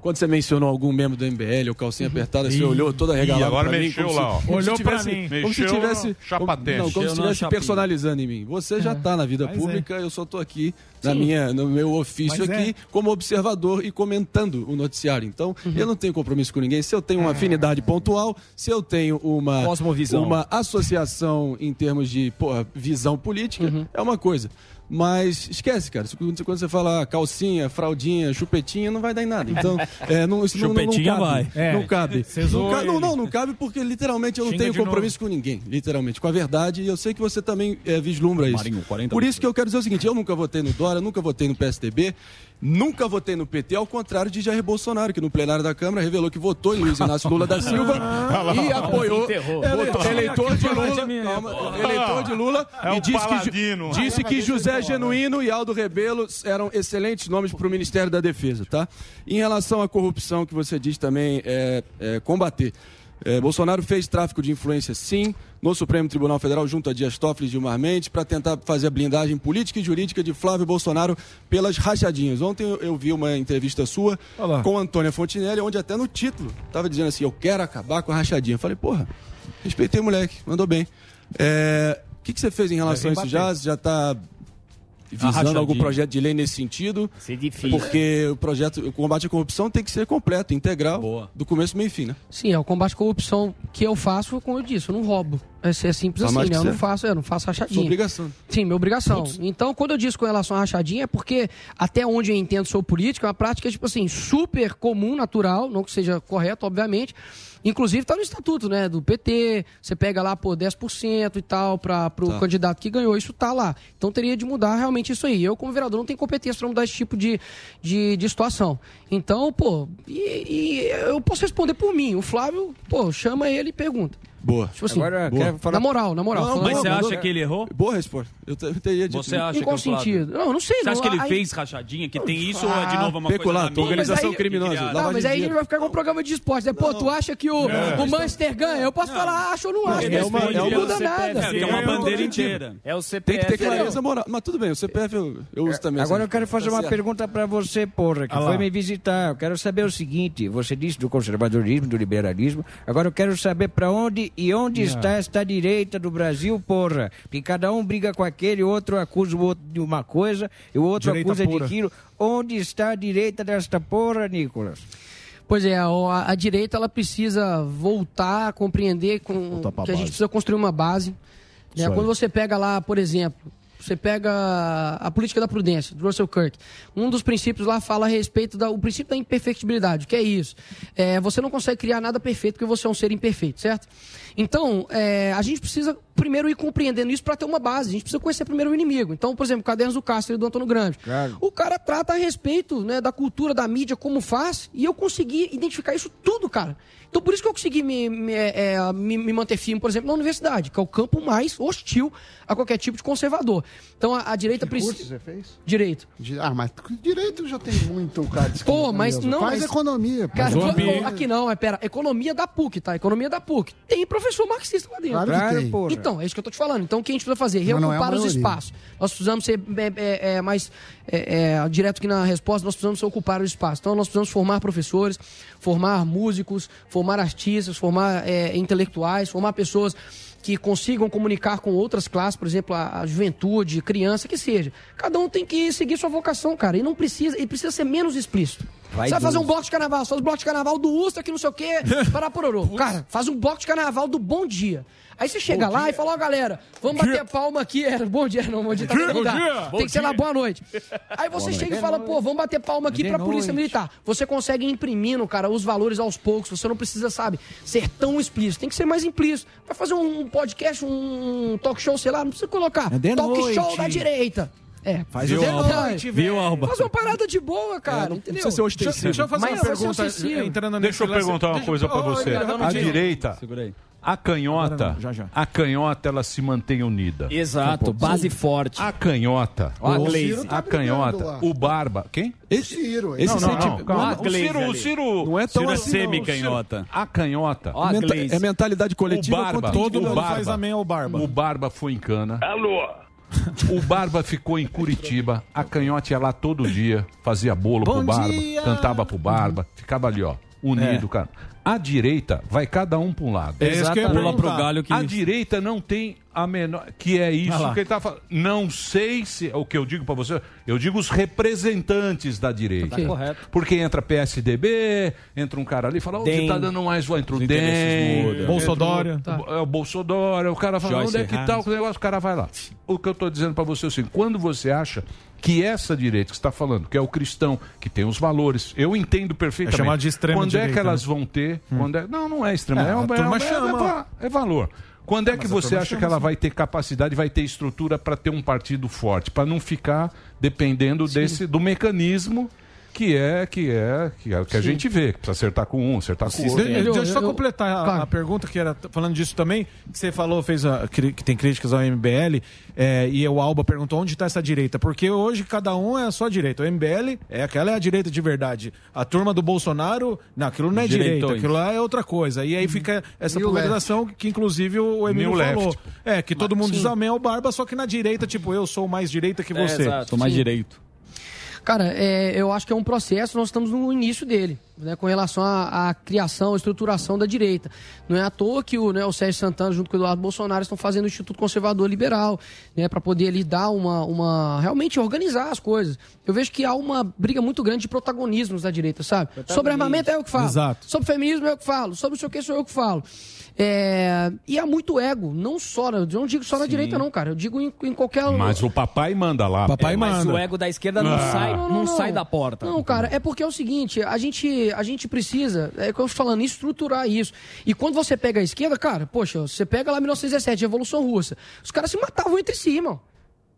quando você mencionou algum membro do MBL, o calcinha apertada, você olhou toda regalada agora pra mim, mexeu como lá, se- se Olhou pra tivesse- mim. Como se Mexeu tivesse, no chapatente. não, como se estivesse personalizando em mim. Você já tá na vida Mas é. pública, eu só tô aqui na minha, no meu ofício Mas é. aqui como observador e comentando o noticiário. Então, Uhum. eu não tenho compromisso com ninguém. Se eu tenho uma afinidade pontual, se eu tenho uma Cosmovisão. uma associação em termos de porra, visão política, Uhum. é uma coisa. Mas esquece, cara. Se- Quando você fala calcinha, fraldinha, chupetinha, não vai dar em nada. Então, é, não, isso não- não, não, Chupetinha cabe. vai. É. Não cabe. Cesou Não, ca- não, não, não cabe porque literalmente eu não Xinga tenho compromisso com ninguém. Literalmente, com a verdade. E eu sei que você também é, vislumbra isso. Marinho, 40 Por isso que eu quero dizer o seguinte: eu nunca votei no Dória, nunca votei no PSDB. Nunca votei no PT, ao contrário de Jair Bolsonaro, que no plenário da Câmara revelou que votou em Luiz Inácio Lula da Silva Ah, e apoiou votou- eleitor de Lula, Calma, eleitor de Lula É e disse que, paladino. disse que José Genuíno e Aldo Rebelo eram excelentes nomes para o Ministério da Defesa, tá? Em relação à corrupção que você diz também é, é, combater. É, Bolsonaro fez tráfico de influência, sim, no Supremo Tribunal Federal, junto a Dias Toffoli e Gilmar Mendes, para tentar fazer a blindagem política e jurídica de Flávio Bolsonaro pelas rachadinhas. Ontem eu, vi uma entrevista sua com Antônia Fontinelli, onde até no título estava dizendo assim: Eu quero acabar com a rachadinha. Eu falei, porra, respeitei o moleque, mandou bem. É, O que, que você fez em relação a isso já? Você já está visando algum projeto de lei nesse sentido? Ser difícil. Porque o projeto, o combate à corrupção tem que ser completo, integral, do começo, meio e fim, né? Sim, é o combate à corrupção que eu faço, como eu disse, eu não roubo. É, é simples Ah, assim, né? Eu não faço, eu não faço rachadinha. Sua obrigação. Sim, minha obrigação. Então, quando eu disse com relação à rachadinha, é porque até onde eu entendo sou político, é uma prática, tipo assim, super comum, natural, não que seja correto, obviamente. Inclusive tá no estatuto, né, do PT, você pega lá, pô, 10% e tal para pro Tá. candidato que ganhou, isso tá lá. Então teria de mudar realmente isso aí. Eu, como vereador, não tenho competência para mudar esse tipo de, de, de situação. Então, pô, e, e eu posso responder por mim. O Flávio, pô, chama ele e pergunta. Boa. Tipo assim, Agora, Boa. quero falar- na moral, na moral. Não, falando- Mas você acha que ele errou? Boa resposta. Eu, te- eu teria dito. Você acha Em qual que é Flávio? sentido? Não, não sei. Você não. acha que ele Aí- fez rachadinha? Que tem isso ou é de novo uma Peculato, coisa organização que criminosa? Não, mas aí a gente vai ficar com um programa de esporte. Né? Pô, tu acha que o, o Manchester ganha? Eu posso falar, acho ou não acho. É uma- é não uma- muda nada. É, é uma bandeira inteira. É o Tem CPF. que ter clareza moral. Mas tudo bem, o CPF eu, eu uso também. Agora eu quero fazer tá uma certo. pergunta para você, porra, que Ah foi me visitar. Eu quero saber o seguinte: você disse do conservadorismo, do liberalismo. Agora eu quero saber para onde e onde Ah. está esta direita do Brasil, porra. Porque cada um briga com aquele, o outro acusa o outro de uma coisa, e o outro Direita acusa pura. de aquilo. Onde está a direita desta porra, Nicolas? Pois é, a, a direita ela precisa voltar a compreender com, que a gente base. precisa construir uma base. né? Quando você pega lá, por exemplo, você pega a política da prudência, do Russell Kirk. Um dos princípios lá fala a respeito do princípio da imperfectibilidade. O que é isso? É, você não consegue criar nada perfeito porque você é um ser imperfeito, certo? Então, é, a gente precisa primeiro ir compreendendo isso para ter uma base. A gente precisa conhecer primeiro o inimigo. Então, por exemplo, Cadernos do Castro e do Antônio Grande. Claro. O cara trata a respeito né, da cultura, da mídia, como faz, e eu consegui identificar isso tudo, cara. Então, por isso que eu consegui me, me, é, me- me manter firme, por exemplo, na universidade, que é o campo mais hostil a qualquer tipo de conservador. Então, a, a direita curso precisa. você fez? Direito. Ah, mas direito já tem muito, cara. Pô, mas mesmo. não. Faz mas- economia. pô. Cara, Mas aqui não, é pera. Economia da PUC, tá? Economia da PUC. Tem professor marxista lá dentro. Claro que tem. Então, é isso que eu tô te falando. Então, o que a gente precisa fazer? É Reocupar os maioria. espaços. Nós precisamos ser é, é, é, mais é, é, direto aqui na resposta, nós precisamos ocupar o espaço. Então, nós precisamos formar professores, formar músicos, formar artistas, formar é, intelectuais, formar pessoas que consigam comunicar com outras classes, por exemplo, a, a juventude, criança, que seja. Cada um tem que seguir sua vocação, cara, e não precisa, e precisa ser menos explícito. Vai Você vai fazer um bloco de carnaval, só os blocos de carnaval do Ustra, que não sei o quê, para pororô. Cara, faz um bloco de carnaval do Bom Dia. Aí você chega lá e fala, ó, galera, vamos bater palma aqui. Era bom dia, não, bom dia tá Bom vendo? Dá. dia. Tem Bom que ser lá, dia. boa noite. Aí você Boa chega noite. e fala, pô, vamos bater palma aqui De pra Polícia noite. Militar. Você consegue imprimindo, cara, os valores aos poucos. Você não precisa, sabe, ser tão explícito. Tem que ser mais implícito. Vai fazer um podcast, um talk show, sei lá, não precisa colocar. É talk noite. show da direita. É, Faz o Alba. noite, Viu. Alba? Faz uma parada de boa, cara, entendeu? deixa, deixa eu fazer Mas uma ser pergunta acessível. entrando Deixa eu lance- perguntar uma Deixa- coisa pra você. A direita, a canhota, não, já, já. a canhota, ela se mantém unida. Exato, base forte. A canhota, a o- Glaze. a Tá canhota, brigando lá. o Barba, quem? Esse Ciro. Esse Esse não, não, não, calma. A O Ciro, o. Ciro... Não é tão Ciro assim, não. semi-canhota. A canhota. A Menta- é mentalidade coletiva O Barba, todo individual. mundo Faz amém ao Barba. O Barba foi em cana. Alô? O Barba ficou em Curitiba. A canhote ia lá todo dia, fazia bolo Bom pro Barba, dia. cantava pro Barba, ficava ali, ó, unido, É. cara. A direita vai cada um pra um lado. É isso que eu ia Pula pro galho que... A direita não tem a menor. Que é Vai isso lá. que ele tá falando. Não sei se. O que eu digo pra você, eu digo os representantes da direita. Tá correto. Porque entra PSDB, entra um cara ali e fala, onde DEM. tá dando mais voz? Entra o DEM, mudam. entra Bolsodória. o- É o Bolsodória, o cara fala, Joyce onde é que tá o negócio? O cara vai lá. O que eu tô dizendo pra você é assim, quando você acha que essa direita que você está falando, que é o cristão, que tem os valores, eu entendo perfeitamente. É chamado de extrema Quando é que direita, elas né? vão ter? Quando é- Não, não é extrema. É, É, um- a é, um- é- chama. é- é valor. Quando é que Mas você acha que ela assim. vai ter capacidade, vai ter estrutura para ter um partido forte, para não ficar dependendo desse do mecanismo que é que é que é o que a Sim. gente vê, que precisa acertar com um, acertar com o outro. De- Deixa eu só completar a, a pergunta que era falando disso também, que você falou, fez a, que tem críticas ao MBL, é, e o Alba perguntou onde está essa direita, porque hoje cada um é só direita. O MBL é aquela é a direita de verdade. A turma do Bolsonaro, não, aquilo não é direita, Direitões. aquilo lá é outra coisa. E aí fica essa New polarização que inclusive o Emílio New falou. left. É, que todo mundo sim. diz amém ao Barba, só que na direita, tipo, eu sou mais direita que É, você. exato. Sou mais Sim. direito. Cara, é, eu acho que é um processo, nós estamos no início dele, né, com relação à, à criação, à estruturação da direita. Não é à toa que o, né, o Sérgio Santana, junto com o Eduardo Bolsonaro, estão fazendo o Instituto Conservador Liberal, né, para poder ali dar uma, uma. realmente organizar as coisas. Eu vejo que há uma briga muito grande de protagonismos da direita, sabe? Sobre armamento é eu que falo. Exato. Sobre feminismo é eu que falo. Sobre não o que sou eu que falo. É, E há muito ego, não só, eu não digo só na direita, não, cara. Eu digo em, em qualquer. Mas o papai manda lá. É, mas o ego da esquerda não, Ah. sai, não, sai da porta. Não, cara, é porque é o seguinte, a gente, a gente precisa, é que eu falando, estruturar isso. E quando você pega a esquerda, cara, poxa, você pega lá 1917, Revolução Russa, os caras se matavam entre si, irmão.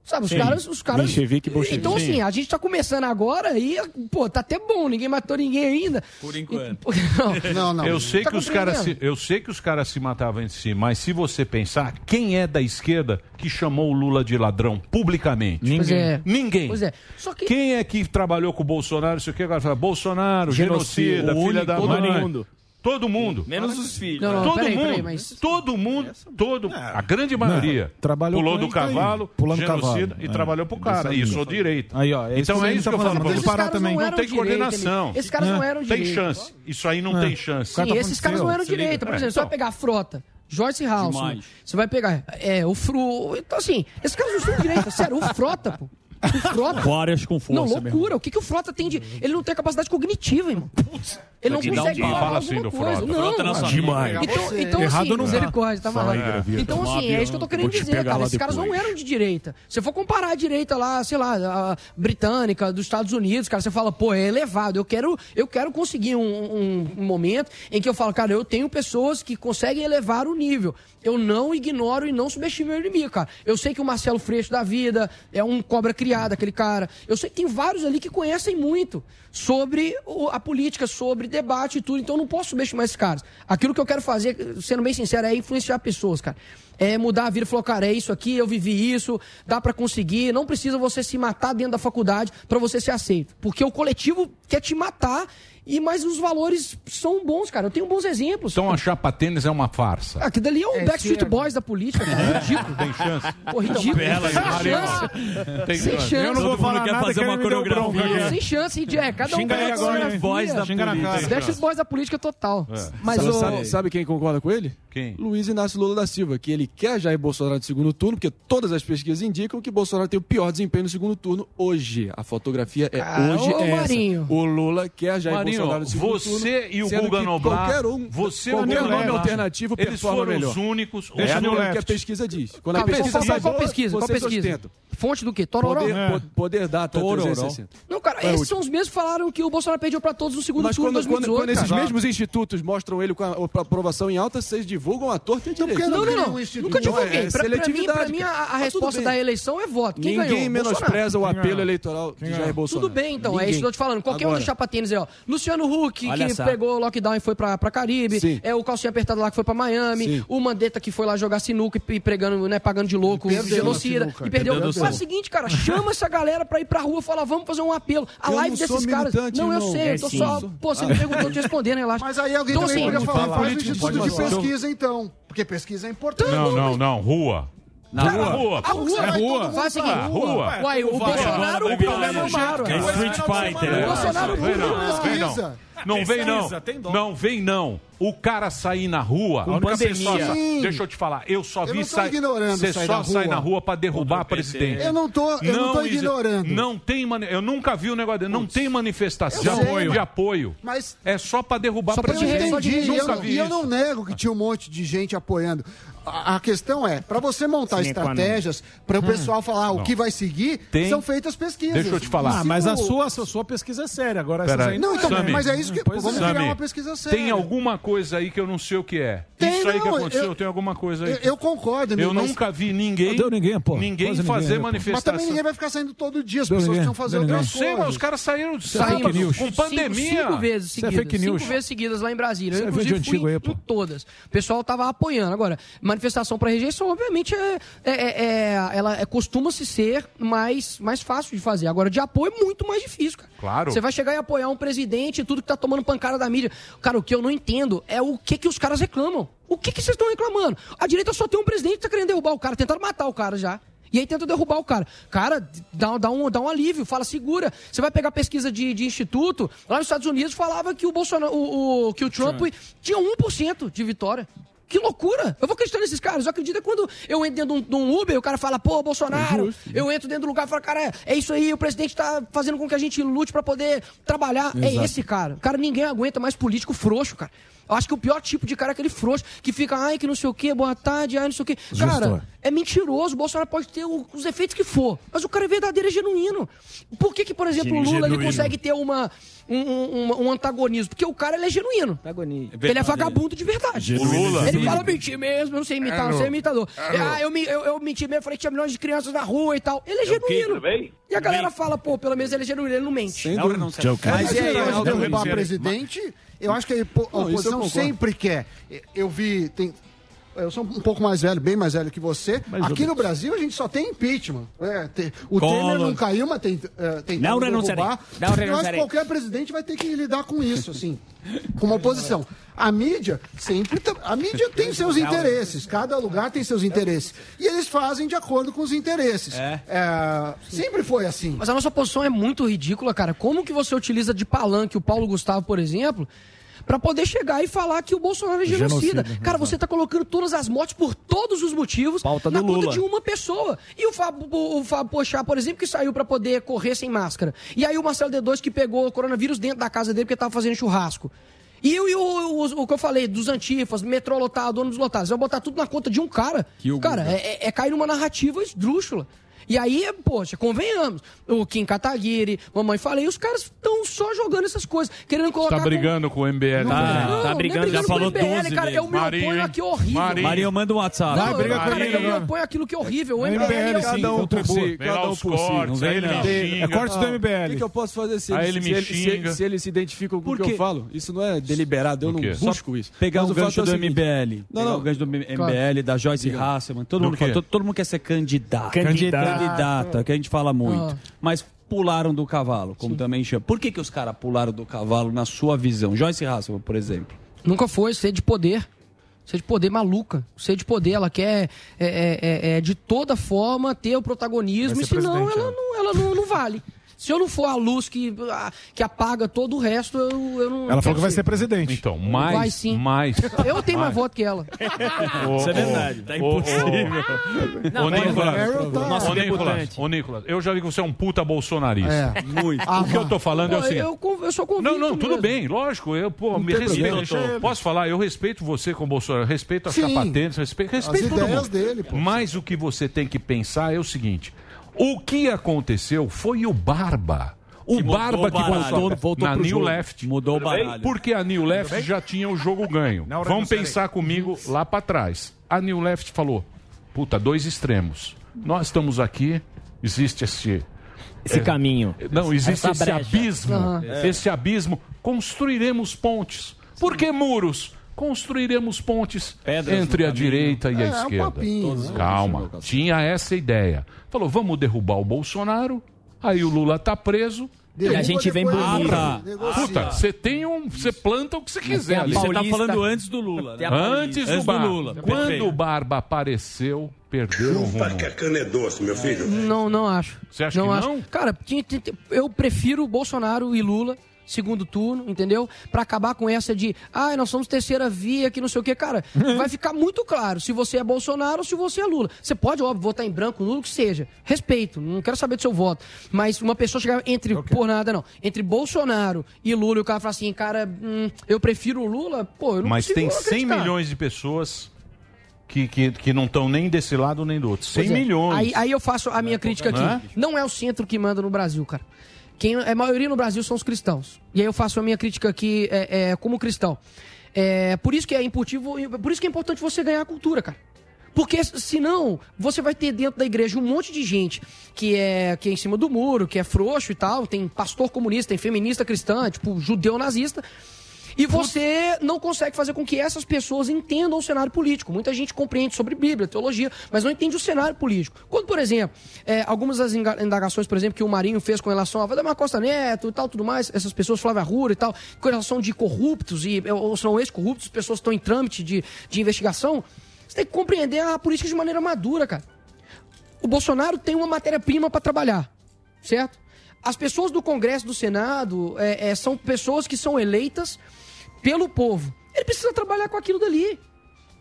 Sabe, os Sim. caras, os caras. Bolchevique e bolchevique. Então, assim, Sim. a gente tá começando agora e, pô, tá até bom, ninguém matou ninguém ainda. Por enquanto. Não, Eu sei Tá que os caras se, eu sei que os caras se matavam entre si, mas se você pensar, quem é da esquerda que chamou o Lula de ladrão publicamente? Pois é. Ninguém. Pois é. Só que Quem é que trabalhou com o Bolsonaro, isso aqui agora fala Bolsonaro, Genocida, genocida, filha da todo mãe. mundo. Todo mundo. Menos os filhos. Não, não, todo peraí, mundo. peraí, mas- Todo mundo, todo, a grande maioria trabalhou pulou do tá cavalo, Pulando genocida cavalo. e É. trabalhou pro cara. Isso, sou direito. Aí, ó, é então é isso tá que eu falando, falo. mas eles parar também. não tem coordenação. Esses caras não eram Tem direita. chance. Isso aí não É. tem chance. Sim, esses caras não eram direita. Por exemplo, você vai pegar a frota. Joyce House. Você vai pegar é, o Fru. Então, assim, esses caras não são de direita. Sério, o Frota, pô. O Frota. Várias com força Não, mesmo. loucura. O que, que o Frota tem de. Ele não tem capacidade cognitiva, irmão. Ele não um consegue falar Fala assim alguma do coisa. Frota. Não, Frota é. Demais. Então, então Errado assim, não dá. misericórdia, tá. Gravieiro. Então, assim, é isso que eu tô querendo dizer, cara. Esses caras não eram de direita. Se for comparar a direita lá, sei lá, a britânica, dos Estados Unidos, cara, você fala, pô, é elevado. Eu quero, eu quero conseguir um, um- momento em que eu falo, cara, eu tenho pessoas que conseguem elevar o nível. Eu não ignoro e não subestimo meu inimigo, cara. Eu sei que o Marcelo Freixo da vida é um cobra criada, aquele cara. Eu sei que tem vários ali que conhecem muito sobre a política, sobre debate e tudo. Então eu não posso subestimar esses caras. Aquilo que eu quero fazer, sendo bem sincero, é influenciar pessoas, cara. É mudar a vida, falar, cara, é isso aqui, eu vivi isso, dá pra conseguir. Não precisa você se matar dentro da faculdade pra você ser aceito. Porque o coletivo quer te matar e, mas os valores são bons, cara. Eu tenho bons exemplos. Então a chapa tênis é uma farsa. Ah, aquilo ali dali é o é Backstreet. É. Boys da política, cara. É, ridículo. Tem chance. Então, ridículo. Bela, sem chance. Tem sem chance. Eu não vou falar quer nada fazer que uma coreografia. Sem chance, é, cada um Xinga aí agora, boys da política. Backstreet Boys da política total. É. Mas sabe, o... sabe, sabe, quem concorda com ele? Quem? Luiz Inácio Lula da Silva, que ele quer Jair Bolsonaro de segundo turno, porque todas as pesquisas indicam que Bolsonaro tem o pior desempenho no segundo turno hoje. A fotografia é hoje é essa. Marinho. O Lula quer Jair Marinho. Paulinho, você e o Guga Noblar. Qualquer um, você qualquer o nome alternativo Eles foram melhor. É, os únicos. Deixa eu ver o que a pesquisa diz. Quando a pesquisa sai, qual pesquisa? Qual pesquisa? Fonte do quê? Tororó? Poder dar até 360. Não, cara, esses são os mesmos que falaram que o Bolsonaro perdeu para todos no segundo turno de 2018. Quando esses mesmos institutos mostram ele com a aprovação em alta, vocês divulgam a torta e direito. Não, não, não. É Nunca divulguei. É para mim, a tá resposta da eleição é voto. Ninguém menospreza o apelo eleitoral de Jair Bolsonaro. Tudo bem, então. É isso que eu tô te falando. Qualquer um do chapa tênis aí, ó. Luciano Huck, Olha que essa. pegou o lockdown e foi pra, pra Caribe. Sim. É o calcinha apertado lá que foi pra Miami. Sim. O Mandetta que foi lá jogar sinuca e pregando, né, pagando de louco, genocida. E perdeu. Faz é o seguinte, cara, chama essa galera pra ir pra rua falar, vamos fazer um apelo. A eu live desses caras. Não, eu sei, eu tô só. Pô, você me perguntou te respondendo, né, relaxa. Mas aí alguém então, também assim, podia falar, faz o instituto de pesquisa, então. Porque pesquisa é importante. Então, não, não, não, rua. Na rua. rua. A rua. É rua. Faz rua. seguinte. Rua. Uai, o Bolsonaro, o problema é o É, é Street Fighter. O Bolsonaro, o problema não. Não vem não. Não vem não. O cara sair na rua, Com a deixa eu te falar, eu só vi eu sair. Você sair só sai na rua pra derrubar a presidente. Eu não tô, eu não, não tô ignorando. Não tem, eu nunca vi o um negócio dele. Não tem manifestação de apoio, de apoio. Mas é só pra derrubar só presidente. Eu entendi, nunca eu, vi e eu não nego que tinha um monte de gente apoiando a questão é, para você montar Sim, estratégias, para o hum, pessoal falar não. o que vai seguir, Tem... são feitas pesquisas. Deixa eu te falar. Ah, mas a sua, a sua pesquisa é séria. Agora Pera aí. Não, então, Sammy. mas é isso que. Pois vamos é. criar uma pesquisa séria. Tem alguma coisa aí que eu não sei o que é. Tem, isso aí não, que aconteceu, eu, tem alguma coisa aí. Eu, eu concordo, Eu mas... nunca vi ninguém. Não deu ninguém, pô. Ninguém Quase fazer ninguém, manifestação. Mas também ninguém vai ficar saindo todo dia, as deu pessoas precisam fazer outras. Eu sei, mas os caras saíram é saímos, com pandemia. Cinco vezes é seguidas. Cinco vezes seguidas lá em Brasília. Eu, é inclusive, fui em todas. O pessoal tava apoiando. Agora, mas manifestação para rejeição, obviamente, é, é, é, é ela é, costuma se ser mais, mais fácil de fazer. Agora, de apoio é muito mais difícil, cara. Claro. Você vai chegar e apoiar um presidente e tudo que tá tomando pancada da mídia. Cara, o que eu não entendo é o que, que os caras reclamam. O que, que vocês estão reclamando? A direita só tem um presidente que tá querendo derrubar o cara, tentando matar o cara já. E aí tenta derrubar o cara. Cara, dá, dá, um, dá um alívio, fala, segura. Você vai pegar pesquisa de, de instituto, lá nos Estados Unidos falava que o Bolsonaro, o, o que o Trump, Trump tinha 1% de vitória. Que loucura! Eu vou acreditar nesses caras. Eu acredito é quando eu entro dentro de um, Uber, o cara fala, pô, Bolsonaro. É justo. Eu entro dentro do lugar e falo, cara, é isso aí, o presidente tá fazendo com que a gente lute para poder trabalhar. É Exato. É esse cara. Cara, ninguém aguenta mais político frouxo, cara. Eu acho que o pior tipo de cara é aquele frouxo, que fica, ai, que não sei o quê, boa tarde, ai, não sei o quê. Justo. Cara, é mentiroso. O Bolsonaro pode ter os efeitos que for, mas o cara é verdadeiro, é genuíno. Por que, que por exemplo, o Lula ele consegue ter uma um, um, antagonismo. Porque o cara é genuíno. Antagonismo. Ele é vagabundo de verdade. Ele fala mentir mesmo, eu não sei imitar, é, não sei imitador. Ah, eu, eu, eu menti mesmo, falei tinha milhões de crianças na rua e tal. Ele é eu genuíno. E a galera fala, pô, pelo menos ele é genuíno, ele não mente. Não, não Mas é, é, presidente, eu acho que a oposição sempre quer. Eu vi eu sou um pouco mais velho, bem mais velho que você. Mais Aqui no Brasil a gente só tem impeachment. É, tem, o Collor. Temer não caiu, mas tem, é, tem não renunciarei. Não renunciarei. Eu acho que qualquer presidente vai ter que lidar com isso, assim, com uma oposição. A mídia sempre, tá- a mídia tem seus interesses. Cada lugar tem seus interesses e eles fazem de acordo com os interesses. É. É, sempre foi assim. Mas a nossa posição é muito ridícula, cara. Como que você utiliza de palanque o Paulo Gustavo, por exemplo? para poder chegar e falar que o Bolsonaro é genocida. genocida né? Cara, você tá colocando todas as mortes por todos os motivos Pauta na conta de uma pessoa. E o Fábio, o Fábio Pochá, por exemplo, que saiu para poder correr sem máscara. E aí o Marcelo D2 que pegou o coronavírus dentro da casa dele porque tava fazendo churrasco. E eu, eu, o, o que eu falei, dos antifas, metrô lotado, ônibus lotados, você vai botar tudo na conta de um cara. Que cara, é, é, é cair numa narrativa esdrúxula. E aí, poxa, convenhamos. O Kim Kataguiri, mamãe falei, os caras estão só jogando essas coisas, querendo colocar. Você tá brigando com, com o MBL, não, né? Não, tá é brigando, já falou MBL, 12 cara, eu me Marinho, oponho aqui é horrível. Marinho, Marinho manda um WhatsApp. Não, Vai, briga com ele. Eu me né? oponho aquilo que é horrível. O MBL, MBL sim, cada um por si. Cada um por si. Ele me É corte do MBL. O que, que eu posso fazer assim? se ele, ele se, ele, se, ele se identifica com o que eu falo? Isso não é deliberado, eu não busco isso. Pegar o gancho é do MBL. Não. O gancho do MBL, da Joyce Hasselman, todo mundo todo mundo quer ser candidato. Candidato. Candidato, é que a gente fala muito. Ah. Mas pularam do cavalo, como também chama. Por que, que os caras pularam do cavalo na sua visão? Joyce Hasselman, por exemplo. Nunca foi sede de poder. Sede de poder maluca. Sede de poder, ela quer é, é, é, é, de toda forma ter o protagonismo, e senão ela, né? não, ela não, não vale. Se eu não for a luz que, a- que apaga todo o resto, eu, eu não. Ela falou que vai ser presidente. Então, Vai mais, sim. mais. Eu tenho mais voto que ela. Ô, Isso é verdade, tá impossível. ô, Não, Nicolas, ô, Nicolas, deputante. ô, Nicolas, eu já vi que você é um puta bolsonarista. É. Muito. o que eu tô falando é o seguinte. eu, eu sou convicto Não, não, tudo mesmo. bem, lógico. Eu, pô, me tem respeito. Posso falar? Eu respeito você como Bolsonaro, respeito as Sim. sapatentes, respeito, As respeito todo ideias mundo. dele, pô. Mas o que você tem que pensar é o seguinte: o que aconteceu foi o Barba. O Que mudou Barba o que voltou, Voltou na pro New jogo. Left. Mudou o baralho. Porque a New Left já tinha o jogo ganho. Vamos pensar comigo lá pra trás. A New Left falou: puta, dois extremos. Nós estamos aqui, existe esse. Esse é, caminho. Não, existe Essa esse brecha. abismo. Aham. Esse abismo. Construiremos pontes. Por que muros? Construiremos pontes Pedras entre a caminho. direita e É, a é um esquerda. papinho, né? Calma. Tinha essa ideia. Falou: vamos derrubar o Bolsonaro. Aí o Lula tá preso. E a gente vem bonito. Ah, Negocia. Puta, você tem um. Você planta o que você quiser. ali. Você tá falando antes do Lula, né? Antes, do, Bar- Lula. Quando Perfeito. o Barba apareceu, perderam o rumo. a cana é doce, meu filho. Não, não acho. Você acha não que acho. não? Cara, eu prefiro Bolsonaro e Lula segundo turno, entendeu? Pra acabar com essa de, ai, nós somos terceira via, que não sei o quê. Cara, vai ficar muito claro se você é Bolsonaro ou se você é Lula. Você pode, óbvio, votar em branco, nulo, que seja. Respeito, não quero saber do seu voto. Mas uma pessoa chegar entre, por nada não, entre Bolsonaro e Lula e o cara falar assim, cara, hum, eu prefiro o Lula, pô, eu não Mas tem 100 acreditar. milhões de pessoas que, que, que não estão nem desse lado nem do outro. 100 Pois é. milhões. Aí, aí eu faço a minha crítica aqui. Né? Não é o centro que manda no Brasil, cara. Quem, a maioria no Brasil são os cristãos. E aí eu faço a minha crítica aqui é, é, como cristão. É, por isso que é imputivo, por isso que é importante você ganhar a cultura, cara. Porque senão você vai ter dentro da igreja um monte de gente que é, que é em cima do muro, que é frouxo e tal, tem pastor comunista, tem feminista cristã, tipo judeu nazista. E você não consegue fazer com que essas pessoas entendam o cenário político. Muita gente compreende sobre Bíblia, teologia, mas não entende o cenário político. Quando, por exemplo, é, algumas das indagações, por exemplo, que o Marinho fez com relação a Valdemar Costa Neto e tal, tudo mais, essas pessoas, Flávia Rura e tal, com relação de corruptos, e, ou são ex-corruptos, pessoas que estão em trâmite de, de investigação, você tem que compreender a política de maneira madura, cara. O Bolsonaro tem uma matéria-prima para trabalhar, certo? As pessoas do Congresso, do Senado, é, é, são pessoas que são eleitas pelo povo. Ele precisa trabalhar com aquilo dali.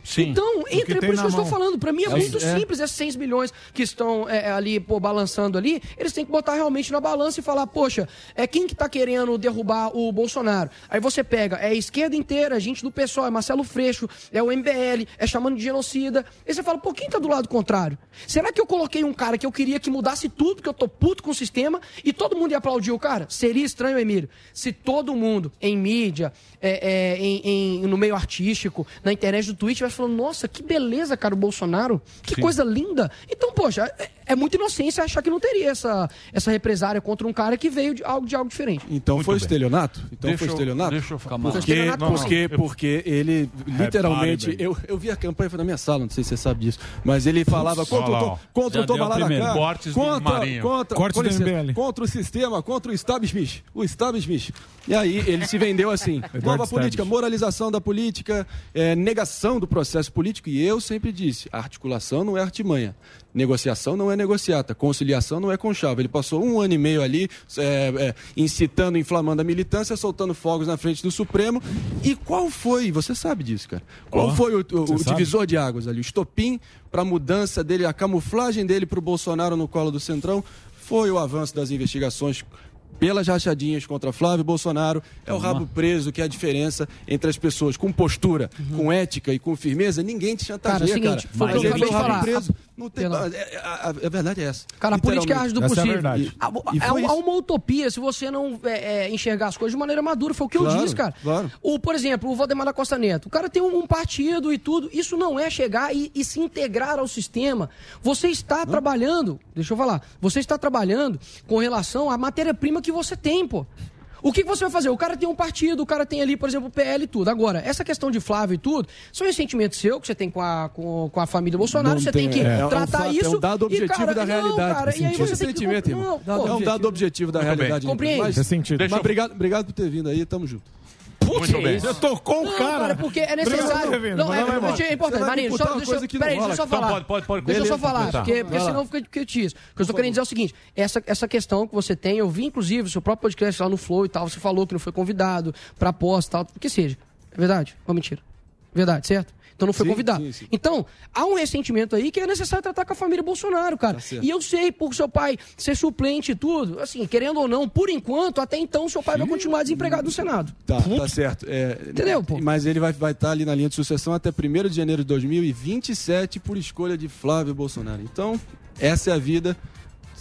Sim. Então, que entre, tem por isso que eu estou falando, para mim é, É muito é. simples, esses 6 milhões que estão é, ali, pô, balançando ali, eles têm que botar realmente na balança e falar, poxa, é quem que tá querendo derrubar o Bolsonaro? Aí você pega, é a esquerda inteira, gente do PSOL, é Marcelo Freixo, é o MBL, é chamando de genocida. Aí você fala, pô, quem tá do lado contrário? Será que eu coloquei um cara que eu queria que mudasse tudo, porque eu tô puto com o sistema, e todo mundo ia aplaudir o cara? Seria estranho, Emílio, se todo mundo, em mídia, é, é, em, em- no meio artístico, na internet do Twitch, vai falando, nossa, que beleza, cara, o Bolsonaro, que Sim. coisa linda. Então, poxa, é, é muita inocência achar que não teria essa, essa represária contra um cara que veio de algo de algo diferente. Então Muito foi bem. estelionato? Então Deixa foi eu- estelionato? deixa eu falar. Porque, Estelionato não. porque, porque ele literalmente. bem. Eu, eu vi a campanha foi na minha sala, não sei se você sabe disso. Mas ele falava contra, lá, o contra Já o Cortes do contra, Marinho. contra, Cortes com do licença, MBL. contra o sistema, contra o establishment. O establishment. E aí ele se vendeu assim: nova política, moralização da política, é, negação do processo político. E eu sempre disse: articulação não é artimanha. Negociação não é negociata, conciliação não é conchava. Ele passou um ano e meio ali é, é, incitando, inflamando a militância, soltando fogos na frente do Supremo. E qual foi, você sabe disso, cara, qual Ó, foi o, o- o divisor de águas ali? O estopim para a mudança dele, a camuflagem dele para o Bolsonaro no colo do Centrão foi o avanço das investigações pelas rachadinhas contra Flávio Bolsonaro. É o rabo preso que é a diferença entre as pessoas com postura, com ética e com firmeza. Ninguém te chantageia, Cara, é o seguinte, cara. foi o Mas ele acabei de foi rabo preso. Não tem, Perdão. é- é- a, a verdade é essa. Cara, a política é a arte do Essa é a possível. verdade. Há, E há isso. uma utopia se você não é, é, enxergar as coisas de maneira madura. Foi o que eu Claro, disse, cara. claro. O, por exemplo, o Valdemar da Costa Neto. O cara tem um, um partido e tudo. Isso não é chegar e, e se integrar ao sistema. Você está trabalhando, deixa eu falar, você está trabalhando com relação à matéria-prima que você tem, pô. O que, que você vai fazer? O cara tem um partido, o cara tem ali, por exemplo, o PL e tudo. Agora, essa questão de Flávio e tudo, são ressentimentos seu que você tem com a, com, com a família Bolsonaro, não você tem, que é, é tratar é um, isso. É um dado objetivo da realidade. Não, é um dado objetivo da realidade. Compreende? Mas, Mas, obrigado, obrigado por ter vindo aí, tamo junto. Eu muito bem. Você tocou o cara. cara. É porque é necessário. Não, é, é, é importante. Marinho, só, deixa, eu, peraí, deixa eu só falar. Pode, pode, pode. Deixa eu só falar, porque, porque senão fica difícil. O que eu estou querendo dizer é o seguinte: essa, essa questão que você tem, eu vi inclusive o seu próprio podcast lá no Flow e tal, você falou que não foi convidado para posse e tal, o que seja. É verdade ou mentira? Verdade, certo? Então não foi sim, convidado. Sim, sim. Então, há um ressentimento aí que é necessário tratar com a família Bolsonaro, cara. Tá e eu sei, por seu pai ser suplente e tudo, assim, querendo ou não, por enquanto, até então, seu pai vai continuar desempregado no Senado. Tá, tá certo. É, Entendeu, pô? Mas ele vai estar vai tá ali na linha de sucessão até 1 de janeiro de 2027 por escolha de Flávio Bolsonaro. Então, essa é a vida.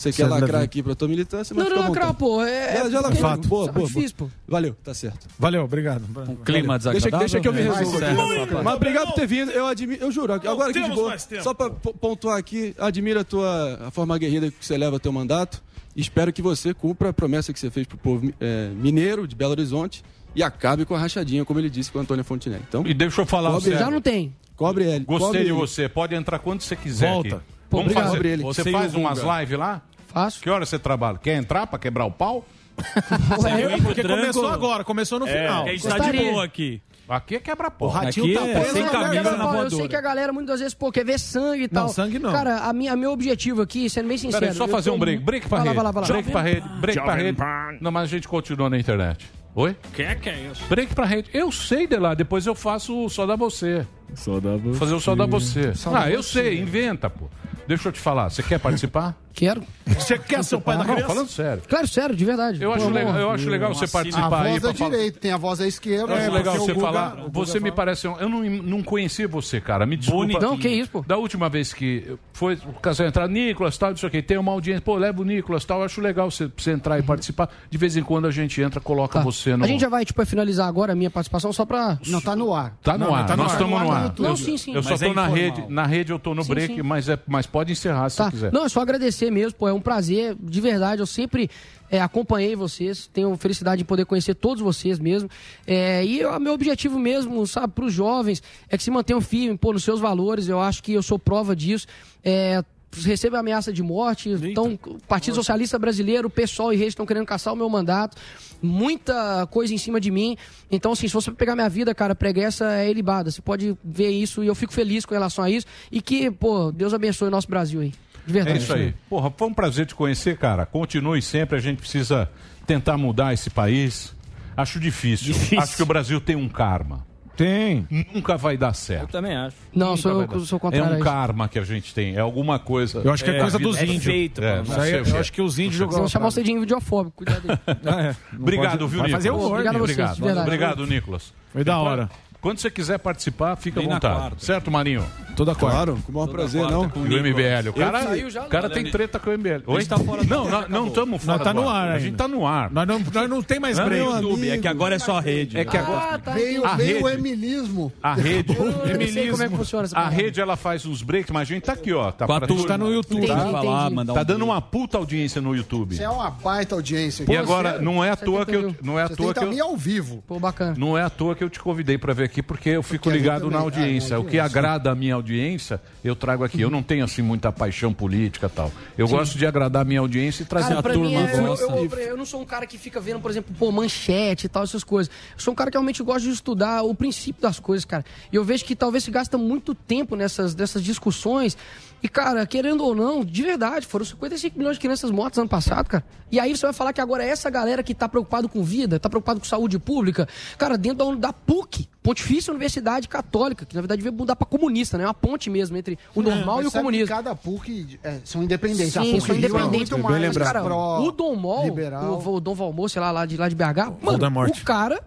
Você quer lacrar aqui pra tua militância, mas. Não, não, lacrar, pô. É, já, já lacrou. Fato. Fato. Boa, boa, difícil. Valeu, tá certo. Valeu, obrigado. Um clima desagradável. Deixa, deixa que eu me né? resolvo. Mas, mas obrigado por ter vindo. Eu, admiro, eu juro, agora que de boa. Só pra pontuar aqui, admira a tua a forma aguerrida que você leva teu mandato. Espero que você cumpra a promessa que você fez pro povo é, mineiro de Belo Horizonte e acabe com a rachadinha, como ele disse com a Antônia Fontinelli. Então, e deixa eu falar cobre. Já não tem. Cobre ele. Gostei cobre de ele. você. Pode entrar quando você quiser. Volta. Aqui. Vamos obrigado. fazer. Você, você faz umas lives lá? Faço. Que hora você trabalha? Quer entrar pra quebrar o pau? Ué, porque começou agora, começou no é, final. A gente tá de boa aqui. Aqui é quebra-pau. O ratinho aqui tá é preso é, sem camisa na voadora. Eu sei que a galera muitas vezes pô, quer ver sangue e tal. Não, sangue não. Cara, a minha, meu objetivo aqui, sendo bem sincero... Peraí, só fazer um break. Break pra vai rede. Lá, vai lá, vai lá. Break pra rede, break pra rede. Não, mas a gente continua na internet. Oi? Que é que é isso? Break pra rede. Eu sei de lá, depois eu faço o só da você. Só da você. Fazer o só da você. Só ah, da eu você. sei, inventa, pô. Deixa eu te falar, você quer participar? Quero. Você quer ser o pai da criança? Não, falando sério. Claro, sério, de verdade. Eu, Pô, acho, legal, eu acho legal você participar a aí. A voz é direita, tem a voz à esquerda. Eu acho é, legal você Guga, falar. Você me fala. parece. Eu não, não conhecia você, cara. Me desculpa. Bonitinho. Que isso, pô. Da última vez que foi o casal entrar, Nicolas, tal, isso aqui, tem uma audiência. Pô, leva o Nicolas, tal. Eu acho legal você, você entrar e uhum. participar. De vez em quando a gente entra, coloca tá. você no. A gente já vai, tipo, finalizar agora a minha participação só pra. Não, tá no ar. Tá no ar. Tá nós estamos no ar. Não, sim, sim. Eu só tô é na rede. Na rede eu tô no break, é, mas pode encerrar se tá. quiser. Não, é só agradecer agradecer mesmo, pô, é um prazer, de verdade, eu sempre é, acompanhei vocês, tenho felicidade de poder conhecer todos vocês mesmo. É, e o meu objetivo mesmo, sabe, para os jovens, é que se mantenham firmes, pô, nos seus valores, eu acho que eu sou prova disso. É, recebo ameaça de morte. Então, Partido Nossa. Socialista Brasileiro, PSOL e Rede estão querendo caçar o meu mandato. Muita coisa em cima de mim. Então, assim, se você pegar minha vida, cara, pregressa é ilibada. Você pode ver isso e eu fico feliz com relação a isso. E que, pô, Deus abençoe o nosso Brasil aí. De verdade. É isso aí. Porra, foi um prazer te conhecer, cara. Continue sempre, a gente precisa tentar mudar esse país. Acho difícil. difícil. Acho que o Brasil tem um karma. Tem. Nunca vai dar certo. Eu também acho. Não, Nunca sou, eu, sou contra É um karma que a gente tem, é alguma coisa. Eu acho que é, é coisa dos é índios. Feito, é, não sei, é- eu, acho que os índios jogaram. Vão chamar você de indiofóbico, cuidado aí. ah, é. Obrigado, pode, viu, Nicolas? Obrigado, obrigado, né? vocês, obrigado. obrigado, Nicolas. Foi da hora. Quando você quiser participar, fica Bem à vontade. Certo, Marinho? Toda quarta. Claro, com o maior prazer, não. Com o MBL. O cara, já, o cara tem treta com o MBL. Hoje tá fora Não, não, não estamos fora. Nós tá no ar. A gente tá no ar. Nós não, nós não tem mais não, break. YouTube, é que agora é só rede. É que agora. Ah, tá veio, tá. veio rede. o emilismo. A rede. o emilismo. como é que funciona essa A rede ela faz uns breaks, mas a gente tá aqui, ó. Tá, pra tá no YouTube. Entendi, tá, falar, mandar tá dando uma puta audiência no YouTube. Isso é uma baita audiência. E agora, não é à toa que eu. Não é à toa que eu. Tá ao vivo. Pô, bacana. Não é à toa que eu te convidei pra ver aqui porque eu fico porque ligado também, na audiência. Ah, o que agrada a minha audiência, eu trago aqui. Eu não tenho assim muita paixão política tal. Eu Sim. gosto de agradar a minha audiência e trazer cara, a turma. É, eu, eu, eu, eu, não sou um cara que fica vendo, por exemplo, pô, manchete e tal, essas coisas. Eu sou um cara que realmente gosta de estudar o princípio das coisas, cara. E eu vejo que talvez se gasta muito tempo nessas, nessas discussões. E, cara, querendo ou não, de verdade, foram 55 milhões de crianças mortas ano passado, cara. E aí você vai falar que agora é essa galera que tá preocupado com vida, tá preocupado com saúde pública, cara, dentro da, da PUC, Ponte difícil universidade católica, que na verdade veio mudar para comunista, né? Uma ponte mesmo entre o normal e o comunismo. Cada PUC é, são independentes. Sim, são é independentes. É mais, cara, o Dom Mol, o, o, Dom Valmor, sei lá, lá de, lá de BH, mano, o cara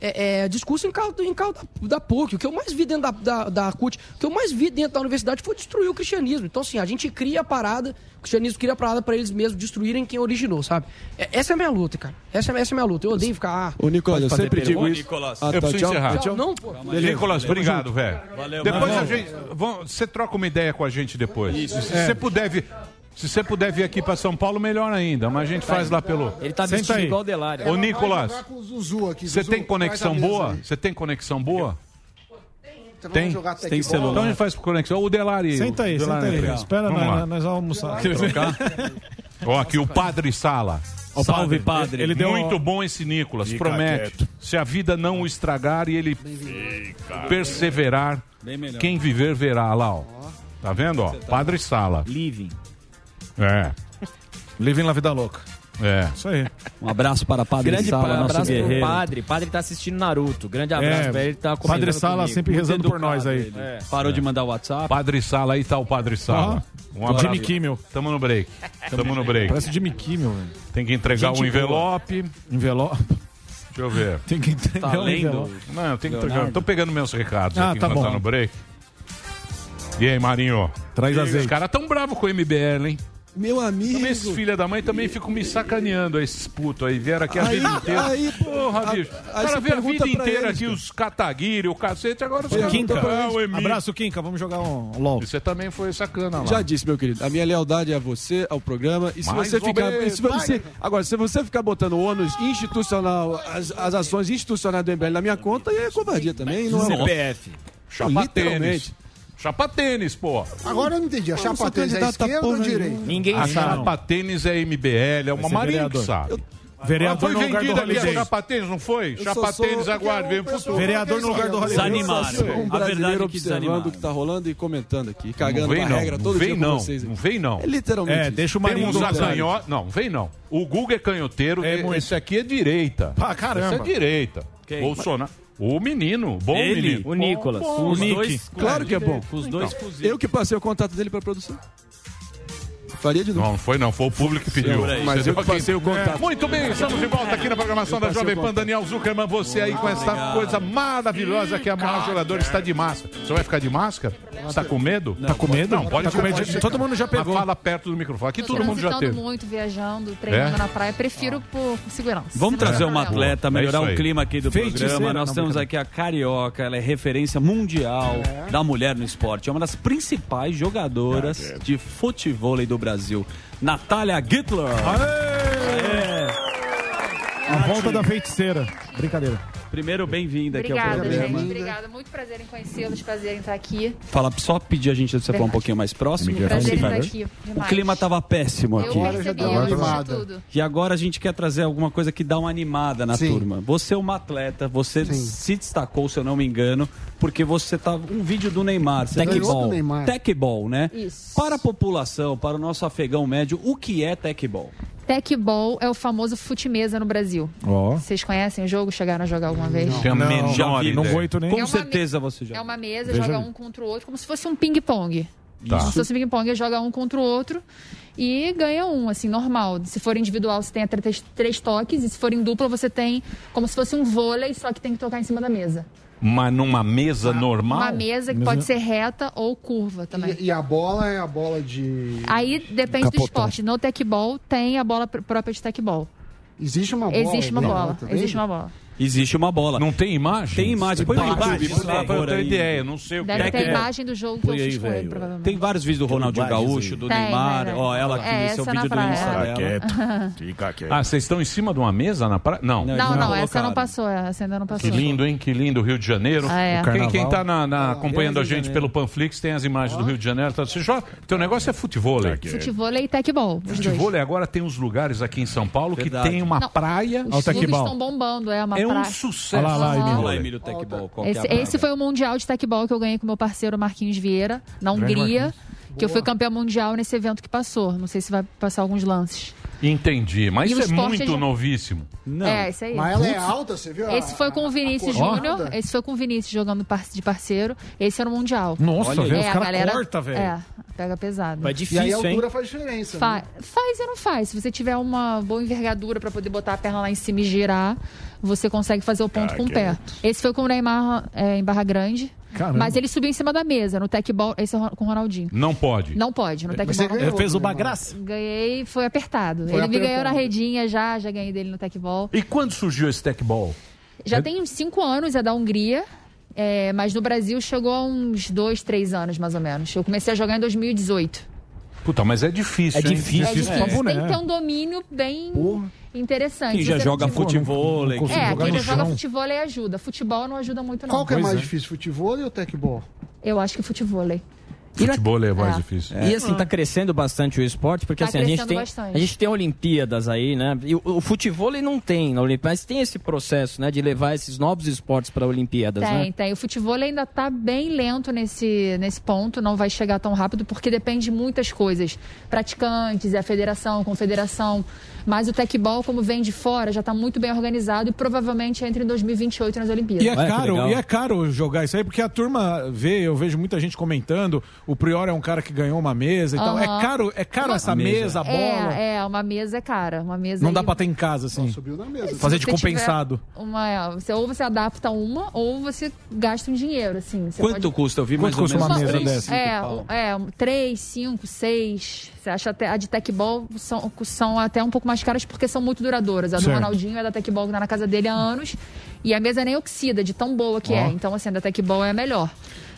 é, é, discurso em causa em da, da PUC. O que eu mais vi dentro da, da, da CUT, o que eu mais vi dentro da universidade foi destruir o cristianismo. Então, assim, a gente cria a parada, o cristianismo cria a parada para eles mesmos destruírem quem originou, sabe? É, essa é a minha luta, cara. Essa, é essa é a minha luta. Eu odeio ficar. Ah, Nicolas, eu sempre digo isso. Nicolas. Ah, tá, eu preciso tchau, encerrar. Tchau. Não, pô. Nicolas, obrigado, velho. Depois a gente. Você troca uma ideia com a gente depois. Isso. Se você puder vir. Se você puder vir aqui para São Paulo, melhor ainda. Mas a gente tá faz lá pelo. Ele tá vestido aí. igual o Delário. Ô, Nicolas, você tem conexão boa? Você tem conexão boa? Tem? Jogar tem celular. Então a gente faz por conexão. O Delari. Senta aí, Delari senta aí. Espera, Vamos nós, nós vamos almoçar. Quer trocar? Ó, aqui o Padre Sala. O Salve, padre. Ele deu Muito bom esse Nicolas, Fica promete. Quieto. Se a vida não o estragar e ele Fica perseverar, quem viver verá. Lá, ó. Tá vendo, ó? Tá padre Sala. Living. É. Living La Vida Louca. É. Isso aí. Um abraço para Padre Grande Sala, pa abraço guerreiro. pro Padre. Padre tá assistindo Naruto. Grande abraço é. pra ele. Tá Padre Sala comigo. sempre rezando por nós aí. É. é. Parou é. de mandar o WhatsApp. Padre Sala, aí tá o Padre Sala. Ah, um abraço. Jimmy Kimmel. Tamo no break. Tamo no break. Parece Jimmy Kimmel, velho. Tem que entregar Gente, um envelope. Envelope. Deixa eu ver. Tem que entregar tá um lendo? Não, eu tenho que Leonardo. entregar. Tô pegando meus recados ah, aqui tá, tá bom. tá no break. E aí, Marinho? Traz azeite. Os caras tão bravos com o MBL, hein? Meu amigo. Também esses filho da mãe também ficam me sacaneando, esses putos aí. Vieram aqui a aí, vida inteira. Aí, Porra, a, bicho. O cara a vida inteira eles, aqui, cara. os cataguiri, o cacete, agora os caras. Quinca. Ah, o Abraço, Quinca. Vamos jogar um LOL. Você também foi sacana lá. Já disse, meu querido. A minha lealdade é a você, ao programa. E se Mais você ficar. Se você, agora, se você ficar botando ônus institucional, as, as ações institucionais do MBL na minha conta, é covardia também. Não é CPF. É Chapa Literalmente. Tênis. Chapa tênis, pô. Agora eu não entendi. A eu chapa tênis é esquerda ou direita? Ninguém A chapa tênis é MBL, é uma marinha que sabe. Eu... Vereador foi vendida ali a Chapatênis, não foi? Chapatênis, é aguarde, vem pro Vereador no é lugar do Rolê. Desanimado. Um a verdade é que desanimado. o que está rolando e comentando aqui, cagando vem, a regra não, vem, dia não, vocês. Não vem não. É literalmente É, deixa o Marinho Temos a canhota... Não, vem não. O Guga é canhoteiro, é, esse aqui é direita. Ah, caramba. Esse é direita. Bolsonaro... O menino, bom Ele, menino. O Nicolas. Bom, bom. Os Nick. dois, claro que é bom. Os dois então, Eu que passei o contato dele pra produção. Faria de novo. Não, não foi não, foi o público que pediu. Sim, mas eu passei o contato. É. Muito bem, estamos de volta aqui na programação da Jovem Pan. Daniel Zuckerman, você aí com essa coisa maravilhosa que é a maior jogadora está de máscara. Você vai ficar de máscara? Está com medo? Está com medo? Não, pode tá comer. De... Todo mundo já pegou. Mas fala perto do microfone, Aqui todo mundo já teve. muito, viajando, treinando é? na praia, prefiro ah. por segurança. Vamos trazer uma é atleta, é melhorar o clima aqui do programa. Nós temos aqui a Carioca, ela é referência mundial da mulher no esporte. É uma das principais jogadoras de futebol do Brasil. Natália Gittler. A volta da feiticeira. Brincadeira. Primeiro, bem-vinda aqui ao programa. Obrigada, gente. Obrigada. Muito prazer em conhecê-los, Prazer em estar aqui. Fala, só pedir a gente você falar um pouquinho mais próximo. Prazer em estar aqui. O clima estava péssimo aqui. Eu percebi, eu tudo. E agora a gente quer trazer alguma coisa que dá uma animada na Sim. turma. Você é uma atleta, você Sim. se destacou, se eu não me engano, porque você tá um vídeo do Neymar, você tecball, do Neymar. tecball, né? Isso. Para a população, para o nosso afegão médio, o que é tecball? Tecball é o famoso fute-mesa no Brasil. Oh. Vocês conhecem o jogo? Chegaram a jogar alguma vez? Não, não, já vi, não vou nem. Com é certeza você já. É uma mesa, Veja joga um contra o outro, como se fosse um ping-pong. Tá. Se fosse ping-pong, joga um contra o outro e ganha um, assim, normal. Se for individual, você tem até três toques, e se for em dupla, você tem como se fosse um vôlei, só que tem que tocar em cima da mesa. Mas numa mesa normal? Uma mesa que mesa... pode ser reta ou curva também. E, e, a bola é a bola de. Aí depende Capotão. do esporte. No tecbol tem a bola própria de tecbol. Existe uma bola. Existe uma bola. É Existe uma bola. Existe uma bola. Não tem imagem? Tem imagem. Põe imagem, por favor. Eu tenho ideia, não sei o que Deve é ter é. imagem do jogo que eu. Tem vários vídeos do Ronaldinho Gaúcho, do Neymar. Ó, ela aqui, esse é o vídeo do Instagram. Fica quieto. Ah, vocês estão em cima de uma mesa na praia? Não. Não, não, essa não passou, é, essa ainda não passou. Que lindo, hein? Que lindo, Rio de Janeiro. Ah, quem está acompanhando a gente pelo Panflix tem as imagens do Rio de Janeiro. Tá? Você joga, teu tá negócio é futebol tá aqui. Futebol e tecbol. Futebol agora tem uns lugares aqui em São Paulo que tem uma praia. Os clubes estão bombando, é uma um sucesso. Olha lá, Emílio. Olha lá, Emílio Tecbol. Esse, é esse foi o Mundial de Tecbol que eu ganhei com meu parceiro Marquinhos Vieira, na Hungria. Que eu fui campeão mundial nesse evento que passou. Não sei se vai passar alguns lances. Entendi, mas isso é muito é já... novíssimo. Não. É, isso aí. Mas ela é alta, você viu? Esse foi com o Vinícius Júnior, esse foi com o Vinícius jogando de parceiro, esse era o Mundial. Nossa, velho, é, os caras corta, velho. É, pega pesado. Mas difícil, E aí a altura hein? faz diferença, Fa né? Faz e não faz. Se você tiver uma boa envergadura para poder botar a perna lá em cima e girar, você consegue fazer o ponto ah, com o pé. É. Esse foi com o Neymar é, em Barra Grande, Caramba. Mas ele subiu em cima da mesa no tecball, esse é com o Ronaldinho. Não pode. Não pode, no tecball. Você ganhou, fez uma graça? Ganhei, foi apertado. Foi ele apertado. me ganhou na redinha já, já ganhei dele no tecball. E quando surgiu esse tecball? Já é... tem uns 5 anos, é da Hungria. É, mas no Brasil chegou a uns 2, 3 anos, mais ou menos. Eu comecei a jogar em 2018. Puta, mas é difícil. É difícil, hein? é difícil. É né? difícil. É. Tem que ter um domínio bem. Porra interessante. Quem já joga não- futebol, É, quem já joga futebol aí ajuda. Futebol não ajuda muito, não. Qual que é mais difícil, futebol ou tecbol? Eu acho que futebol. Futebol é mais É. difícil. E assim, tá crescendo bastante o esporte, porque Tá assim, a gente, crescendo tem, bastante. a gente tem Olimpíadas aí, né? E o, o futebol ele não tem na Olimpíada, mas tem esse processo, né? De levar esses novos esportes para Olimpíadas, Tem, né? tem. O futebol ainda está bem lento nesse, nesse ponto, não vai chegar tão rápido, porque depende de muitas coisas. Praticantes, é a federação, confederação. Mas o tecbol, como vem de fora, já está muito bem organizado e provavelmente entra em 2028 nas Olimpíadas. E é caro, e é caro jogar isso aí, porque a turma vê, eu vejo muita gente comentando, o Prior é um cara que ganhou uma mesa e tal. Aham. É caro, é caro essa mesa, a bola. É, é, uma mesa é cara. Uma mesa Não aí- dá pra ter em casa, assim. Subiu na mesa. Fazer de compensado. Uma, é, você, ou você adapta uma, ou você gasta um dinheiro, assim. Você Quanto pode- custa? Eu vi Quanto mais ou custa menos uma mesa três, dessa? cinco É, é, um, três, cinco, seis. Você acha até a de Tecbol são, são até um pouco mais caras porque são muito duradouras. A do Certo. Ronaldinho é da Tecbol que tá na casa dele há anos. E a mesa nem oxida, de tão boa que Ó. é. Então, assim, a da Tecbol é a melhor.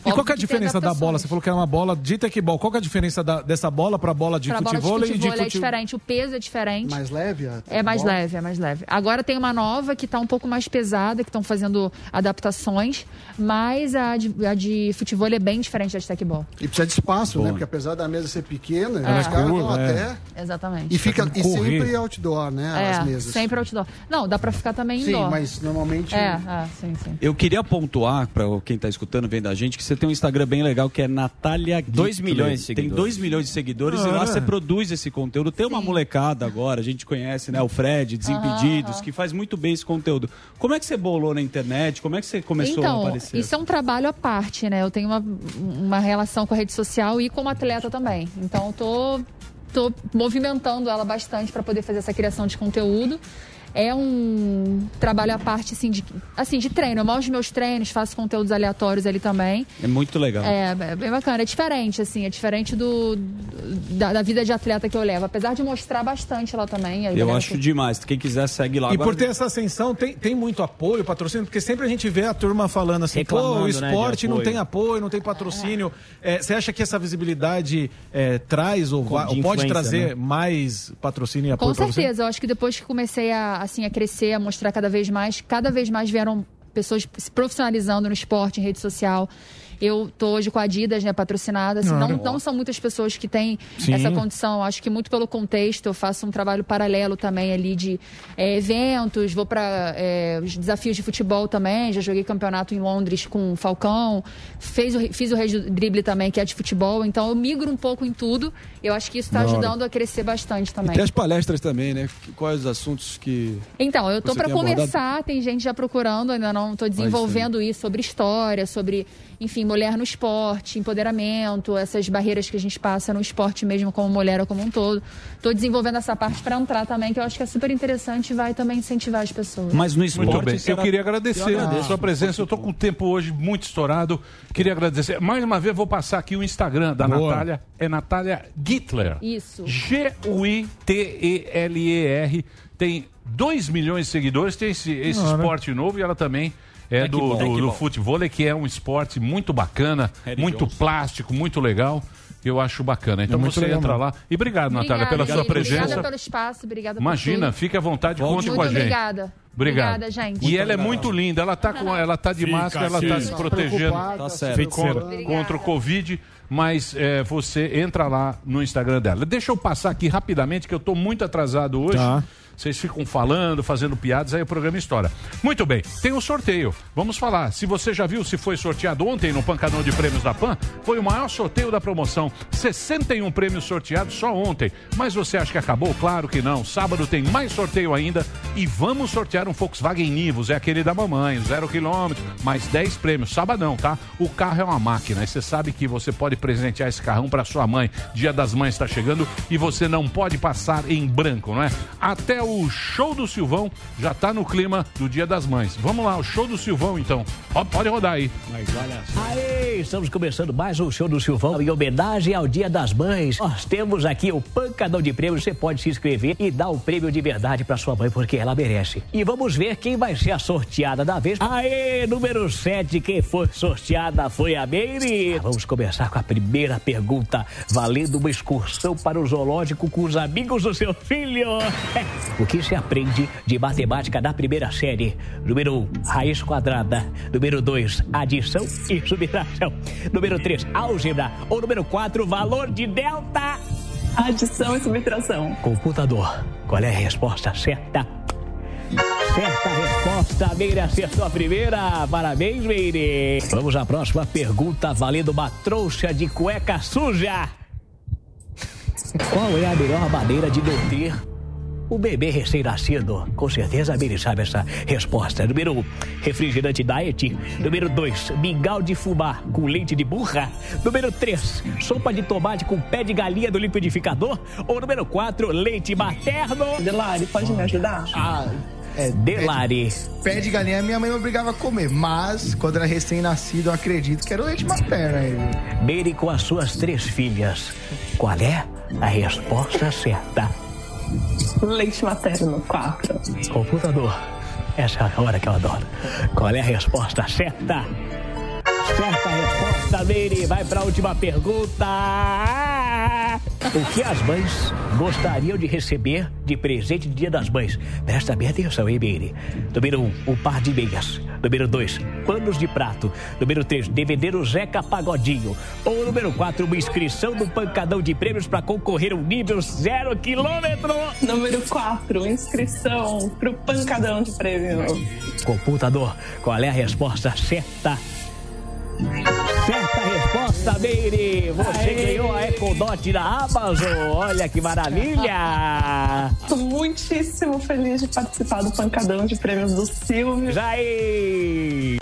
E qual é a diferença da bola? Você falou que era uma bola de tecbol. Qual que é a diferença da- dessa bola pra bola de Pra bola futebol de e de futebol é futebol? diferente, o peso é diferente. Mais leve? É mais leve, é mais leve. Agora tem uma nova que está um pouco mais pesada, que estão fazendo adaptações, mas a de, a de futebol é bem diferente da de tecbol. E precisa de espaço, né? Porque apesar da mesa ser pequena, É. os caras vão é. até. Exatamente. E, fica, e correr. sempre outdoor, né? É, As mesas. sempre outdoor. Não, dá pra ficar também Sim, indoor. mas normalmente. É, é, sim, sim. Eu queria pontuar para quem tá escutando, vendo a gente, que você tem um Instagram bem legal que é Natália Dois Gittler. milhões de Tem seguidores. 2 milhões de seguidores e Ah, lá é. você produz esse conteúdo. Tem uma molecada agora, a gente conhece, né? O Fred, Desimpedidos, que faz muito bem esse conteúdo. Como é que você bolou na internet? Como é que você começou a então, aparecer? isso é um trabalho à parte, né? Eu tenho uma, uma relação com a rede social e como atleta também. Então, eu tô, tô movimentando ela bastante para poder fazer essa criação de conteúdo. É um trabalho à parte, assim, de, assim, de treino. Eu mostro meus treinos, faço conteúdos aleatórios ali também. É muito legal. É, é bem bacana. É diferente, assim, é diferente do, da, da vida de atleta que eu levo. Apesar de mostrar bastante lá também. Eu galera acho que- demais. Quem quiser, segue lá. E Agora- por ter essa ascensão, tem, tem muito apoio, patrocínio, porque sempre a gente vê a turma falando assim, pô, Reclamando, o né, esporte não apoio. tem apoio, não tem patrocínio. É, você acha que essa visibilidade é, traz ou, vai- ou pode trazer né? mais patrocínio e apoio Com certeza, eu acho que depois que comecei a, assim, a crescer, a mostrar cada vez mais, cada vez mais vieram pessoas se profissionalizando no esporte, em rede social. Eu tô hoje com a Adidas, né, patrocinada. Assim, não, não são muitas pessoas que têm Sim. essa condição. Acho que muito pelo contexto, eu faço um trabalho paralelo também ali de é, eventos, vou para os desafios de futebol também. Já joguei campeonato em Londres com o Falcão, fez o, fiz o Rei do Drible também, que é de futebol. Então eu migro um pouco em tudo. Eu acho que isso está ajudando a crescer bastante E também. tem as palestras também, né? Quais os assuntos que. Então, eu tô Você para começar, tem gente já procurando, ainda não tô desenvolvendo isso sobre história, sobre, enfim, mulher no esporte, empoderamento, essas barreiras que a gente passa no esporte mesmo como mulher ou como um todo. Tô desenvolvendo essa parte para entrar também, que eu acho que é super interessante e vai também incentivar as pessoas. Mas no esporte. Muito bem. Eu queria agradecer Eu a sua presença. Eu estou com o tempo hoje muito estourado. Queria agradecer. Mais uma vez, vou passar aqui o Instagram da Boa. Natália. É Natália Gittler. Isso. G-U-I-T-E-L-E-R. Tem 2 milhões de seguidores. Tem esse, esse né? esporte novo e ela também. É do, Tecbol. do, do Tecbol. futebol, que é um esporte muito bacana, Harry muito Johnson. plástico, muito legal. Eu acho bacana. Então É muito você legal entra mesmo. lá. E obrigado, Natália, Obrigada, pela sua presença. Obrigada pelo espaço, obrigada por Imagina, tudo. fique à vontade, Volte conte Muito com a gente. obrigada. Obrigada, gente. E ela é muito linda, ela tá, com, ela tá de Fica, máscara, ela tá sim. se protegendo Tá certo. contra, contra o Covid, mas é, você entra lá no Instagram dela. Deixa eu passar aqui rapidamente, que eu tô muito atrasado hoje. Tá. Vocês ficam falando, fazendo piadas, aí o programa estoura. Muito bem, tem um sorteio. Vamos falar. Se você já viu se foi sorteado ontem no Pancadão de Prêmios da PAN, foi o maior sorteio da promoção. 61 prêmios sorteados só ontem. Mas você acha que acabou? Claro que não. Sábado tem mais sorteio ainda e vamos sortear um Volkswagen Nivus, é aquele da mamãe, zero quilômetro, mais 10 prêmios. Sabadão, tá? O carro é uma máquina e você sabe que você pode presentear esse carrão para sua mãe. Dia das Mães está chegando e você não pode passar em branco, não é? Até é o show do Silvão. Já tá no clima do Dia das Mães. Vamos lá, o show do Silvão, então. Ó, pode rodar aí. Mas olha só. Aê, estamos começando mais um show do Silvão em homenagem ao Dia das Mães. Nós temos aqui o pancadão de prêmios. Você pode se inscrever e dar o prêmio de verdade pra sua mãe, porque ela merece. E vamos ver quem vai ser a sorteada da vez. Aê, número 7, quem foi sorteada foi a Meire. Vamos começar com a primeira pergunta, valendo uma excursão para o zoológico com os amigos do seu filho. O que se aprende de matemática na primeira série? Número 1, um, raiz quadrada. Número 2, adição e subtração. Número 3, álgebra. Ou número 4, valor de delta. Adição e subtração. Computador, qual é a resposta certa? Certa resposta, Meire acertou a primeira. Parabéns, Meire. Vamos à próxima pergunta, valendo uma trouxa de cueca suja. Qual é a melhor maneira de nutrir o bebê recém-nascido? Com certeza a Meire sabe essa resposta. Número 1, um, refrigerante diet. Número 2, mingau de fumar com leite de burra. Número 3, sopa de tomate com pé de galinha do liquidificador. Ou número 4, leite materno. Delari, pode me ajudar? Ah, é, Delari. Pé de galinha minha mãe me obrigava a comer, mas quando era recém-nascido eu acredito que era o leite materno aí. Meire com as suas três filhas. Qual é a resposta certa? Leite materno, 4. Computador. Essa é a hora que eu adoro. Qual é a resposta certa? Certa resposta, Meire. Vai para a última pergunta. O que as mães gostariam de receber de presente de Dia das Mães? Presta bem atenção, hein, Meire? Número 1, um, um par de meias. Número 2, panos de prato. Número 3, DVD o Zeca Pagodinho. Ou número 4, uma inscrição no pancadão de prêmios para concorrer um nível zero quilômetro. Número 4, inscrição pro pancadão de prêmios. Computador, qual é a resposta certa? Certa resposta, Meire! Você Aê. ganhou a Apple Dot da Amazon! Olha que maravilha! Tô muitíssimo feliz de participar do pancadão de prêmios do Silvio. Jair!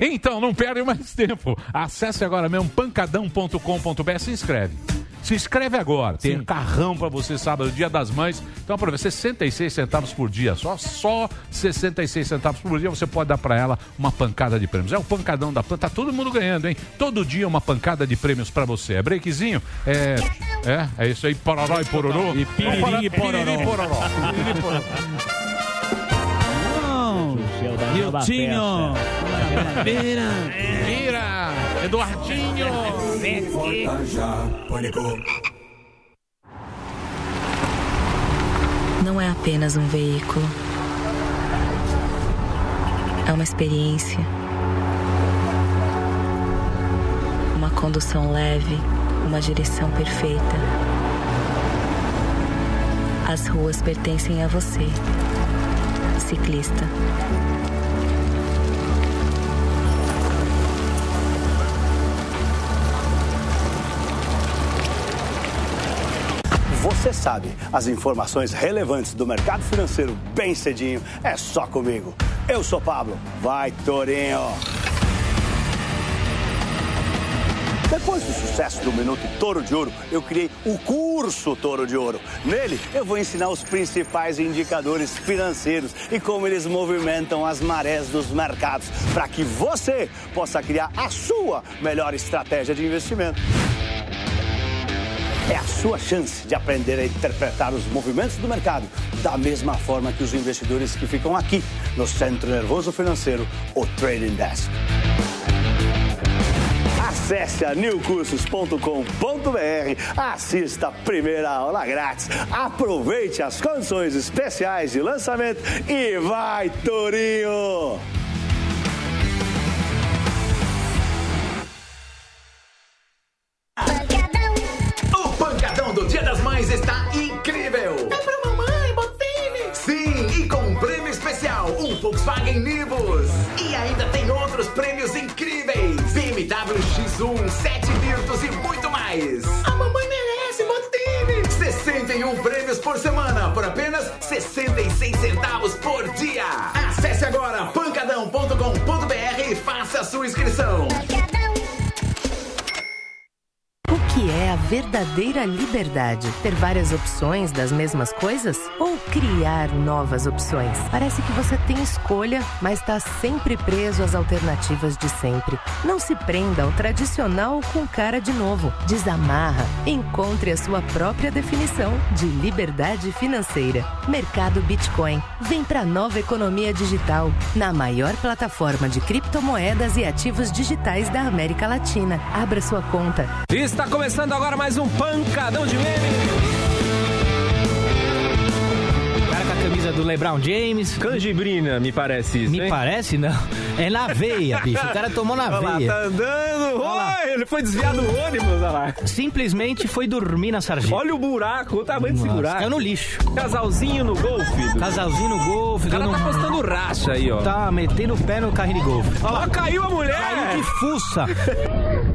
Então, não perde mais tempo. Acesse agora mesmo pancadão.com.br se inscreve. Se inscreve agora. Tem Sim. carrão para você sábado, dia das mães. Então aproveita, 66 centavos por dia. Só, só 66 centavos por dia você pode dar para ela uma pancada de prêmios. É o pancadão da planta. Tá todo mundo ganhando, hein? Todo dia uma pancada de prêmios para você. É breakzinho? É, é, é isso aí. Pororó e pororô. E piriri e pororó. Piriri e pororó. Hiltinho! Vira! Eduardinho! Não é apenas um veículo. É uma experiência. Uma condução leve, uma direção perfeita. As ruas pertencem a você, ciclista. Você sabe, as informações relevantes do mercado financeiro bem cedinho é só comigo. Eu sou Pablo. Vai, Torinho! Depois do sucesso do Minuto Toro de Ouro, eu criei o curso Toro de Ouro. Nele, eu vou ensinar os principais indicadores financeiros e como eles movimentam as marés dos mercados, para que você possa criar a sua melhor estratégia de investimento. É a sua chance de aprender a interpretar os movimentos do mercado da mesma forma que os investidores que ficam aqui no Centro Nervoso Financeiro, o Trading Desk. Acesse a newcursos.com.br, assista a primeira aula grátis, aproveite as condições especiais de lançamento e vai, Torinho! Por apenas 66 centavos por dia. Acesse agora pancadão.com.br e faça a sua inscrição. Verdadeira liberdade? Ter várias opções das mesmas coisas? Ou criar novas opções? Parece que você tem escolha, mas está sempre preso às alternativas de sempre. Não se prenda ao tradicional com cara de novo. Desamarra. Encontre a sua própria definição de liberdade financeira. Mercado Bitcoin. Vem para a nova economia digital, na maior plataforma de criptomoedas e ativos digitais da América Latina. Abra sua conta. Está começando agora mais um pancadão de meme. Cara com a camisa do LeBron James. Canjibrina, me parece isso. Me hein? parece, não. É na veia, bicho. O cara tomou na Olha lá, veia. tá andando. Oi, ele foi desviado do ônibus, olha lá. Simplesmente foi dormir na sarjeta. Olha o buraco, o tamanho desse buraco. caiu no lixo. Casalzinho no golfe. Casalzinho no golfe. O cara tá postando racha aí, ó. Tá metendo o pé no carrinho de golfe. Olha lá, caiu a mulher. Caiu de fuça.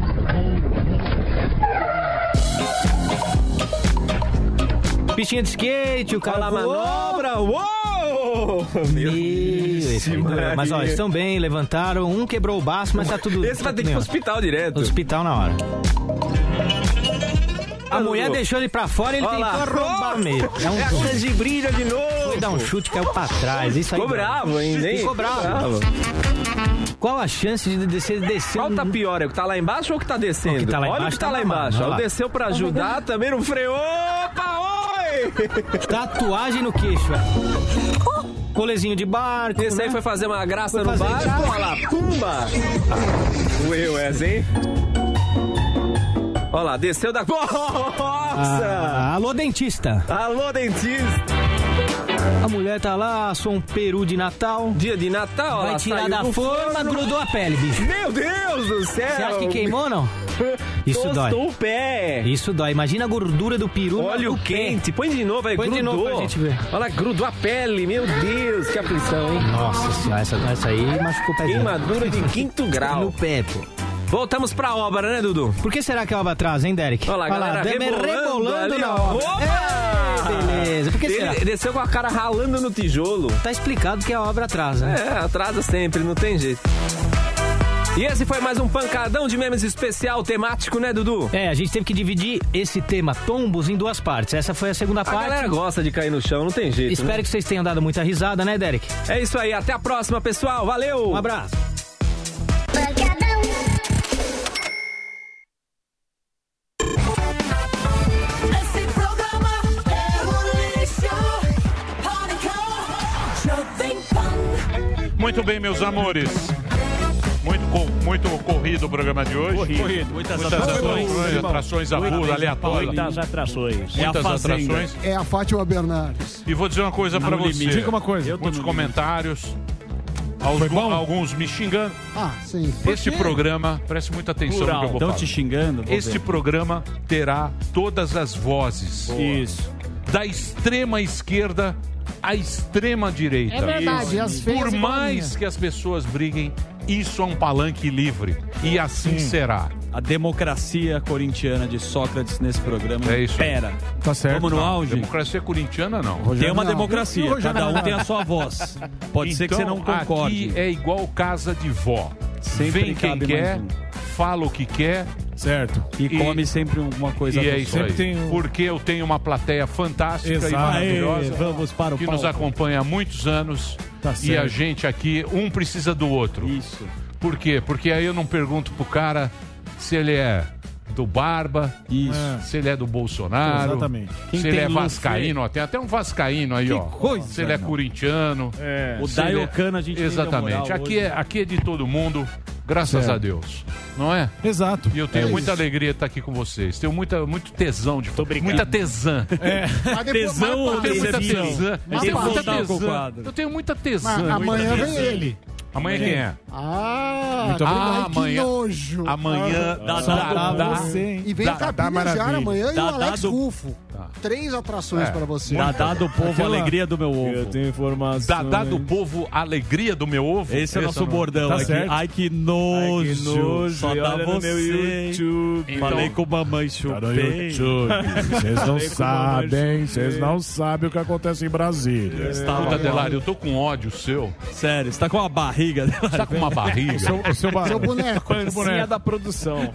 Pistinha de skate, o cara Olha manobra. Uou! Meu. Maria. Mas ó, estão bem, levantaram. Um quebrou o baço, mas tá tudo. Esse vai ter que ir pro hospital direto. Hospital na hora. A mulher deixou ele pra fora e ele Olha tentou lá. roubar mesmo. É a canjibrina de novo. Foi dar um chute, caiu pra trás. Isso aí Ficou bravo ainda, hein? Ficou bravo. Bravo. Qual a chance de descer? descer Qual tá pior? É o que tá lá embaixo ou o que tá descendo? O que tá lá Olha o embaixo que tá tá lá embaixo. lá. desceu pra ajudar, também não freou. Opa, oi! Tatuagem no queixo, velho. Colezinho de barco. Esse aí né? foi fazer uma graça Foi no barco. Olha lá, pumba! Doeu essa, hein? Olha lá, desceu da. Nossa! Ah, alô, dentista. Alô, dentista! A mulher tá lá, assou um peru de Natal. Dia de Natal, Vai tirar da forma, forno. grudou a pele, bicho. Meu Deus do céu! Você acha que queimou não? Isso Tostou dói. o pé! Isso dói. Imagina a gordura do peru. Olha no o pé. quente, põe de novo aí, Põe de grudou. novo pra gente ver. Olha lá, grudou a pele, meu Deus, que aflição, hein? Nossa senhora, essa, essa aí machucou o pezinho. Queimadura de quinto grau. No pé, pô. Voltamos pra obra, né, Dudu? Por que será que a obra atrasa, hein, Derek? Olha lá, a galera deve- rebolando, ali, na obra. Opa! Ei, beleza. Por que Ele será? desceu com a cara ralando no tijolo. Tá explicado que a obra atrasa. né? É, atrasa sempre, não tem jeito. E esse foi mais um pancadão de memes especial temático, né, Dudu? É, a gente teve que dividir esse tema tombos em duas partes. Essa foi a segunda A parte. galera gosta de cair no chão, não tem jeito. Espero né? que vocês tenham dado muita risada, né, Derek? É isso aí, até a próxima, pessoal. Valeu! Um abraço. Muito bem, meus amores. Muito, muito corrido o programa de hoje. Corrido. Muitas atrações. atrações. atrações à rua, aleatórias. Muitas atrações. Muitas atrações. É a Fátima Bernardes. E vou dizer uma coisa pra no você. limite. Diga uma coisa. Muitos comentários. Alguns, alguns me xingando. Ah, sim. Este programa, preste muita atenção no que eu vou Estão falar. te xingando? Este ver. programa terá todas as vozes. Isso. Da extrema esquerda à extrema direita. É verdade, as feias Por a mais que as pessoas briguem, isso é um palanque livre. E assim será. A democracia corintiana de Sócrates nesse programa. É isso. Pera. Tá certo. Vamos no Não, auge? Democracia corintiana, não. Tem uma não. democracia, o Rogério cada um não. tem a sua voz. Pode ser que você não Então, concorde. Aqui é igual casa de vó. Sempre Vem quem quer, mais fala o que quer. Certo. E, E- come sempre alguma coisa e é aí. Sempre tem um- Porque eu tenho uma plateia fantástica Exato. e maravilhosa. Aê, vamos para o que nos palco. acompanha há muitos anos. Tá e a gente aqui, um precisa do outro. Isso. Por quê? Porque aí eu não pergunto pro cara se ele é do Barba, Isso. se ele é do Bolsonaro, Exatamente. Quem se ele é vascaíno, ó, tem até um vascaíno aí, ó. coisa, se ele é não. corintiano. O se ele é- Daiocano a gente Exatamente. moral Aqui hoje. é, aqui é de todo mundo, graças Certo. a Deus. Não é? Exato. E eu tenho É muita isso. alegria de estar aqui com vocês. Tenho muita, muito tesão de Muita tesã. É. Tesão ou Eu tenho muita tesão? tesã. Eu tenho muita o tesã. Eu tenho muita tesã. Amanhã vem ele. Amanhã quem é? Ah, Muito ai, obrigado. que Amanhã- nojo. Amanhã Dá dá, dá dá, você, hein? E vem dá- maravilha. amanhã e Dá o Alex Rufo. Tá. três atrações É. pra você. Dadá do povo, Aquela- alegria do meu ovo. Eu tenho informação. Dadá do povo, alegria do meu ovo. Esse é o nosso não- bordão Tá aqui. Ai, que nojo. Só dá você. YouTube. Então- Falei com mamãe chupei. Vocês não Falei sabem, vocês não sabem o que acontece em Brasília. Puta, Delário, eu tô com ódio seu. Sério, você tá com uma barriga, Delário? Você tá com uma barriga? O seu- o seu ba- Seu boneco. Seu boneco. Da produção.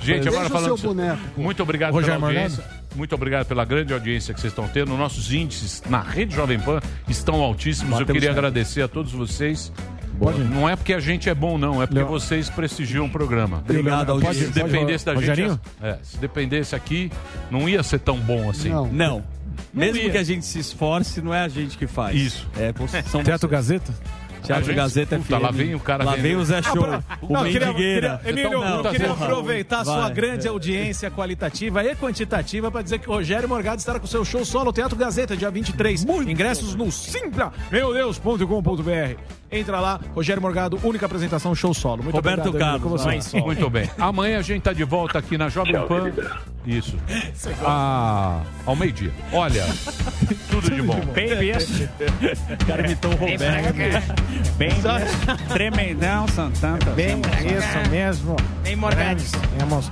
Gente, agora Deixa o falando. seu boneco, pô. Muito obrigado Rogério pela audiência. Muito obrigado pela grande audiência que vocês estão tendo. Nossos índices na rede Jovem Pan estão altíssimos. Eu Batemos queria certo. agradecer a todos vocês. Pode. Não é porque a gente é bom, não. É porque vocês prestigiam o programa. Obrigado, Se audiência. dependesse da gente. É, se dependesse aqui, não ia ser tão bom assim. Não. Não. Mesmo ia. que a gente se esforce, não é a gente que faz. Isso. É, são Teatro Gazeta? Teatro Gazeta Puta, FM. lá vem o cara Lá vem o Zé Show. O Não, eu queria, Mendigueira. queria, Emílio, eu queria porra. aproveitar a sua Vai. grande audiência qualitativa e quantitativa para dizer que o Rogério Morgado estará com seu show solo no Teatro Gazeta, dia 23. Ingressos no Simpla, meu Deus.com.br. Entra lá, Rogério Morgado, única apresentação, show solo. Muito Roberto obrigado, Carlos, com você. Muito bem. Amanhã a gente tá de volta aqui na Jovem Pan. Isso. Ah, ao meio-dia. Olha, tudo de bom. Bem isso. O cara imitou o Roberto. Bem Tremendão, Santana. Bem isso mesmo. Bem Morgado. Temos